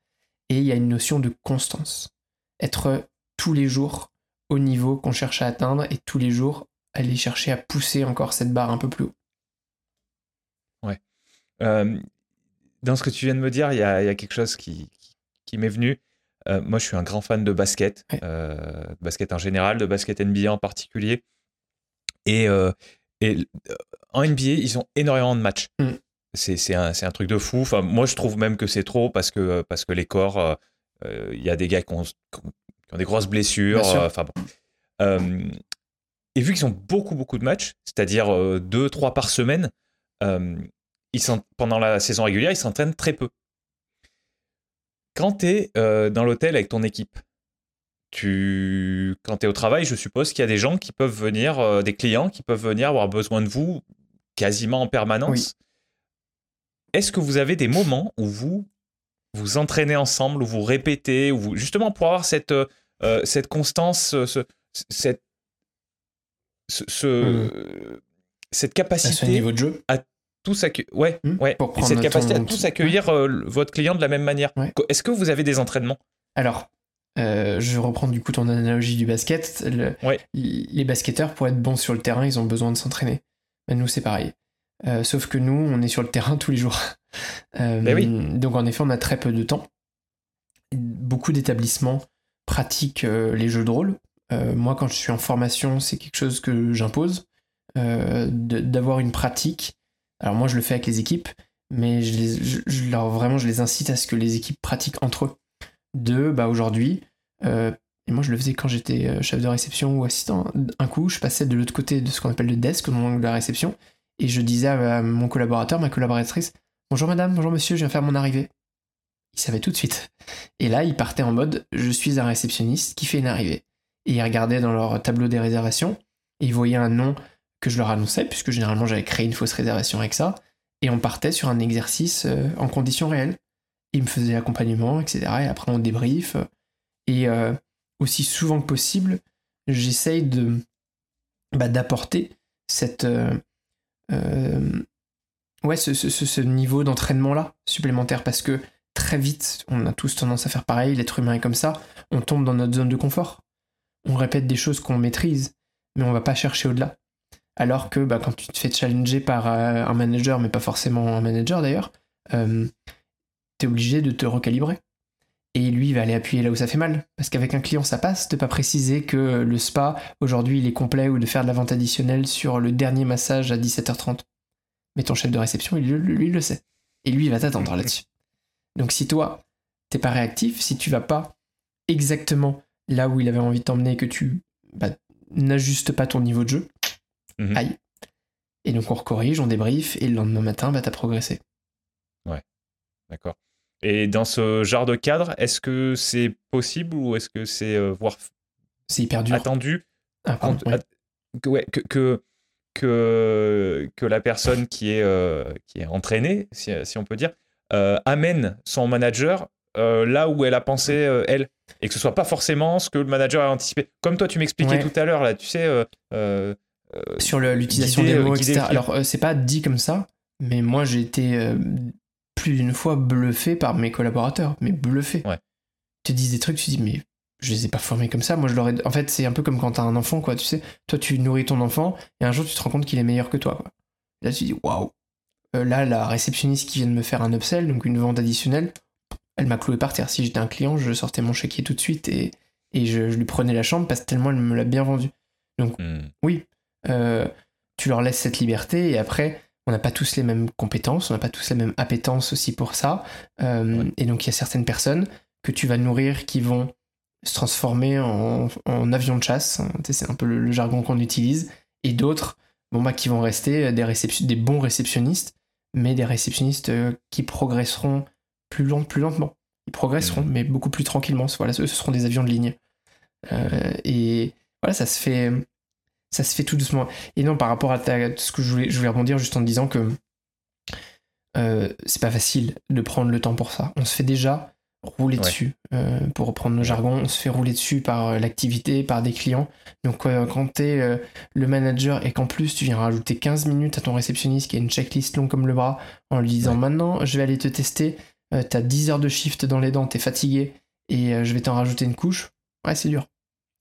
et il y a une notion de constance. Être tous les jours au niveau qu'on cherche à atteindre et tous les jours aller chercher à pousser encore cette barre un peu plus haut. Ouais. Euh, dans ce que tu viens de me dire, il y a, quelque chose qui, qui, m'est venu. Euh, moi, je suis un grand fan de basket, euh, basket en général, de basket NBA en particulier. Et, et en NBA, ils ont énormément de matchs. Mm c'est un, un, truc de fou. Enfin, moi, je trouve même que c'est trop parce que, parce que les corps, euh, euh, il y a des gars qui ont, des grosses blessures. Euh, enfin et vu qu'ils ont beaucoup, beaucoup de matchs, c'est-à-dire deux, trois par semaine, ils sont, pendant la saison régulière, ils s'entraînent très peu. Quand tu es dans l'hôtel avec ton équipe, tu, quand tu es au travail, je suppose qu'il y a des gens qui peuvent venir, des clients qui peuvent venir avoir besoin de vous quasiment en permanence. Est-ce que vous avez des moments où vous vous entraînez ensemble, où vous répétez, où vous, justement pour avoir cette, euh, cette constance, ce, cette, ce, cette capacité niveau de jeu. à tous accueillir, ouais, ouais, cette capacité à tous accueillir euh, votre client de la même manière. Est-ce que vous avez des entraînements? Alors, euh, je reprends du coup ton analogie du basket. Les basketteurs, pour être bons sur le terrain, ils ont besoin de s'entraîner. Ben, nous, c'est pareil. Euh, sauf que nous, on est sur le terrain (laughs) tous les jours. Euh, ben donc en effet, on a très peu de temps. Beaucoup d'établissements pratiquent euh, les jeux de rôle. moi, quand je suis en formation, c'est quelque chose que j'impose, d'avoir une pratique. Alors moi, je le fais avec les équipes, mais je, leur, vraiment, je les incite à ce que les équipes pratiquent entre eux. De, bah aujourd'hui, Et moi, je le faisais quand j'étais chef de réception ou assistant. Un coup, je passais de l'autre côté de ce qu'on appelle le desk, de la réception, et je disais à mon collaborateur, ma collaboratrice, Bonjour madame, bonjour monsieur, je viens faire mon arrivée. Il savait tout de suite. Et là, il partait en mode Je suis un réceptionniste qui fait une arrivée. Et il regardait dans leur tableau des réservations, et il voyait un nom que je leur annonçais, puisque généralement j'avais créé une fausse réservation avec ça, et on partait sur un exercice euh, en conditions réelles. Il me faisait l'accompagnement, etc. Et après on débrief. Et euh, aussi souvent que possible, j'essaye de bah, d'apporter cette euh, ouais ce, niveau d'entraînement là supplémentaire parce que très vite, on a tous tendance à faire pareil, l'être humain est comme ça, on tombe dans notre zone de confort. On répète des choses qu'on maîtrise, mais on va pas chercher au-delà. Alors que bah, quand tu te fais challenger par euh, un manager, mais pas forcément un manager d'ailleurs, euh, tu es obligé de te recalibrer. Et lui, il va aller appuyer là où ça fait mal. Parce qu'avec un client, ça passe de pas préciser que le spa, aujourd'hui, il est complet ou de faire de la vente additionnelle sur le dernier massage à 17h30. Mais ton chef de réception, lui, lui, il le sait. Et lui, il va t'attendre (laughs) là-dessus. Donc si toi, t'es pas réactif, si tu vas pas exactement là où il avait envie de t'emmener, que tu bah, n'ajustes pas ton niveau de jeu, mhm. aïe. Et donc on recorrige, on débrief, et le lendemain matin, bah, t'as progressé. Ouais, d'accord. Et dans ce genre de cadre, est-ce que c'est possible ou est-ce que c'est euh, voire c'est hyper dur. attendu? Ah, que, que, que, que, la personne qui est, euh, qui est entraînée, si, si, on peut dire, euh, amène son manager euh, là où elle a pensé euh, elle et que ce soit pas forcément ce que le manager a anticipé. Comme toi, tu m'expliquais tout à l'heure là, tu sais. Sur l'utilisation des mots, etc. Alors, c'est pas dit comme ça, mais moi j'ai été plus d'une fois bluffé par mes collaborateurs, mais bluffé. Ouais. Tu te dis des trucs, tu te dis, mais je les ai pas formés comme ça. Moi, je l'aurais. En fait, c'est un peu comme quand t'as un enfant, quoi. Tu sais, toi, tu nourris ton enfant et un jour, tu te rends compte qu'il est meilleur que toi, quoi. Là, tu te dis, waouh, euh, là, la réceptionniste qui vient de me faire un upsell, donc une vente additionnelle, elle m'a cloué par terre. Si j'étais un client, je sortais mon chéquier tout de suite et, et je, lui prenais la chambre parce que tellement elle me l'a bien vendu. Donc, hmm. oui, euh, tu leur laisses cette liberté et après, on n'a pas tous les mêmes compétences, on n'a pas tous la même appétence aussi pour ça. Euh, et donc, il y a certaines personnes que tu vas nourrir qui vont se transformer en, avion de chasse. C'est un peu le, jargon qu'on utilise. Et d'autres bon, bah, qui vont rester des, des bons réceptionnistes mais des réceptionnistes euh, qui progresseront plus, plus lentement. Ils progresseront, mmh. mais beaucoup plus tranquillement. Voilà, ce seront des avions de ligne. Euh, et voilà, ça se fait, ça se fait tout doucement. Et non, par rapport à, ce que je voulais, je voulais rebondir juste en disant que euh, c'est pas facile de prendre le temps pour ça. On se fait déjà rouler dessus. Euh, pour reprendre le jargon, on se fait rouler dessus par euh, l'activité, par des clients. Donc euh, quand tu es le manager et qu'en plus tu viens rajouter 15 minutes à ton réceptionniste qui a une checklist longue comme le bras en lui disant maintenant je vais aller te tester, t'as 10 heures de shift dans les dents, t'es fatigué et je vais t'en rajouter une couche, ouais c'est dur.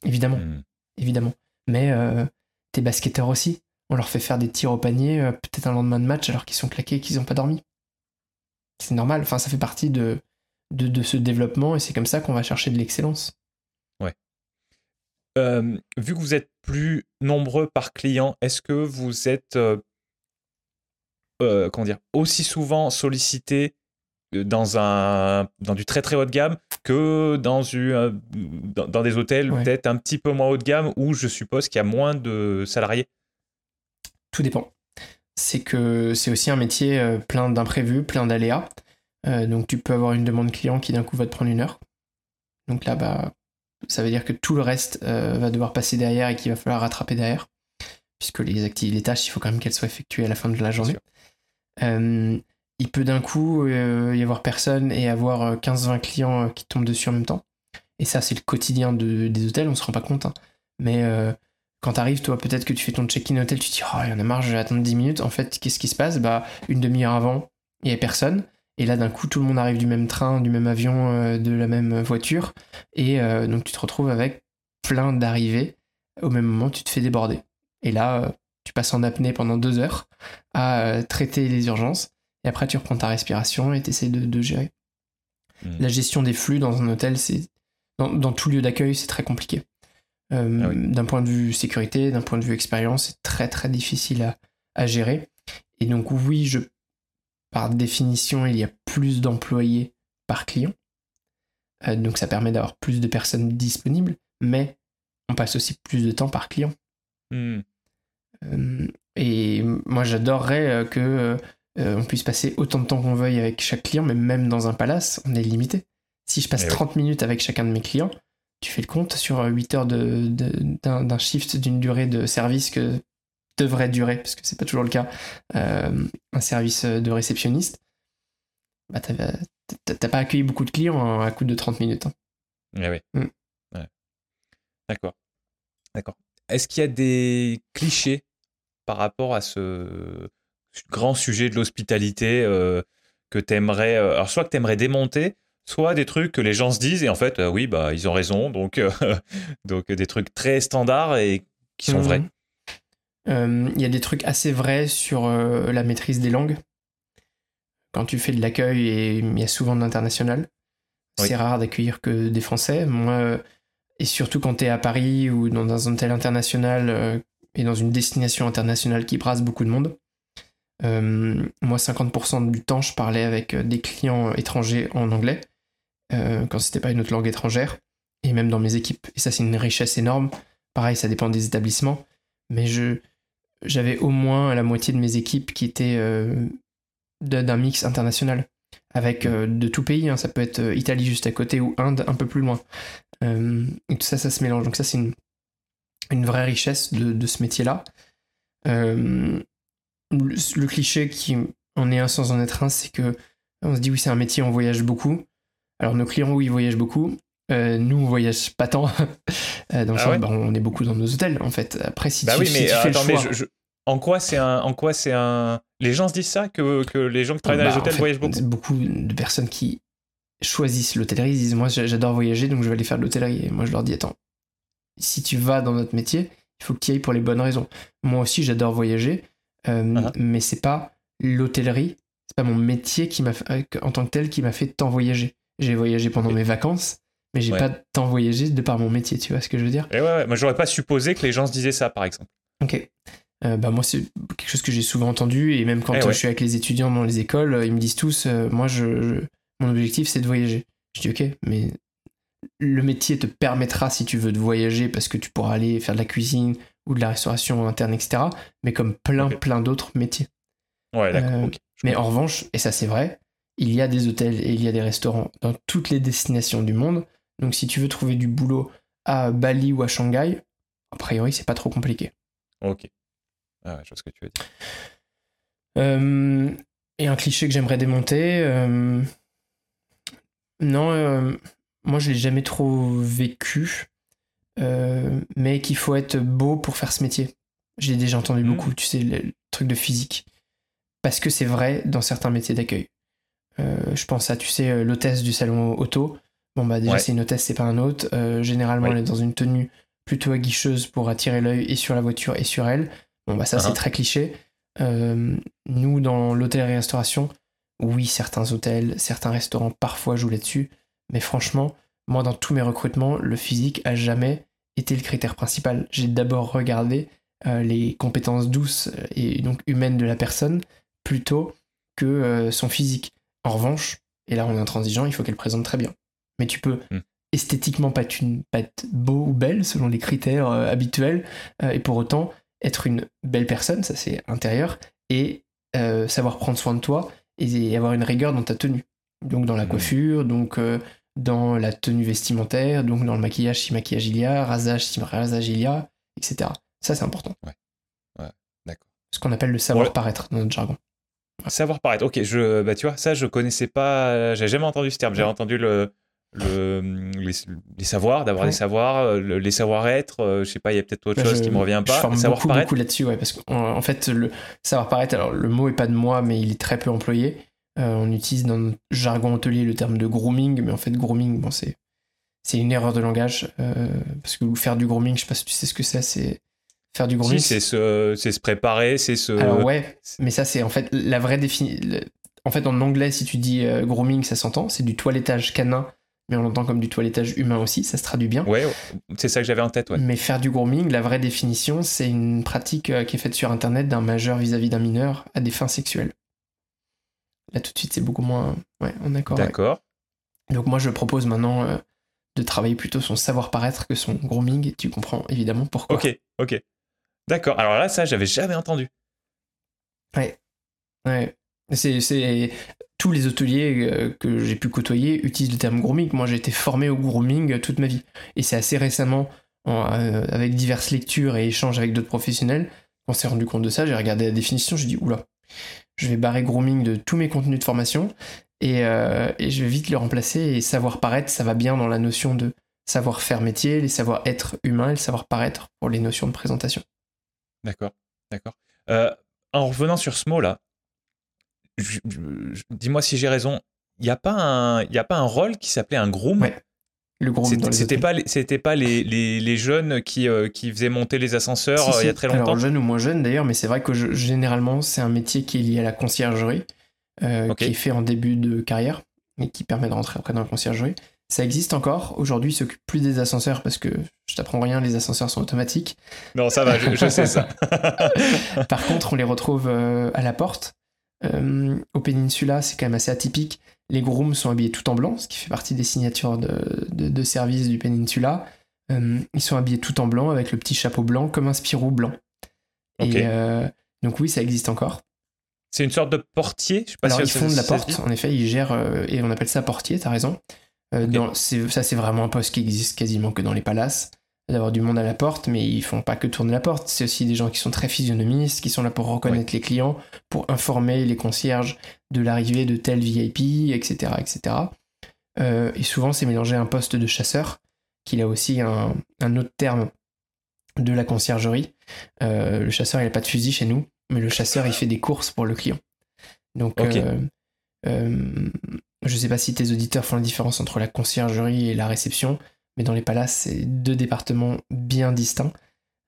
Évidemment. Hmm. Évidemment. Mais tes basketteurs aussi, on leur fait faire des tirs au panier peut-être un lendemain de match alors qu'ils sont claqués et qu'ils n'ont pas dormi. C'est normal, enfin ça fait partie de, de, ce développement et c'est comme ça qu'on va chercher de l'excellence. Ouais. Euh, vu que vous êtes plus nombreux par client, est-ce que vous êtes euh, euh, comment dire, aussi souvent sollicité dans, un, dans du très très haut de gamme que dans, une, dans, des hôtels peut-être un petit peu moins haut de gamme où je suppose qu'il y a moins de salariés Tout dépend. C'est que c'est aussi un métier plein d'imprévus, plein d'aléas. Euh, donc tu peux avoir une demande client qui d'un coup va te prendre une heure. Donc là, bah, ça veut dire que tout le reste euh, va devoir passer derrière et qu'il va falloir rattraper derrière. Puisque les, les tâches, il faut quand même qu'elles soient effectuées à la fin de la journée. Euh, il peut d'un coup y avoir personne et avoir 15-20 clients qui tombent dessus en même temps. Et ça, c'est le quotidien des hôtels, on se rend pas compte. Hein. Mais quand t'arrives, toi, peut-être que tu fais ton check-in hôtel, tu te dis, oh, il y en a marre, je vais attendre 10 minutes. En fait, qu'est-ce qui se passe? Bah, une demi-heure avant, il y a personne. Et là, d'un coup, tout le monde arrive du même train, du même avion, euh, de la même voiture. Et euh, donc, tu te retrouves avec plein d'arrivées. Au même moment, tu te fais déborder. Et là, euh, tu passes en apnée pendant deux heures à traiter les urgences. Et après, tu reprends ta respiration et tu essaies de, gérer. Hmm. La gestion des flux dans un hôtel, c'est dans, tout lieu d'accueil, c'est très compliqué. Ah d'un point de vue sécurité, d'un point de vue expérience, c'est très très difficile à, à gérer. Et donc oui, je par définition, il y a plus d'employés par client. Euh, donc ça permet d'avoir plus de personnes disponibles. mais on passe aussi plus de temps par client. Hmm. Euh, et moi, j'adorerais euh, que euh, on puisse passer autant de temps qu'on veuille avec chaque client, mais même dans un palace, on est limité. Si je passe Eh 30 minutes avec chacun de mes clients, tu fais le compte sur 8 heures de, de- d'un, d'un shift d'une durée de service que devrait durer, parce que c'est pas toujours le cas, euh, un service de réceptionniste. Bah, t'as, t'as- t'as pas accueilli beaucoup de clients à coup de 30 minutes. hein. Eh oui. Mm. Ouais. D'accord. D'accord. Est-ce qu'il y a des clichés par rapport à ce grand sujet de l'hospitalité euh, que t'aimerais, euh, alors soit que t'aimerais démonter, soit des trucs que les gens se disent et en fait, euh, oui, bah ils ont raison, donc (laughs) donc des trucs très standards et qui sont Mhm. vrais. Il y a des trucs assez vrais sur la maîtrise des langues. Quand tu fais de l'accueil, et il y a souvent de l'international. Oui. C'est rare d'accueillir que des Français. Moi, et surtout quand tu es à Paris ou dans un hôtel international euh, et dans une destination internationale qui brasse beaucoup de monde. Euh, moi, 50% du temps, je parlais avec euh, des clients étrangers en anglais, euh, quand c'était pas une autre langue étrangère, et même dans mes équipes. Et ça, c'est une richesse énorme. Pareil, ça dépend des établissements, mais je j'avais au moins la moitié de mes équipes qui étaient euh, d'un mix international, avec euh, de tout pays. hein. Ça peut être euh, Italie juste à côté ou Inde un peu plus loin. Euh, et tout ça, ça se mélange. Donc ça, c'est une, une vraie richesse de, de ce métier-là. Euh, le, le cliché qui en est un sans en être un, c'est que on se dit oui, c'est un métier, on voyage beaucoup. Alors nos clients, oui, ils voyagent beaucoup. Euh, nous, on voyage pas tant. (laughs) Euh, dans Ah ouais bah, on est beaucoup dans nos hôtels, en fait. Après, si Bah tu, oui, si mais tu fais attends, le mais choix... je- je- en quoi c'est un, en quoi c'est un, les gens se disent ça que, que les gens qui travaillent dans Bah, les en hôtels fait, voyagent beaucoup? Beaucoup de personnes qui choisissent l'hôtellerie ils disent moi j'a- j'adore voyager donc je vais aller faire de l'hôtellerie. Et moi je leur dis attends, si tu vas dans notre métier, il faut que tu y ailles pour les bonnes raisons. Moi aussi j'adore voyager, euh, Ah. mais c'est pas l'hôtellerie, c'est pas mon métier qui m'a fait- euh, en tant que tel qui m'a fait tant voyager. J'ai voyagé pendant mes vacances, mais j'ai Ouais. pas tant voyagé de par mon métier, tu vois ce que je veux dire? Et ouais, ouais, moi j'aurais pas supposé que les gens se disaient ça, par exemple. Ok. Euh, bah moi c'est quelque chose que j'ai souvent entendu et même quand Eh euh, ouais. je suis avec les étudiants dans les écoles, ils me disent tous, euh, moi je, je- mon objectif c'est de voyager. Je dis ok, mais le métier te permettra si tu veux de voyager parce que tu pourras aller faire de la cuisine ou de la restauration interne, etc. Mais comme plein plein d'autres métiers. Ouais, d'accord. Euh, Mais en revanche, et ça c'est vrai, il y a des hôtels et il y a des restaurants dans toutes les destinations du monde. Donc si tu veux trouver du boulot à Bali ou à Shanghai, a priori c'est pas trop compliqué. Ok. Ah ouais, je vois ce que tu veux dire. Euh, et un cliché que j'aimerais démonter. euh, Non, moi je l'ai jamais trop vécu, euh, mais qu'il faut être beau pour faire ce métier. J'ai déjà entendu Mhm. beaucoup, tu sais, le, truc de physique. Parce que c'est vrai dans certains métiers d'accueil. Euh, je pense à, tu sais, euh, l'hôtesse du salon auto. Bon, bah déjà, Ouais. c'est une hôtesse, c'est pas un hôte. Euh, généralement, elle est dans une tenue plutôt aguicheuse pour attirer l'œil et sur la voiture et sur elle. Bon, bah ça, c'est Uh-huh. très cliché. Nous, dans l'hôtellerie-restauration, oui, certains hôtels, certains restaurants parfois jouent là-dessus. Mais franchement, moi, dans tous mes recrutements, le physique a jamais été le critère principal. J'ai d'abord regardé euh, les compétences douces euh, et donc humaines de la personne plutôt que euh, son physique. En revanche, et là on est intransigeant, il faut qu'elle présente très bien. Mais tu peux Hmm. esthétiquement pas être, une- pas être beau ou belle selon les critères euh, habituels et pour autant être une belle personne, ça c'est intérieur, et savoir prendre soin de toi et avoir une rigueur dans ta tenue. Donc dans la Mhm. coiffure, donc dans la tenue vestimentaire, donc dans le maquillage si maquillage il y a, rasage si rasage il y a, etc. Ça c'est important. D'accord. Ce qu'on appelle le savoir Ouais. paraître dans notre jargon. Savoir paraître. Ok, je, bah tu vois, ça je connaissais pas. J'ai jamais entendu ce terme. J'ai Ouais. entendu le, le les, les savoirs, d'avoir Ouais. des savoirs, euh, le- les savoir-être. euh, je sais pas, il y a peut-être autre Bah, chose je- qui me revient Je pas. forme Savoir beaucoup, beaucoup là-dessus, ouais, parce qu'en en fait, le savoir paraître, alors le mot est pas de moi, mais il est très peu employé. Euh, on utilise dans notre jargon hôtelier le terme de grooming, mais en fait, grooming, bon, c'est c'est une erreur de langage, euh, parce que faire du grooming, je sais pas si tu sais ce que c'est, c'est faire du grooming. Si, c'est se, c'est se préparer, c'est se. Alors ouais, mais ça c'est en fait la vraie définition. En fait, en anglais, si tu dis euh, grooming, ça s'entend, c'est du toilettage canin, mais on l'entend comme du toilettage humain aussi, ça se traduit bien. Ouais, c'est ça que j'avais en tête, ouais. Mais faire du grooming, la vraie définition, c'est une pratique qui est faite sur Internet d'un majeur vis-à-vis d'un mineur à des fins sexuelles. Là, tout de suite, c'est beaucoup moins... Ouais, en accord. D'accord. Donc moi, je propose maintenant, euh, de travailler plutôt son savoir-paraître que son grooming. Et tu comprends évidemment pourquoi. Ok, ok. D'accord. Alors là, ça, j'avais jamais entendu. Ouais. Ouais. C'est, tous les hôteliers euh, que j'ai pu côtoyer utilisent le terme grooming. Moi, j'ai été formé au grooming toute ma vie. Et c'est assez récemment, euh, avec diverses lectures et échanges avec d'autres professionnels, qu'on s'est rendu compte de ça. J'ai regardé la définition, j'ai dit, oula, je vais barrer grooming de tous mes contenus de formation et, euh, et je vais vite le remplacer. Et savoir paraître, ça va bien dans la notion de savoir-faire métier, les savoir-être humain et le savoir-paraître pour les notions de présentation. D'accord, d'accord. en revenant sur ce mot-là, dis-moi si j'ai raison, il n'y a, pas un, y a pas un rôle qui s'appelait un groom? Ouais. Le. C'était pas, c'était pas les, les, les, jeunes qui, euh, qui faisaient monter les ascenseurs euh, il y a très longtemps. Alors jeunes ou moins jeunes d'ailleurs, mais c'est vrai que généralement c'est un métier qui est lié à la conciergerie, euh, qui est fait en début de carrière et qui permet de rentrer après dans la conciergerie. Ça existe encore. Aujourd'hui, ils s'occupent plus des ascenseurs parce que je t'apprends rien, les ascenseurs sont automatiques. Non, ça va, je, je sais ça. (laughs) Par contre, on les retrouve à la porte. Euh, au Peninsula, c'est quand même assez atypique. Les grooms sont habillés tout en blanc, ce qui fait partie des signatures de, de, service du Peninsula. Euh, ils sont habillés tout en blanc avec le petit chapeau blanc comme un Spirou blanc. Et euh, donc oui, ça existe encore. C'est une sorte de portier je sais pas Alors ils font de la porte, en effet, ils gèrent, et on appelle ça portier, t'as raison. Dans, ça c'est vraiment un poste qui existe quasiment que dans les palaces d'avoir du monde à la porte, mais ils font pas que tourner la porte. C'est aussi des gens qui sont très physionomistes, qui sont là pour reconnaître les clients, pour informer les concierges de l'arrivée de tel VIP, etc., etc. Euh, et souvent, c'est mélangé à un poste de chasseur, qui a aussi un, autre terme de la conciergerie. Euh, le chasseur, il n'a pas de fusil chez nous, mais le chasseur, il fait des courses pour le client. Donc, euh, je sais pas si tes auditeurs font la différence entre la conciergerie et la réception mais dans les palaces, c'est deux départements bien distincts,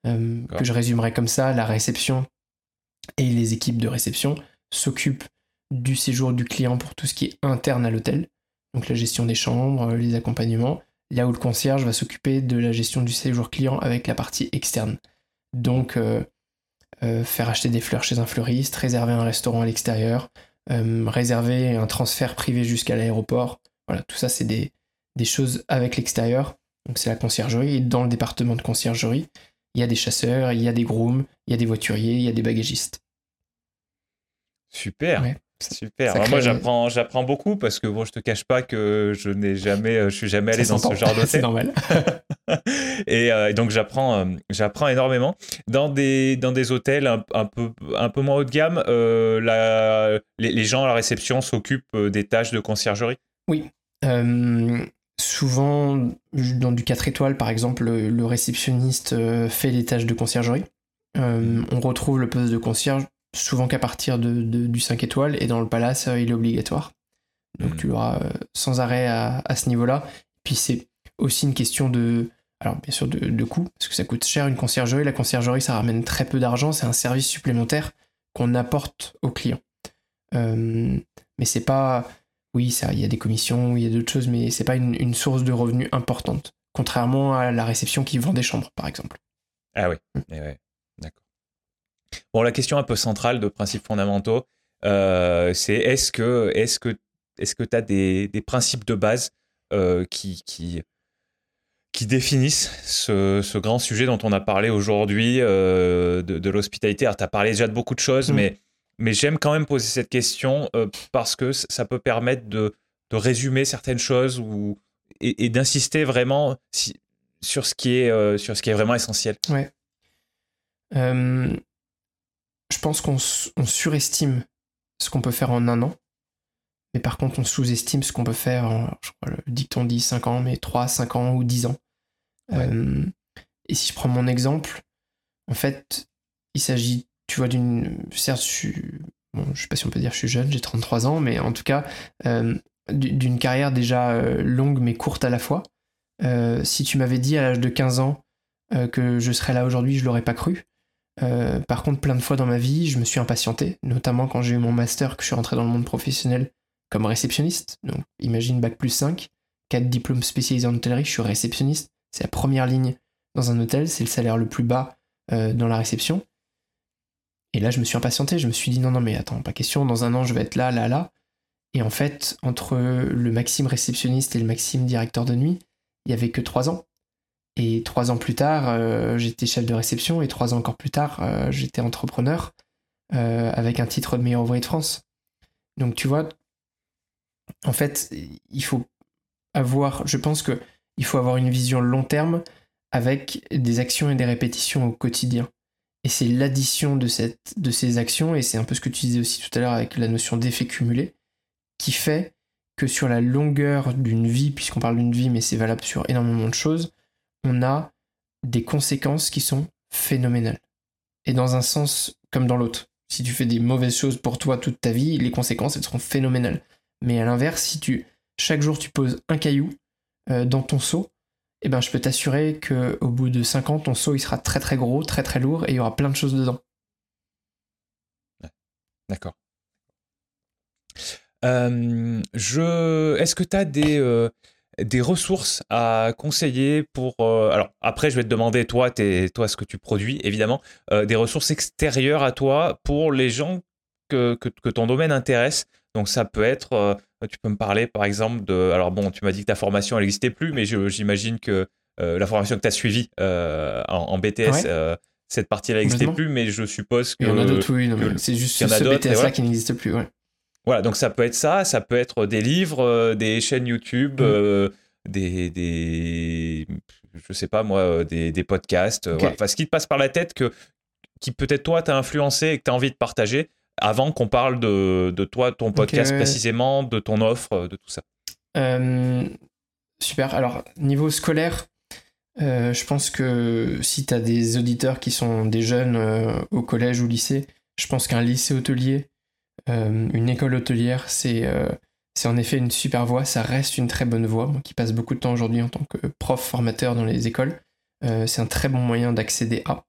euh, que je résumerai comme ça. La réception et les équipes de réception s'occupent du séjour du client pour tout ce qui est interne à l'hôtel, donc la gestion des chambres, les accompagnements, là où le concierge va s'occuper de la gestion du séjour client avec la partie externe. Donc euh, euh, faire acheter des fleurs chez un fleuriste, réserver un restaurant à l'extérieur, réserver un transfert privé jusqu'à l'aéroport. Voilà, tout ça c'est des, des choses avec l'extérieur. Donc c'est la conciergerie. Et dans le département de conciergerie, il y a des chasseurs, il y a des grooms, il y a des voituriers, il y a des bagagistes. Super. Super. moi, j'apprends, j'apprends beaucoup parce que bon, je te cache pas que je n'ai jamais, euh, je suis jamais allé dans ce genre d'hôtel. (laughs) C'est normal. (laughs) Euh, et, donc j'apprends, euh, j'apprends énormément dans des dans des hôtels un, peu un peu moins haut de gamme. la, les, les, gens à la réception s'occupent des tâches de conciergerie? Oui souvent, dans du 4 étoiles, par exemple, le, réceptionniste euh, fait les tâches de conciergerie. Euh, on retrouve le poste de concierge souvent qu'à partir de, du 5 étoiles, et dans le palace, euh, il est obligatoire. Donc hmm. tu l'auras sans arrêt à, ce niveau-là. Puis c'est aussi une question de, alors bien sûr de, de, coût, parce que ça coûte cher une conciergerie. La conciergerie, ça ramène très peu d'argent, c'est un service supplémentaire qu'on apporte aux clients. mais c'est pas oui, ça, il y a des commissions, il y a d'autres choses, mais c'est pas une, source de revenus importante, contrairement à la réception qui vend des chambres, par exemple. Ah oui, mm. eh d'accord. Bon, la question un peu centrale de principes fondamentaux, euh, c'est est-ce que est-ce que est-ce que tu as des, principes de base euh, qui, qui, qui définissent ce, grand sujet dont on a parlé aujourd'hui euh, de, l'hospitalité? Alors, tu as parlé déjà de beaucoup de choses, mm. mais mais j'aime quand même poser cette question euh, parce que ça peut permettre de, de résumer certaines choses ou, et, d'insister vraiment sur, ce qui est, euh, sur ce qui est vraiment essentiel. Ouais. Euh, je pense qu'on surestime ce qu'on peut faire en un an, mais par contre on sous-estime ce qu'on peut faire en, je crois, le dicton dit 5 ans, mais 3, 5 ans ou 10 ans. et si je prends mon exemple, en fait, il s'agit tu vois, d'une. Certes, je suis. Sais pas si on peut dire que je suis jeune, j'ai 33 ans, mais en tout cas, euh, d'une carrière déjà euh, longue mais courte à la fois. Euh, si tu m'avais dit à l'âge de 15 ans que je serais là aujourd'hui, je l'aurais pas cru. par contre, plein de fois dans ma vie, je me suis impatienté, notamment quand j'ai eu mon master, que je suis rentré dans le monde professionnel comme réceptionniste. Donc, imagine bac plus 5, 4 diplômes spécialisés en hôtellerie, je suis réceptionniste. C'est la première ligne dans un hôtel, c'est le salaire le plus bas dans la réception. Et là, je me suis impatienté, je me suis dit non, non, mais attends, pas question, dans un an, je vais être là, là, là. Et en fait, entre le Maxime réceptionniste et le Maxime directeur de nuit, il y avait que trois ans. Et trois ans plus tard, j'étais chef de réception, et trois ans encore plus tard, j'étais entrepreneur avec un titre de meilleur ouvrier de France. Donc tu vois, en fait, il faut avoir, je pense que il faut avoir une vision long terme avec des actions et des répétitions au quotidien. Et c'est l'addition de, ces actions, et c'est un peu ce que tu disais aussi tout à l'heure avec la notion d'effet cumulé, qui fait que sur la longueur d'une vie, puisqu'on parle d'une vie, mais c'est valable sur énormément de choses, on a des conséquences qui sont phénoménales. Et dans un sens comme dans l'autre. Si tu fais des mauvaises choses pour toi toute ta vie, les conséquences, elles seront phénoménales. Mais à l'inverse, si tu chaque jour tu poses un caillou euh, dans ton seau, eh ben, je peux t'assurer qu'au bout de 5 ans, ton seau il sera très très gros, très très lourd et il y aura plein de choses dedans. D'accord. Euh, je... Est-ce que tu as des, euh, des ressources à conseiller pour... alors après, je vais te demander, toi, toi ce que tu produis, évidemment, des ressources extérieures à toi pour les gens que, que, que ton domaine intéresse. Donc ça peut être euh, tu peux me parler, par exemple, de. Alors, bon, tu m'as dit que ta formation, elle n'existait plus, mais j'imagine que euh, la formation que tu as suivie euh, en, BTS, cette partie-là n'existait plus, mais je suppose que. Il y en a d'autres, oui. C'est juste ce BTS-là qui n'existe plus, ouais. Voilà, donc ça peut être ça, ça peut être des livres, des chaînes YouTube, mm. des, des. Je sais pas moi, des, des podcasts. Enfin, ce qui te passe par la tête que, qui peut-être toi t'a influencé et que tu as envie de partager avant qu'on parle de, de, toi, ton podcast précisément, de ton offre, de tout ça. Euh, super. Alors, niveau scolaire, euh, je pense que si tu as des auditeurs qui sont des jeunes euh, au collège ou lycée, je pense qu'un lycée hôtelier, une école hôtelière, c'est c'est en effet une super voie. Ça reste une très bonne voie. Moi qui passe beaucoup de temps aujourd'hui en tant que prof formateur dans les écoles, c'est un très bon moyen d'accéder à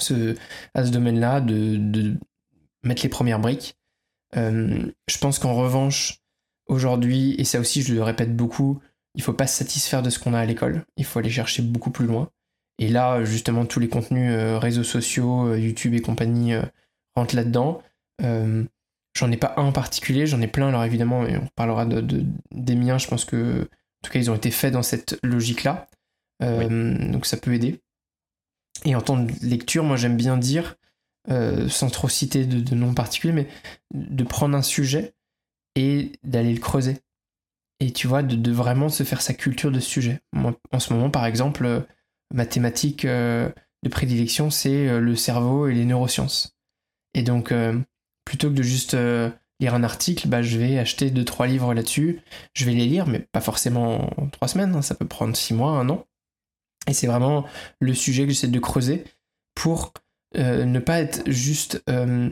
ce, à ce domaine-là, de, de, mettre les premières briques. Euh, je pense qu'en revanche, aujourd'hui, et ça aussi je le répète beaucoup, il faut pas se satisfaire de ce qu'on a à l'école, il faut aller chercher beaucoup plus loin. Et là, justement, tous les contenus euh, réseaux sociaux, euh, YouTube et compagnie rentrent là-dedans. j'en ai pas un en particulier, j'en ai plein, alors évidemment, et on parlera de, des miens, je pense que, en tout cas, ils ont été faits dans cette logique-là. Donc ça peut aider. Et en temps de lecture, moi j'aime bien dire, euh, sans trop citer de, noms particuliers, mais de prendre un sujet et d'aller le creuser. Et tu vois, de, vraiment se faire sa culture de sujet. En ce moment, par exemple, euh, ma thématique euh, de prédilection, c'est le cerveau et les neurosciences. Et donc, plutôt que de juste lire un article, bah, je vais acheter deux, trois livres là-dessus. Je vais les lire, mais pas forcément en trois semaines, hein. ça peut prendre six mois, un an. Et c'est vraiment le sujet que j'essaie de creuser pour euh, ne pas être juste euh,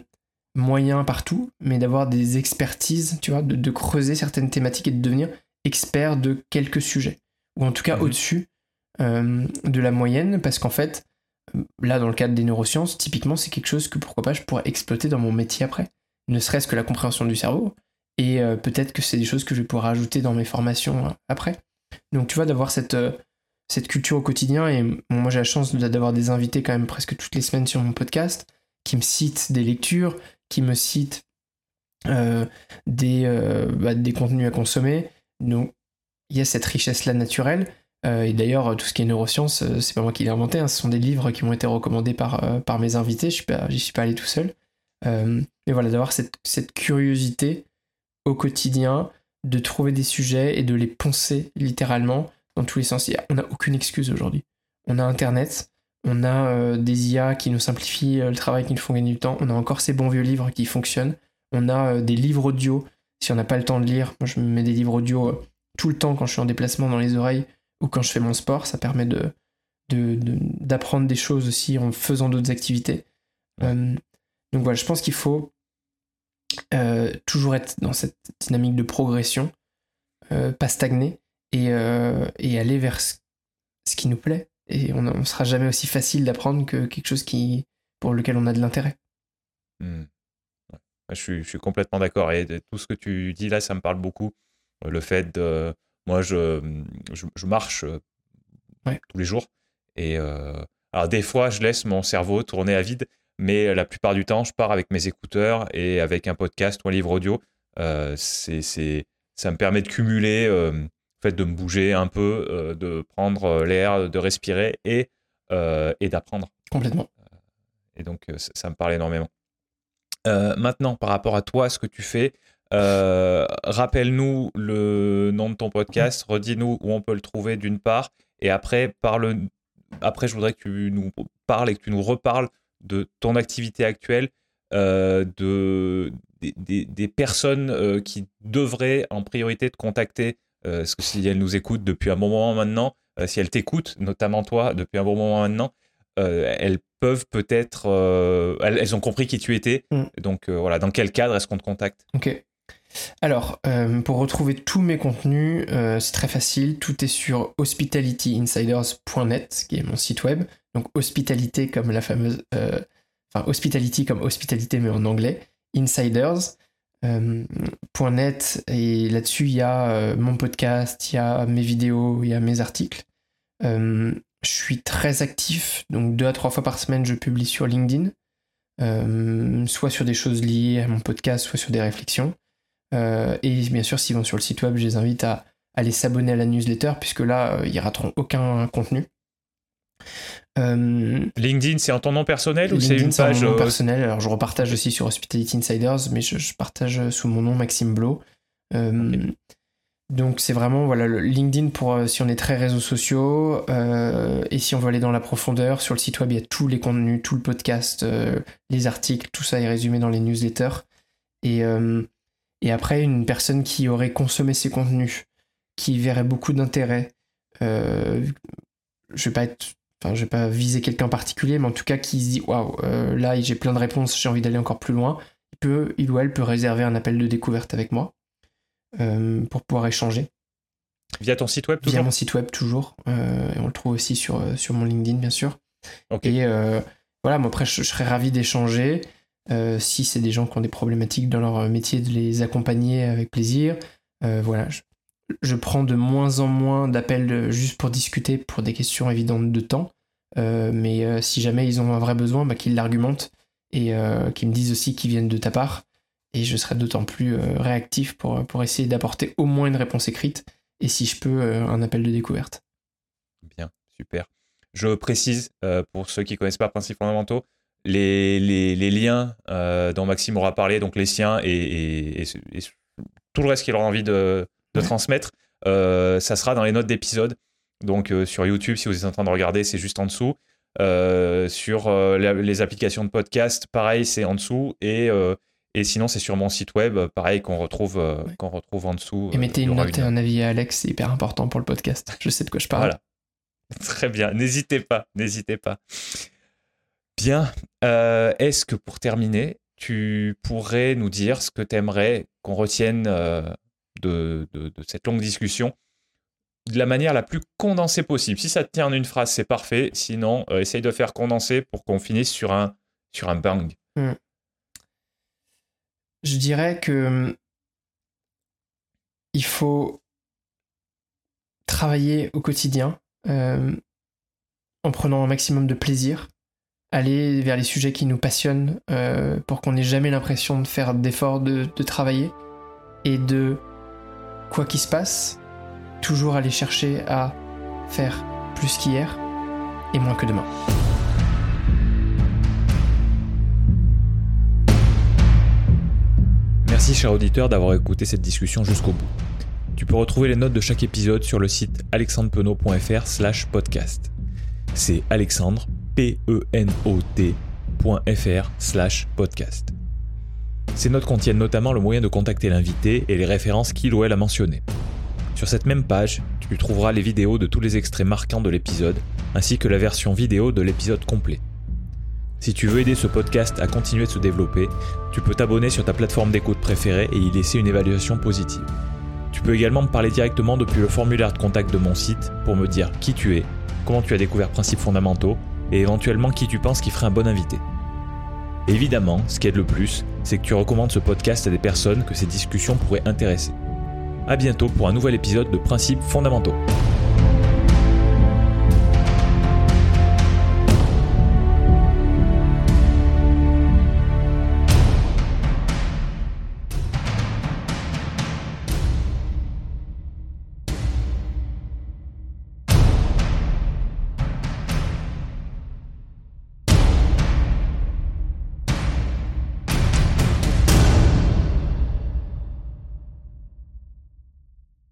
moyen partout, mais d'avoir des expertises, tu vois, de, creuser certaines thématiques et de devenir expert de quelques sujets, ou en tout cas mhm. au-dessus euh, de la moyenne, parce qu'en fait, là, dans le cadre des neurosciences, typiquement, c'est quelque chose que pourquoi pas je pourrais exploiter dans mon métier après, ne serait-ce que la compréhension du cerveau, et peut-être que c'est des choses que je vais pouvoir ajouter dans mes formations après. Donc, tu vois, d'avoir cette cette culture au quotidien. Et moi, j'ai la chance d'avoir des invités quand même presque toutes les semaines sur mon podcast qui me citent des lectures, qui me citent euh, des, euh, bah, des contenus à consommer. Donc, il y a cette richesse-là naturelle. Euh, et d'ailleurs, tout ce qui est neurosciences, c'est pas moi qui l'ai inventé. Hein. ce sont des livres qui m'ont été recommandés par, par mes invités. Je n'y suis pas allé tout seul. mais voilà, d'avoir cette, cette curiosité au quotidien, de trouver des sujets et de les poncer littéralement dans tous les sens. On n'a aucune excuse aujourd'hui. On a Internet, on a euh, des IA qui nous simplifient euh, le travail, qui nous font gagner du temps, on a encore ces bons vieux livres qui fonctionnent, on a euh, des livres audio, si on n'a pas le temps de lire, moi je me mets des livres audio tout le temps quand je suis en déplacement dans les oreilles ou quand je fais mon sport, ça permet de, d'apprendre des choses aussi en faisant d'autres activités. donc voilà, je pense qu'il faut toujours être dans cette dynamique de progression, pas stagner, euh, et, aller vers ce, qui nous plaît. Et on ne sera jamais aussi facile d'apprendre que quelque chose qui, pour lequel on a de l'intérêt. Hmm. Je, suis, je, suis, complètement d'accord. Et tout ce que tu dis là, ça me parle beaucoup. Euh, le fait de. Moi, je, je, marche euh, tous les jours. Et alors, des fois, je laisse mon cerveau tourner à vide. Mais la plupart du temps, je pars avec mes écouteurs et avec un podcast ou un livre audio. c'est, ça me permet de cumuler fait de me bouger un peu, de prendre l'air, de respirer et, et d'apprendre. Complètement. Et donc, ça, me parle énormément. maintenant, par rapport à toi, ce que tu fais, rappelle-nous le nom de ton podcast, redis-nous où on peut le trouver d'une part, et après, parle, après, je voudrais que tu nous parles et que tu nous reparles de ton activité actuelle, euh, de, des, personnes euh, qui devraient en priorité te contacter, euh, parce que si elles nous écoutent depuis un bon moment maintenant, si elles t'écoutent, notamment toi, depuis un bon moment maintenant, elles peuvent peut-être... Elles, ont compris qui tu étais. Mm. Donc voilà, dans quel cadre est-ce qu'on te contacte? Ok. Alors, pour retrouver tous mes contenus, c'est très facile. Tout est sur hospitalityinsiders.net, qui est mon site web. Donc, hospitalité comme la fameuse enfin hospitality comme hospitalité mais en anglais, insiders. Euh, .net et là-dessus il y a euh, mon podcast, il y a mes vidéos, il y a mes articles. Euh, je suis très actif, donc deux à trois fois par semaine je publie sur LinkedIn, soit sur des choses liées à mon podcast, soit sur des réflexions. et bien sûr s'ils vont sur le site web, je les invite à aller s'abonner à la newsletter puisque là ils rateront aucun contenu. Euh, LinkedIn, c'est en ton nom personnel ou c'est une page en nom euh, personnel. Alors je repartage aussi sur Hospitality Insiders, mais je, partage sous mon nom Maxime Blo. Euh, donc c'est vraiment voilà le LinkedIn pour si on est très réseaux sociaux et si on veut aller dans la profondeur sur le site web il y a tous les contenus, tout le podcast, les articles, tout ça est résumé dans les newsletters. Et, et après une personne qui aurait consommé ces contenus, qui verrait beaucoup d'intérêt, je vais pas être enfin je vais pas viser quelqu'un particulier, mais en tout cas qui se dit waouh, euh, là j'ai plein de réponses, j'ai envie d'aller encore plus loin, il, peut, il ou elle peut réserver un appel de découverte avec moi euh, pour pouvoir échanger. Via ton site web toujours Via mon site web toujours, euh, et on le trouve aussi sur, sur mon LinkedIn bien sûr. Et voilà, moi après je, serais ravi d'échanger. si c'est des gens qui ont des problématiques dans leur métier, de les accompagner avec plaisir. voilà, je, je prends de moins en moins d'appels juste pour discuter pour des questions évidentes de temps. Euh, mais euh, si jamais ils ont un vrai besoin, bah, qu'ils l'argumentent et euh, qu'ils me disent aussi qu'ils viennent de ta part. Et je serai d'autant plus réactif pour, essayer d'apporter au moins une réponse écrite et si je peux, un appel de découverte. Bien, super. Je précise, pour ceux qui ne connaissent pas Principes fondamentaux, les, les, liens dont Maxime aura parlé, donc les siens et, et tout le reste qu'il aura envie de, de transmettre, euh, ça sera dans les notes d'épisode. Donc euh, sur YouTube, si vous êtes en train de regarder, c'est juste en dessous. Euh, sur les applications de podcast, pareil, c'est en dessous. Et, et sinon, c'est sur mon site web, pareil, qu'on retrouve, qu'on retrouve en dessous. Et mettez une note et un avis à Alex, c'est hyper important pour le podcast. Je sais de quoi je parle. Voilà. (laughs) Très bien. N'hésitez pas, n'hésitez pas. Bien. Est-ce que pour terminer, tu pourrais nous dire ce que tu aimerais qu'on retienne de, cette longue discussion de la manière la plus condensée possible. Si ça te tient en une phrase, c'est parfait. Sinon, euh, essaye de faire condenser pour qu'on finisse sur un, sur un bang. Hmm. Je dirais que il faut travailler au quotidien euh, en prenant un maximum de plaisir, aller vers les sujets qui nous passionnent euh, pour qu'on n'ait jamais l'impression de faire d'efforts de, de travailler et de quoi qu'il se passe, toujours aller chercher à faire plus qu'hier et moins que demain. Merci cher auditeur d'avoir écouté cette discussion jusqu'au bout. Tu peux retrouver les notes de chaque épisode sur le site alexandrepenot.fr slash podcast. C'est alexandre, P-E-N-O-T.fr slash podcast. Ces notes contiennent notamment le moyen de contacter l'invité et les références qu'il ou elle a mentionnées. Sur cette même page, tu trouveras les vidéos de tous les extraits marquants de l'épisode, ainsi que la version vidéo de l'épisode complet. Si tu veux aider ce podcast à continuer de se développer, tu peux t'abonner sur ta plateforme d'écoute préférée et y laisser une évaluation positive. Tu peux également me parler directement depuis le formulaire de contact de mon site pour me dire qui tu es, comment tu as découvert Principes fondamentaux et éventuellement qui tu penses qui ferait un bon invité. Évidemment, ce qui aide le plus, c'est que tu recommandes ce podcast à des personnes que ces discussions pourraient intéresser. A bientôt pour un nouvel épisode de Principes fondamentaux.